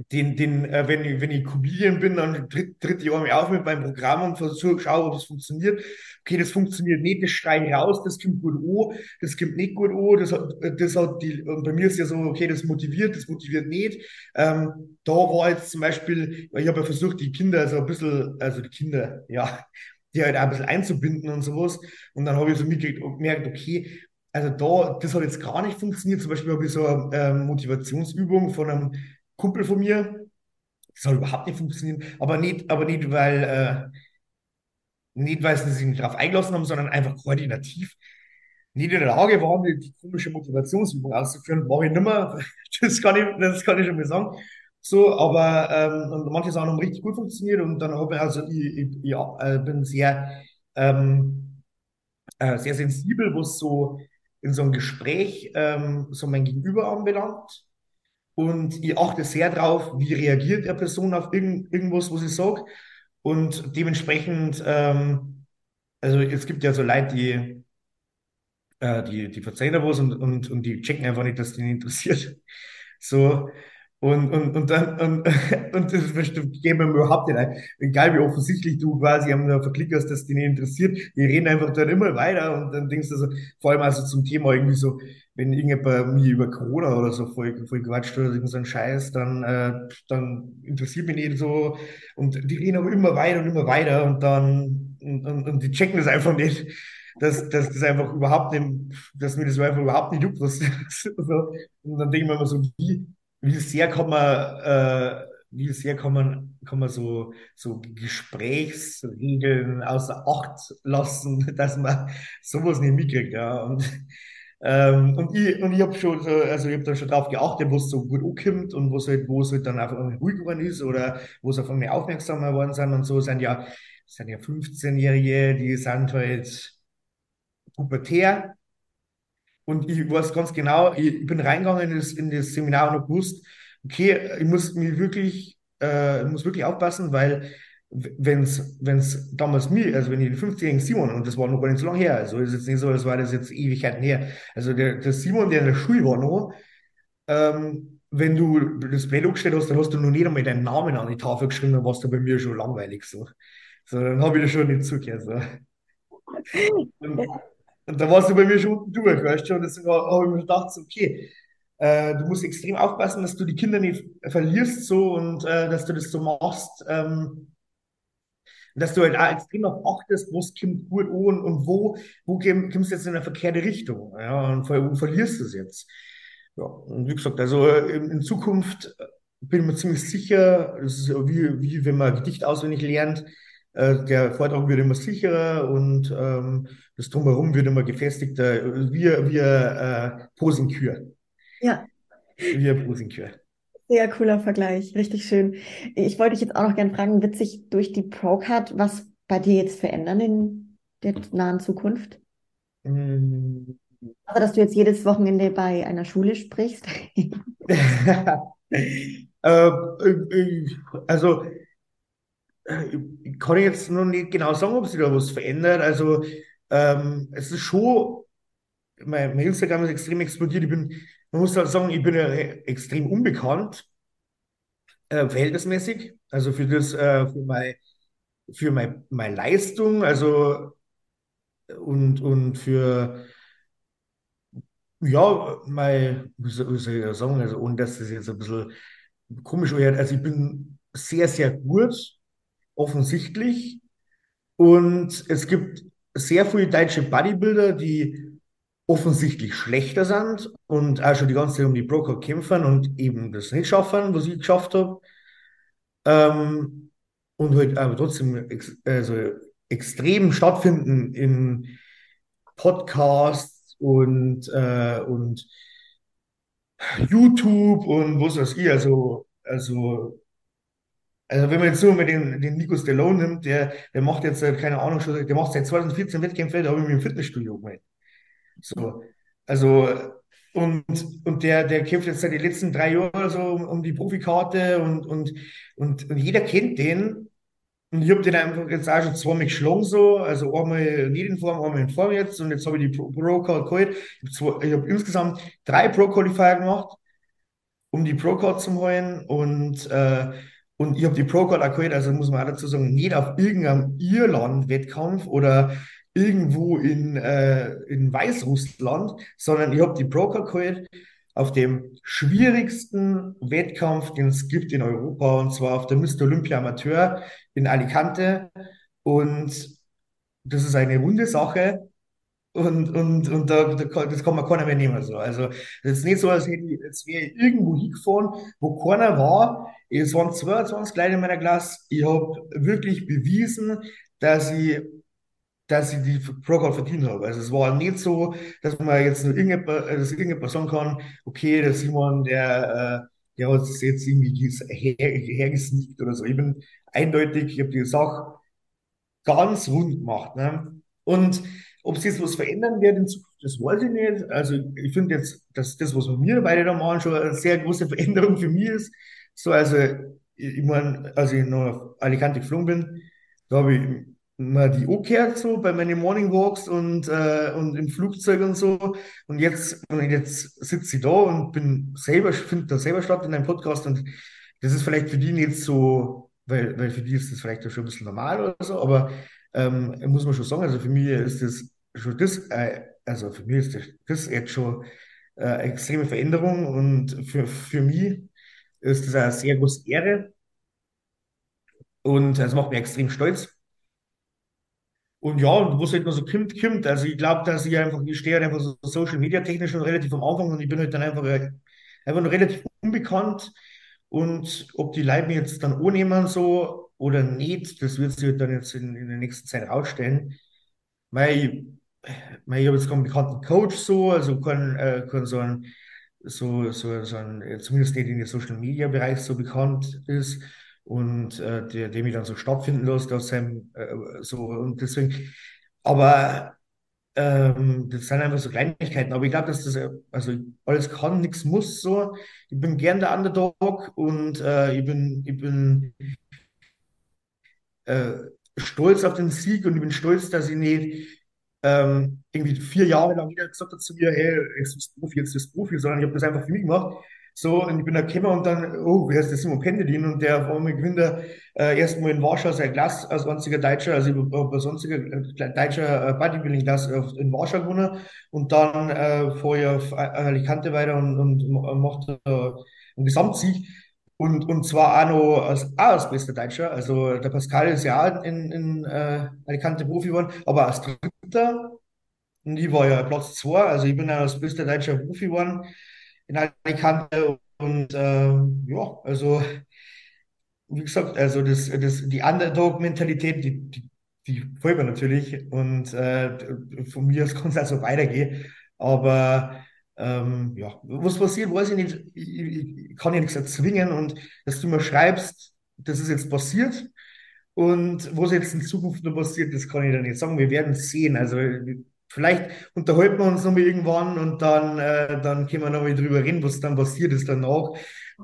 Den, den, äh, wenn ich, wenn ich Comedian bin, dann tritt, tritt ich einmal auf mit meinem Programm und versuche, schaue, ob das funktioniert. Okay, das funktioniert nicht, das schreie ich raus, das kommt gut an, das kommt nicht gut an, das das hat die, und bei mir ist ja so, okay, das motiviert, das motiviert nicht. Ähm, da war jetzt zum Beispiel, ich habe ja versucht, die Kinder so ein bisschen, also die Kinder, ja, die halt auch ein bisschen einzubinden und sowas. Und dann habe ich so gemerkt, okay, also da, das hat jetzt gar nicht funktioniert. Zum Beispiel habe ich so eine ähm, Motivationsübung von einem Kumpel von mir. Das hat überhaupt nicht funktioniert. Aber nicht, aber nicht, weil, äh, nicht, weil sie sich nicht darauf eingelassen haben, sondern einfach koordinativ nicht in der Lage waren, die komische Motivationsübung auszuführen, war ich nicht mehr. Das kann ich, das kann ich schon mal sagen. So, aber ähm, manche Sachen haben richtig gut funktioniert und dann habe ich, also ich, ich, ich äh, bin sehr, ähm, äh, sehr sensibel, was so in so einem Gespräch ähm, so mein Gegenüber anbelangt. Und ich achte sehr drauf, wie reagiert der Person auf irgend, irgendwas, was ich sage. Und dementsprechend, ähm, also es gibt ja so Leute, die, äh, die, die verzeihen da was und, und, und die checken einfach nicht, dass die nicht interessiert. So, und, und, und dann, und, und das geben wir überhaupt nicht ein. Egal wie offensichtlich du quasi am Verklickerst, dass die nicht interessiert, die reden einfach dann immer weiter und dann denkst du so, vor allem also zum Thema irgendwie so, wenn irgendjemand mir über Corona oder so voll, voll quatscht oder irgend so ein Scheiß, dann, äh, dann interessiert mich nicht so. Und die reden aber immer weiter und immer weiter und dann, und, und, und die checken das einfach nicht dass, dass das einfach überhaupt nicht, dass mir das einfach überhaupt nicht juckt. Was. Und dann denke ich mir immer so, wie, wie sehr kann man, äh, wie sehr kann man, kann man so, so Gesprächsregeln außer Acht lassen, dass man sowas nicht mitkriegt, ja. Und, ähm, und ich, und ich habe schon, so, also ich habe da schon drauf geachtet, wo es so gut ankommt und wo es halt, wo es halt dann einfach ruhig geworden ist oder wo es auf mich aufmerksam geworden sind und so, sind ja, sind ja 15-Jährige, die sind halt pubertär. Und ich weiß ganz genau, ich bin reingegangen in das, in das Seminar und habe gewusst, okay, ich muss mir wirklich, äh, muss wirklich aufpassen, weil wenn es damals mir, also wenn ich den 50-jährigen Simon, und das war noch gar nicht so lange her, also ist jetzt nicht so, als war das jetzt Ewigkeiten her, also der, der Simon, der in der Schule war noch, ähm, wenn du das Blatt angestellt hast, dann hast du noch nicht einmal deinen Namen an die Tafel geschrieben, dann warst du bei mir schon langweilig so. So, dann habe ich das schon nicht zugehört. So. Und, und da warst du bei mir schon unten durch, weißt du? Und deswegen habe ich mir gedacht, okay, äh, du musst extrem aufpassen, dass du die Kinder nicht verlierst so und äh, dass du das so machst, ähm, dass du halt auch extrem auf achtest, was kommt gut an und wo, wo kommst du jetzt in eine verkehrte Richtung, ja, und wo verlierst du es jetzt. Ja, und wie gesagt, also äh, in, in Zukunft äh, bin ich mir ziemlich sicher, das ist wie, wie wenn man Gedicht auswendig lernt, äh, der Vortrag wird immer sicherer und ähm, das Drumherum wird immer gefestigter, wie, wie äh, Posinkür. Ja. Wie Posinkür. Sehr cooler Vergleich, richtig schön. Ich wollte dich jetzt auch noch gerne fragen, wird sich durch die Procard was bei dir jetzt verändern in der nahen Zukunft? Mm. Also, dass du jetzt jedes Wochenende bei einer Schule sprichst? äh, äh, also, ich kann jetzt noch nicht genau sagen, ob sich da was verändert. Also ähm, es ist schon, mein, mein, Instagram ist extrem explodiert. Ich bin, man muss halt sagen, ich bin ja extrem unbekannt, äh, verhältnismäßig. Also für das, äh, für meine für mein, meine Leistung, also und, und für ja, mein, wie soll, ich sagen, also ohne dass das jetzt ein bisschen komisch wird, also ich bin sehr, sehr gut offensichtlich. Und es gibt sehr viele deutsche Bodybuilder, die offensichtlich schlechter sind und auch schon die ganze Zeit um die Broker kämpfen und eben das nicht schaffen, was ich geschafft habe. Ähm, und halt aber trotzdem ex also extrem stattfinden in Podcasts und, äh, und YouTube und was weiß ich, also, also also wenn man jetzt nur mit den, den Nico Stallone nimmt, der, der macht jetzt, äh, keine Ahnung, der macht seit 2014 Wettkämpfe, da habe ich mich im Fitnessstudio gemeldet. So. Also, und, und der, der kämpft jetzt seit den letzten drei Jahren so um, um die Profikarte und, und, und, und jeder kennt den. Und ich habe den einfach jetzt auch schon zweimal geschlagen, so, also einmal nicht in Form, einmal in Form jetzt. Und jetzt habe ich die Pro-Card geholt. Ich habe hab insgesamt drei Pro-Qualifier gemacht, um die Pro-Card zu holen. Und äh, und ich habe die Pro-Card auch geholt, also muss man auch dazu sagen, nicht auf irgendeinem Irland-Wettkampf oder irgendwo in, äh, in Weißrussland, sondern ich habe die Pro-Card geholt auf dem schwierigsten Wettkampf, den es gibt in Europa, und zwar auf der Mr. Olympia Amateur in Alicante. Und das ist eine runde Sache und, und, und da, da das kann man keiner mehr nehmen. So. Also es ist nicht so, als hätte ich, als wäre ich irgendwo hingefahren, wo keiner war. Es waren 22 Leute in meiner Klasse. Ich habe wirklich bewiesen, dass ich dass ich die Pro verdient habe. Also es war nicht so, dass man jetzt nur irgendjemand, dass irgendjemand sagen kann, okay, der Simon, der, äh, der hat es jetzt irgendwie her, hergesneakt oder so. Ich bin eindeutig, ich habe die Sache ganz rund gemacht. Ne? Und ob es jetzt was verändern Zukunft, das weiß ich nicht. Also ich finde jetzt, dass das, was wir beide da machen, schon eine sehr große Veränderung für mich ist. So, also ich, meine, als ich nach Alicante geflogen bin, da habe ich mal die angehört so bei meinen Morning Walks und, äh, und im Flugzeug und so. Und jetzt, und jetzt sitze ich da und bin selber, finde da selber statt in einem Podcast und das ist vielleicht für die nicht so, weil, weil für die ist das vielleicht schon ein bisschen normal oder so, aber ähm, muss man schon sagen, also für mich ist das schon das, äh, also für mich ist das, das jetzt schon äh, eine extreme Veränderung und für, für mich ist das eine sehr große Ehre und das macht mich extrem stolz. Und ja, und wo es halt noch so kommt, kommt. Also ich glaube, dass ich einfach, ich stehe halt einfach so Social Media technisch schon relativ am Anfang und ich bin halt dann einfach, äh, einfach noch relativ unbekannt. Und ob die Leute mich jetzt dann annehmen so oder nicht, das wird sich halt dann jetzt in, in der nächsten Zeit rausstellen. Weil ich, weil ich habe jetzt keinen bekannten Coach so, also keinen, äh, keinen so ein, so, so, so ein, äh, zumindest der in der Social Media Bereich so bekannt ist und äh, der, der mich dann so stattfinden lässt aus seinem äh, so und deswegen, aber ähm, das sind einfach so Kleinigkeiten. Aber ich glaube, dass das äh, also alles kann, nichts muss so. Ich bin gern der Underdog und äh, ich bin ich bin äh, stolz auf den Sieg und ich bin stolz, dass ich nicht ähm, irgendwie vier Jahre lang jeder gesagt hat zu mir, hey, jetzt bist du Profi, jetzt bist du Profi, sondern ich habe das einfach für mich gemacht. So, und ich bin da gekommen und dann, oh, wer ist der Simon Pendelin? Und der war mein gewinnt äh, erstmal in Warschau sein Glas als einziger Deutscher, also ich als einziger äh, deutscher äh, Bodybuilding-Glas in Warschau gewonnen und dann äh, vorher auf Alicante weiter und, und macht äh, einen Gesamtsieg. Und, und zwar auch noch als, auch als bester Deutscher. Also der Pascal ist ja auch in, in äh, Alicante Profi geworden, aber als Dritter. Und ich war ja Platz zwei, also ich bin ja als bester Deutscher Profi geworden in Alicante. Und ähm, ja, also wie gesagt, also das, das, die Underdog-Mentalität, die, die, die folgt mir natürlich. Und äh, von mir aus kann es also weitergehen. Aber ähm, ja, was passiert, weiß ich nicht. Ich, ich, ich kann ja nichts erzwingen. Und dass du mir schreibst, das ist jetzt passiert. Und was jetzt in Zukunft noch passiert, das kann ich dann nicht sagen. Wir werden sehen. Also vielleicht unterhalten wir uns nochmal irgendwann und dann, äh, dann können wir nochmal drüber reden, was dann passiert ist danach.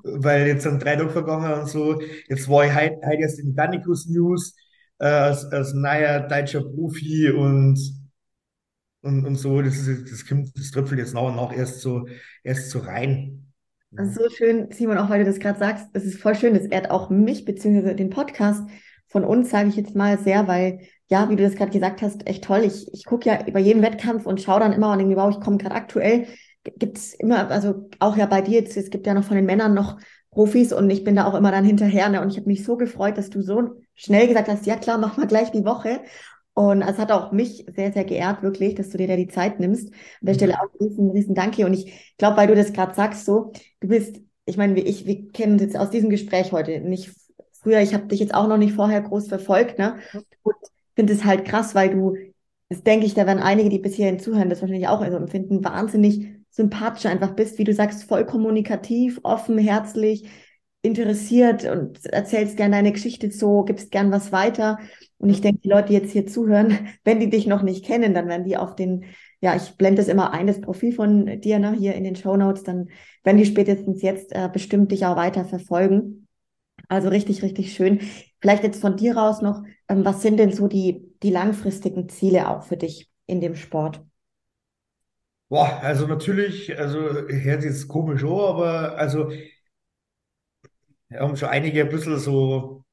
Weil jetzt sind drei Tage vergangen und so. Jetzt war ich heute, heute erst in Danicus News äh, als, als neuer deutscher Profi und, und, und so. Das, ist, das, kommt, das tröpfelt jetzt nach und nach erst so, erst so rein. So schön, Simon, auch weil du das gerade sagst, es ist voll schön, das ehrt auch mich, beziehungsweise den Podcast von uns, sage ich jetzt mal sehr, weil ja, wie du das gerade gesagt hast, echt toll. Ich, ich gucke ja über jeden Wettkampf und schaue dann immer und irgendwie, wow, ich komme gerade aktuell, gibt es immer, also auch ja bei dir jetzt, es gibt ja noch von den Männern noch Profis und ich bin da auch immer dann hinterher. Ne? Und ich habe mich so gefreut, dass du so schnell gesagt hast, ja klar, mach mal gleich die Woche. Und es hat auch mich sehr, sehr geehrt, wirklich, dass du dir da die Zeit nimmst. An der Stelle auch riesen, riesen Danke. Und ich glaube, weil du das gerade sagst, so, du bist, ich meine, ich, wir kennen uns jetzt aus diesem Gespräch heute nicht früher, ich habe dich jetzt auch noch nicht vorher groß verfolgt, ne? Und finde es halt krass, weil du, das denke ich, da werden einige, die bis hierhin zuhören, das wahrscheinlich auch also empfinden, wahnsinnig sympathisch einfach bist, wie du sagst, voll kommunikativ, offen, herzlich, interessiert und erzählst gern deine Geschichte so, gibst gern was weiter. Und ich denke, die Leute, die jetzt hier zuhören, wenn die dich noch nicht kennen, dann werden die auf den, ja, ich blende das immer ein, das Profil von dir ne, hier in den Show Notes, dann werden die spätestens jetzt äh, bestimmt dich auch weiter verfolgen. Also richtig, richtig schön. Vielleicht jetzt von dir raus noch, ähm, was sind denn so die, die langfristigen Ziele auch für dich in dem Sport? Boah, also natürlich, also hört jetzt komisch an, aber also haben schon einige ein bisschen so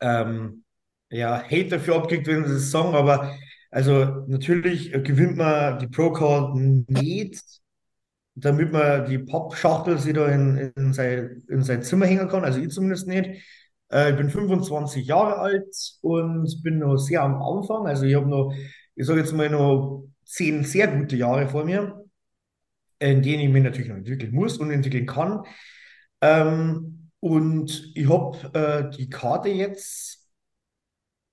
ähm, ja, Hate dafür abgekriegt, wenn sie das sagen, aber also natürlich gewinnt man die Pro-Card nicht, damit man die Pappschachtel sie da in, in, sein, in sein Zimmer hängen kann, also ich zumindest nicht. Äh, ich bin 25 Jahre alt und bin noch sehr am Anfang. Also ich habe noch, ich sage jetzt mal noch zehn sehr gute Jahre vor mir, in denen ich mich natürlich noch entwickeln muss und entwickeln kann. Ähm, und ich habe äh, die Karte jetzt,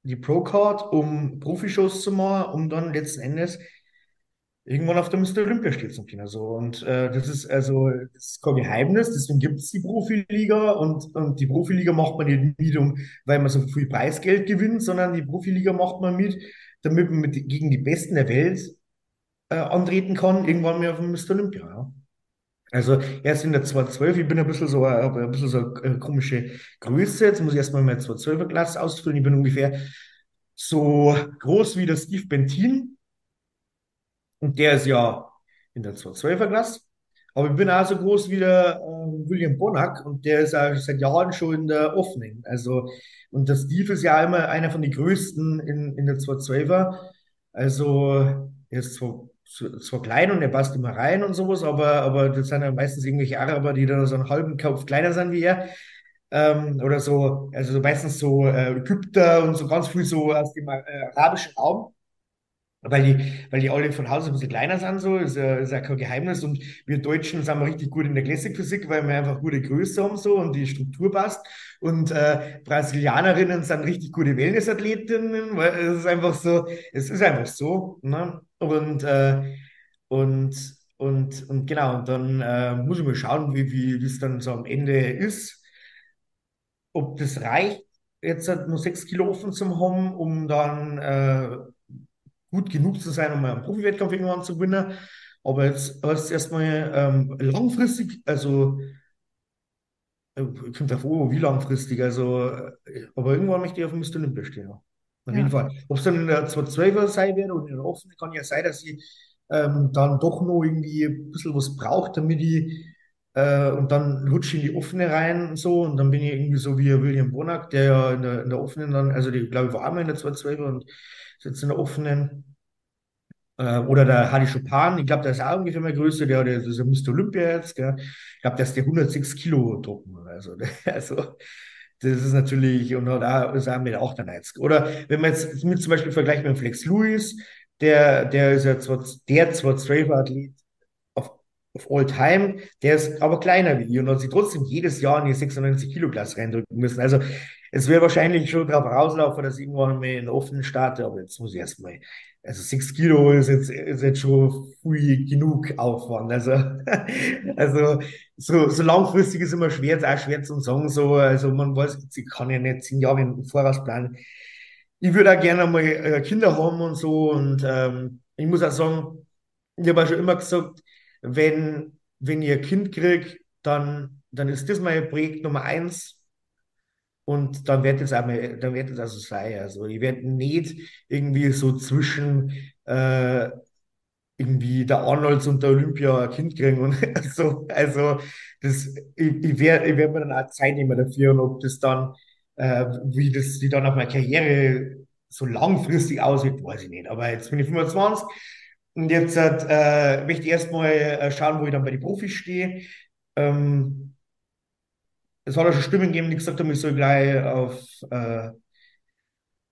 die Pro-Card, um Profishows zu machen, um dann letzten Endes irgendwann auf der Mr. Olympia steht zum Kind. Also, und äh, das ist also das ist kein Geheimnis, deswegen gibt es die Profiliga und, und die Profiliga macht man nicht um, weil man so viel Preisgeld gewinnt, sondern die Profiliga macht man mit, damit man mit, gegen die Besten der Welt äh, antreten kann, irgendwann mal auf dem Mr. Olympia. Ja. Also erst in der 212, ich bin ein bisschen so, ein, ein bisschen so eine komische Größe. Jetzt muss ich erstmal mein 212er Glas ausfüllen. Ich bin ungefähr so groß wie der Steve Bentin. Und der ist ja in der 212er Klasse. Aber ich bin auch so groß wie der äh, William Bonack und der ist auch seit Jahren schon in der offenen. Also, und der Steve ist ja immer einer von den größten in, in der 212er. Also, er ist zwar, zwar klein und er passt immer rein und sowas, aber, aber das sind ja meistens irgendwelche Araber, die dann so einen halben Kopf kleiner sind wie er. Ähm, oder so, also meistens so äh, Ägypter und so ganz viel so aus dem äh, arabischen Raum. Weil die, weil die alle von Hause ein bisschen kleiner sind, so, ist ja, ist ja kein Geheimnis. Und wir Deutschen sind wir richtig gut in der Classic Physik, weil wir einfach gute Größe haben, so, und die Struktur passt. Und äh, Brasilianerinnen sind richtig gute Wellnessathletinnen, weil es ist einfach so, es ist einfach so, ne? Und, äh, und, und, und genau, und dann äh, muss ich mal schauen, wie, wie, es dann so am Ende ist. Ob das reicht, jetzt halt nur sechs Kilo offen zu haben, um dann äh, gut genug zu sein, um mal einen Profi-Wettkampf irgendwann zu gewinnen. Aber jetzt, jetzt erstmal ähm, langfristig, also ich finde davor, wie langfristig, also, äh, aber irgendwann möchte ich auf dem Mr. Olympia stehen. Ja. Auf Ja. jeden Fall. Ob es dann in der 212er sein wird oder in der offenen, kann ja sein, dass ich ähm, dann doch noch irgendwie ein bisschen was braucht, damit ich äh, und dann rutsche ich in die offene rein und so und dann bin ich irgendwie so wie William Bonack, der ja in der, in der offenen dann, also die glaube ich war einmal in der 212er und ist jetzt in der offenen. Äh, oder der Hadi Chopin, ich glaube, der ist auch ungefähr mal größer, der, der ist ja Mr. Olympia jetzt, gell? Ich glaube, der ist der 106 Kilo drucken. Also, also das ist natürlich, und da ist er mit 98. Oder wenn man jetzt mit zum Beispiel vergleicht mit Flex Lewis, der, der ist ja zwar, der zwar Strafer-Athlet auf, auf All Time, der ist aber kleiner wie ich und hat sich trotzdem jedes Jahr in die 96 Kilo Klasse reindrücken müssen. Also es wäre wahrscheinlich schon darauf rauslaufen, dass ich irgendwann mal in offenen starte, aber jetzt muss ich erstmal also 6 Kilo ist jetzt, ist jetzt schon viel genug Aufwand. Also, also so, so langfristig ist immer schwer, ist auch schwer zu sagen. So, also man weiß, ich kann ja nicht zehn Jahre im Voraus planen. Ich würde auch gerne mal äh, Kinder haben und so. Und ähm, ich muss auch sagen, ich habe auch schon immer gesagt, wenn, wenn ihr ein Kind kriegt, dann, dann ist das mein Projekt Nummer eins. Und dann wird es einmal, dann wird es also sein. Also ich werde nicht irgendwie so zwischen äh, irgendwie der Arnolds und der Olympia ein Kind kriegen. Und so, also das, ich, ich werde ich werd mir dann auch Zeit nehmen dafür und ob das dann, äh, wie das wie dann auf meine Karriere so langfristig aussieht, weiß ich nicht. Aber jetzt bin ich 25 und jetzt äh, möchte ich erstmal äh, schauen, wo ich dann bei den Profis stehe. Ähm, es hat auch schon Stimmen gegeben, die gesagt haben, ich soll gleich auf, äh,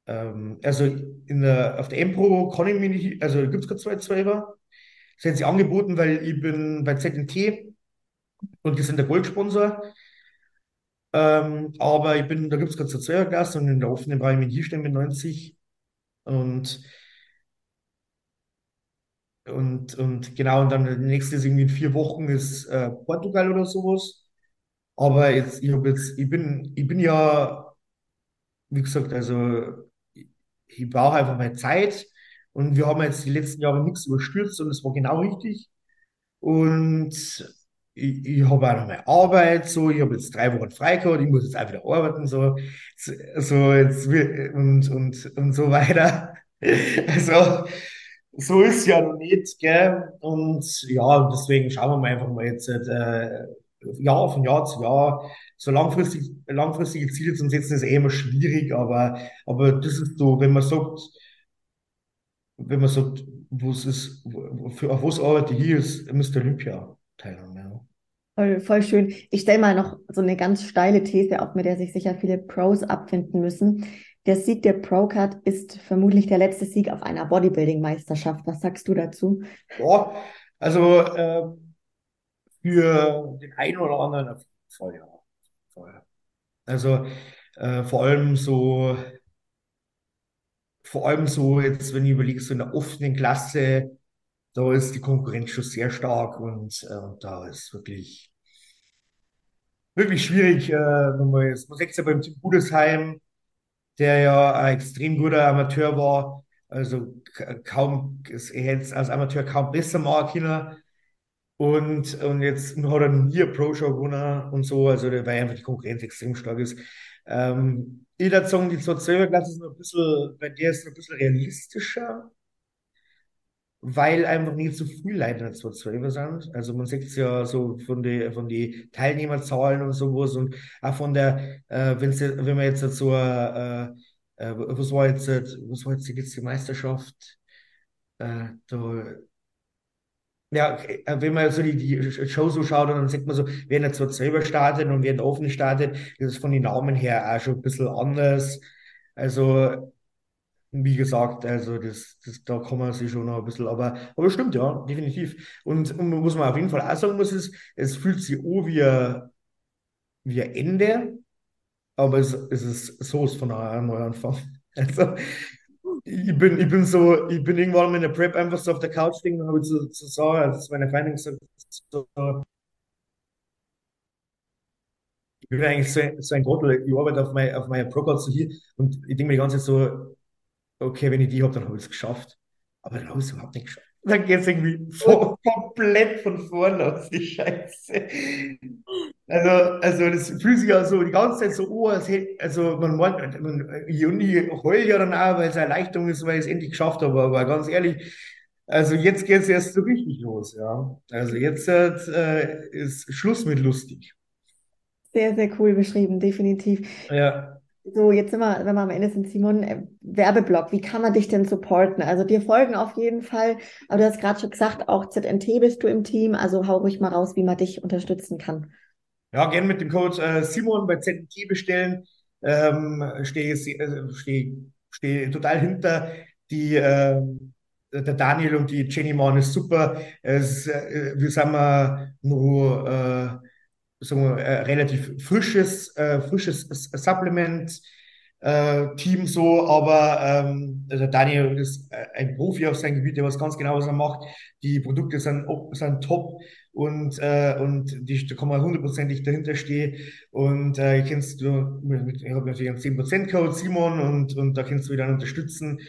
ähm, also in der, auf der M-Pro kann ich mich nicht, also gibt es gerade zwei Zweier. Das hätten sie angeboten, weil ich bin bei ZNT und die sind der Goldsponsor. Ähm, aber ich bin, da gibt es gerade so Zweierklasse und in der offenen brauche ich mich hier mit 90. Und, und, und genau, und dann der nächste ist irgendwie in vier Wochen ist äh, Portugal oder sowas. Aber jetzt, ich jetzt, ich bin, ich bin ja, wie gesagt, also ich, ich brauche einfach mal Zeit und wir haben jetzt die letzten Jahre nichts überstürzt und es war genau richtig. Und ich, ich habe auch noch meine Arbeit, so, ich habe jetzt drei Wochen frei gehabt, ich muss jetzt auch wieder arbeiten, so, so jetzt wir- und, und, und so weiter. Also, so ist ja noch nicht, gell? Und ja, deswegen schauen wir mal einfach mal jetzt äh, Jahr von Jahr zu Jahr so langfristig, langfristige Ziele zu setzen, ist eh immer schwierig, aber, aber das ist so, wenn man sagt, wenn man sagt, wo es ist, für, auf was arbeite ich hier, ist Mr. Olympia Teilnahme. Ja. Voll, voll schön. Ich stelle mal noch so eine ganz steile These auf, mit der sich sicher viele Pros abfinden müssen. Der Sieg der Pro-Card ist vermutlich der letzte Sieg auf einer Bodybuilding-Meisterschaft. Was sagst du dazu? Ja, also äh, für den einen oder anderen auf jeden Fall, ja. Voll. Also äh, vor allem so, vor allem so jetzt, wenn ich überlege, so in der offenen Klasse, da ist die Konkurrenz schon sehr stark und äh, da ist wirklich, wirklich schwierig. Äh, nochmal, jetzt, man es ja beim Team Budesheim, der ja ein extrem guter Amateur war, also kaum, er hätte es als Amateur kaum besser machen können. Und, und jetzt hat er nie eine Pro-Show gewonnen und so, also weil einfach die Konkurrenz extrem stark ist. Ähm, ich würde sagen, die 212er-Klasse ist noch ein bisschen, bei der ist noch ein bisschen realistischer, weil einfach nicht so viele Leute in der 212er sind. Also man sieht es ja so von den von die Teilnehmerzahlen und sowas und auch von der, äh, wenn's, wenn man jetzt so, äh, äh, was war jetzt, was war jetzt die letzte Meisterschaft? Äh, da, ja, äh, wenn man so die, die Show so schaut, dann sieht man so, wer in der 212er startet und wer in Offen startet, das ist von den Namen her auch schon ein bisschen anders. Also, wie gesagt, also das, das, da kann man sich schon noch ein bisschen, aber, aber stimmt, ja, definitiv. Und, und muss man auf jeden Fall auch sagen, muss es, es fühlt sich an wie ein, wie ein Ende, aber es, es ist sowas von einem Neuanfang. Also, ich bin, ich bin so, ich bin irgendwann in der Prep einfach so auf der Couch liegen und habe zu, zu Sarah, also zu meiner Freundin gesagt, so, ich bin eigentlich so, ein- so ein Trottel, ich arbeite auf, mein, auf meiner Pro-Card so hier und ich denke mir die ganze Zeit so, okay, wenn ich die habe, dann habe ich es geschafft. Aber dann habe ich es überhaupt nicht geschafft. Dann geht es irgendwie vo- komplett von vorne los, die Scheiße. Also, also das fühlt sich ja so die ganze Zeit so, oh, als hätte, also man meint, man, ich, und ich heul ja dann auch, weil es Erleichterung ist, weil ich es endlich geschafft habe. Aber ganz ehrlich, also jetzt geht es erst so richtig los, ja. Also jetzt äh, ist Schluss mit lustig. Sehr, sehr cool beschrieben, definitiv. Ja. So, jetzt sind wir, wenn wir am Ende sind, Simon, äh, Werbeblock, wie kann man dich denn supporten? Also dir folgen auf jeden Fall, aber du hast gerade schon gesagt, auch ZNT bist du im Team, also hau ruhig mal raus, wie man dich unterstützen kann. Ja, gerne mit dem Code äh, Simon bei ZNT bestellen. Ähm, stehe äh, steh, steh total hinter. Die, äh, der Daniel und die Jenny machen es super. Es, äh, wir sind mal nur äh, so ein äh, relativ frisches, äh, frisches Supplement. Äh, Team so, aber ähm, also Daniel ist äh, ein Profi auf seinem Gebiet, der weiß ganz genau, was er macht. Die Produkte sind, op- sind top und, äh, und die, da kann man hundertprozentig dahinter stehen. Und äh, kennst du, ich habe natürlich einen 10%-Code, Simon, und, und da kannst du wieder unterstützen.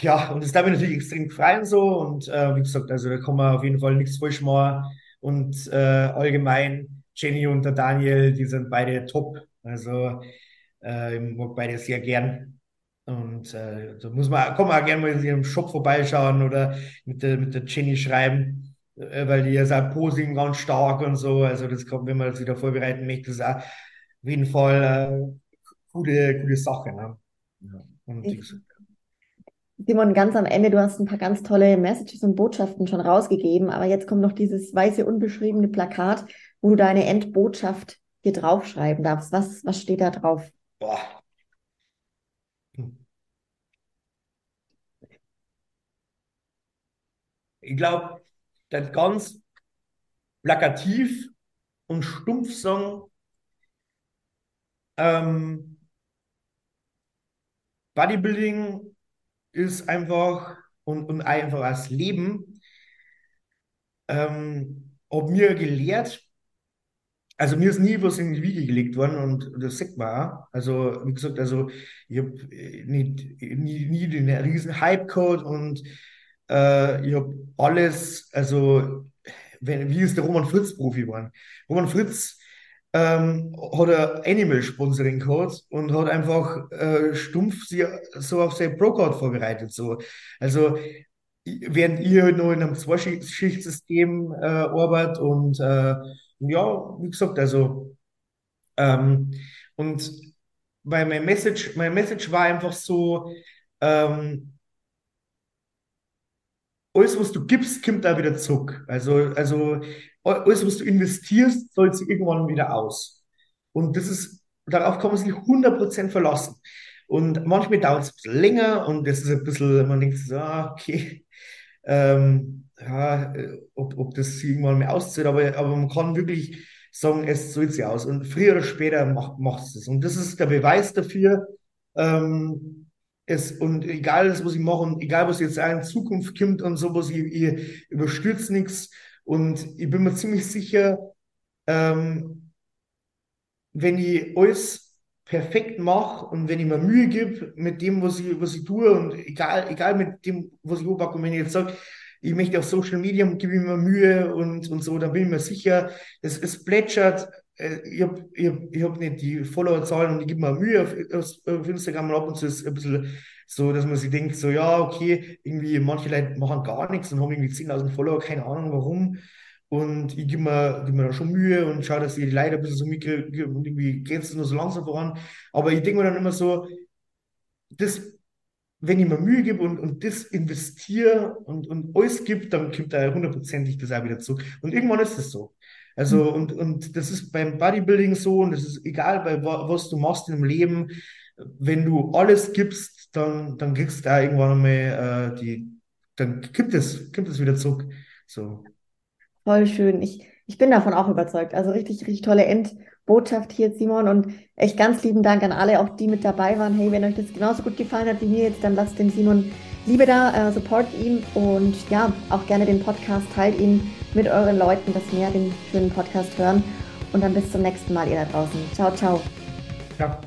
Ja, und das darf mich natürlich extrem freuen so. Und äh, wie gesagt, also da kann man auf jeden Fall nichts falsch machen. Und äh, allgemein, Jenny und der Daniel, die sind beide top. Also äh, ich mag beide sehr gern. Und äh, da muss man, kann man auch gerne mal in ihrem Shop vorbeischauen oder mit der, mit der Jenny schreiben, weil die ist auch Posing ganz stark und so. Also das kommt, wenn man das wieder vorbereiten möchte, das ist auch auf jeden Fall äh, gute, gute Sache. Ne? Ja. Gesagt, Simon, ganz am Ende, du hast ein paar ganz tolle Messages und Botschaften schon rausgegeben, aber jetzt kommt noch dieses weiße, unbeschriebene Plakat, wo du deine Endbotschaft hier draufschreiben darfst. Was, was steht da drauf? boah. Ich glaube, das ganz plakativ und stumpf sagen, ähm, Bodybuilding ist einfach und, und einfach das Leben, ähm, hat mir gelehrt, also mir ist nie was in die Wiege gelegt worden und das sieht man auch. Also, wie gesagt, also ich habe nie, nie, nie den riesen Hype-Code und äh, ich habe alles, also wenn, wie ist der Roman Fritz Profi geworden? Roman Fritz ähm, hat ein Animal Sponsoring Code und hat einfach äh, stumpf sie so auf sein Pro-Code vorbereitet. So. Also während ihr noch in einem Zwei-Schicht-System äh, arbeitet und äh, ja, wie gesagt, also ähm, und weil mein Message, mein Message war einfach so, ähm, alles, was du gibst, kommt da wieder zurück. Also, also alles, was du investierst, zahlt sich irgendwann wieder aus. Und das ist, darauf kann man sich 100% verlassen. Und manchmal dauert es ein bisschen länger und das ist ein bisschen, man denkt so, ah, okay, ähm, ja, äh, ob, ob das irgendwann mal auszieht, aber, aber man kann wirklich sagen, es zahlt sich aus. Und früher oder später macht, macht es das. Und das ist der Beweis dafür, ähm, es, und egal, was ich mache und egal, was jetzt in Zukunft kommt und sowas, ich, ich überstürze nichts. Und ich bin mir ziemlich sicher, ähm, wenn ich alles perfekt mache und wenn ich mir Mühe gebe mit dem, was ich, was ich tue und egal, egal mit dem, was ich anpacke, und wenn ich jetzt sage, ich möchte auf Social Media und gebe mir Mühe und, und so, dann bin ich mir sicher, es, es plätschert. Äh, ich habe ich hab, ich hab nicht die Followerzahlen und ich gebe mir Mühe auf, auf Instagram und ab und zu ist ein bisschen so, dass man sich denkt, so, ja, okay, irgendwie manche Leute machen gar nichts und haben irgendwie 10.000 Follower, keine Ahnung warum. Und ich gebe mir, gib mir da schon Mühe und schaue, dass ich die Leute ein bisschen so mitkriege und irgendwie geht es nur so langsam voran. Aber ich denke mir dann immer so, das, wenn ich mir Mühe gebe und, und das investiere und, und alles gibt, dann kommt da hundertprozentig das auch wieder zurück. Und irgendwann ist das so. Also, mhm. und, und das ist beim Bodybuilding so und das ist egal, bei was du machst im Leben, wenn du alles gibst, dann, dann kriegst du da irgendwann einmal äh, die, dann gibt es, gibt es wieder zurück. So. Voll schön. Ich, ich bin davon auch überzeugt. Also richtig, richtig tolle Endbotschaft hier, Simon. Und echt ganz lieben Dank an alle, auch die mit dabei waren. Hey, wenn euch das genauso gut gefallen hat wie mir jetzt, dann lasst dem Simon Liebe da, äh, support ihn und ja, auch gerne den Podcast, teilt ihn mit euren Leuten, dass mehr den schönen Podcast hören. Und dann bis zum nächsten Mal, ihr da draußen. Ciao, ciao. Ja.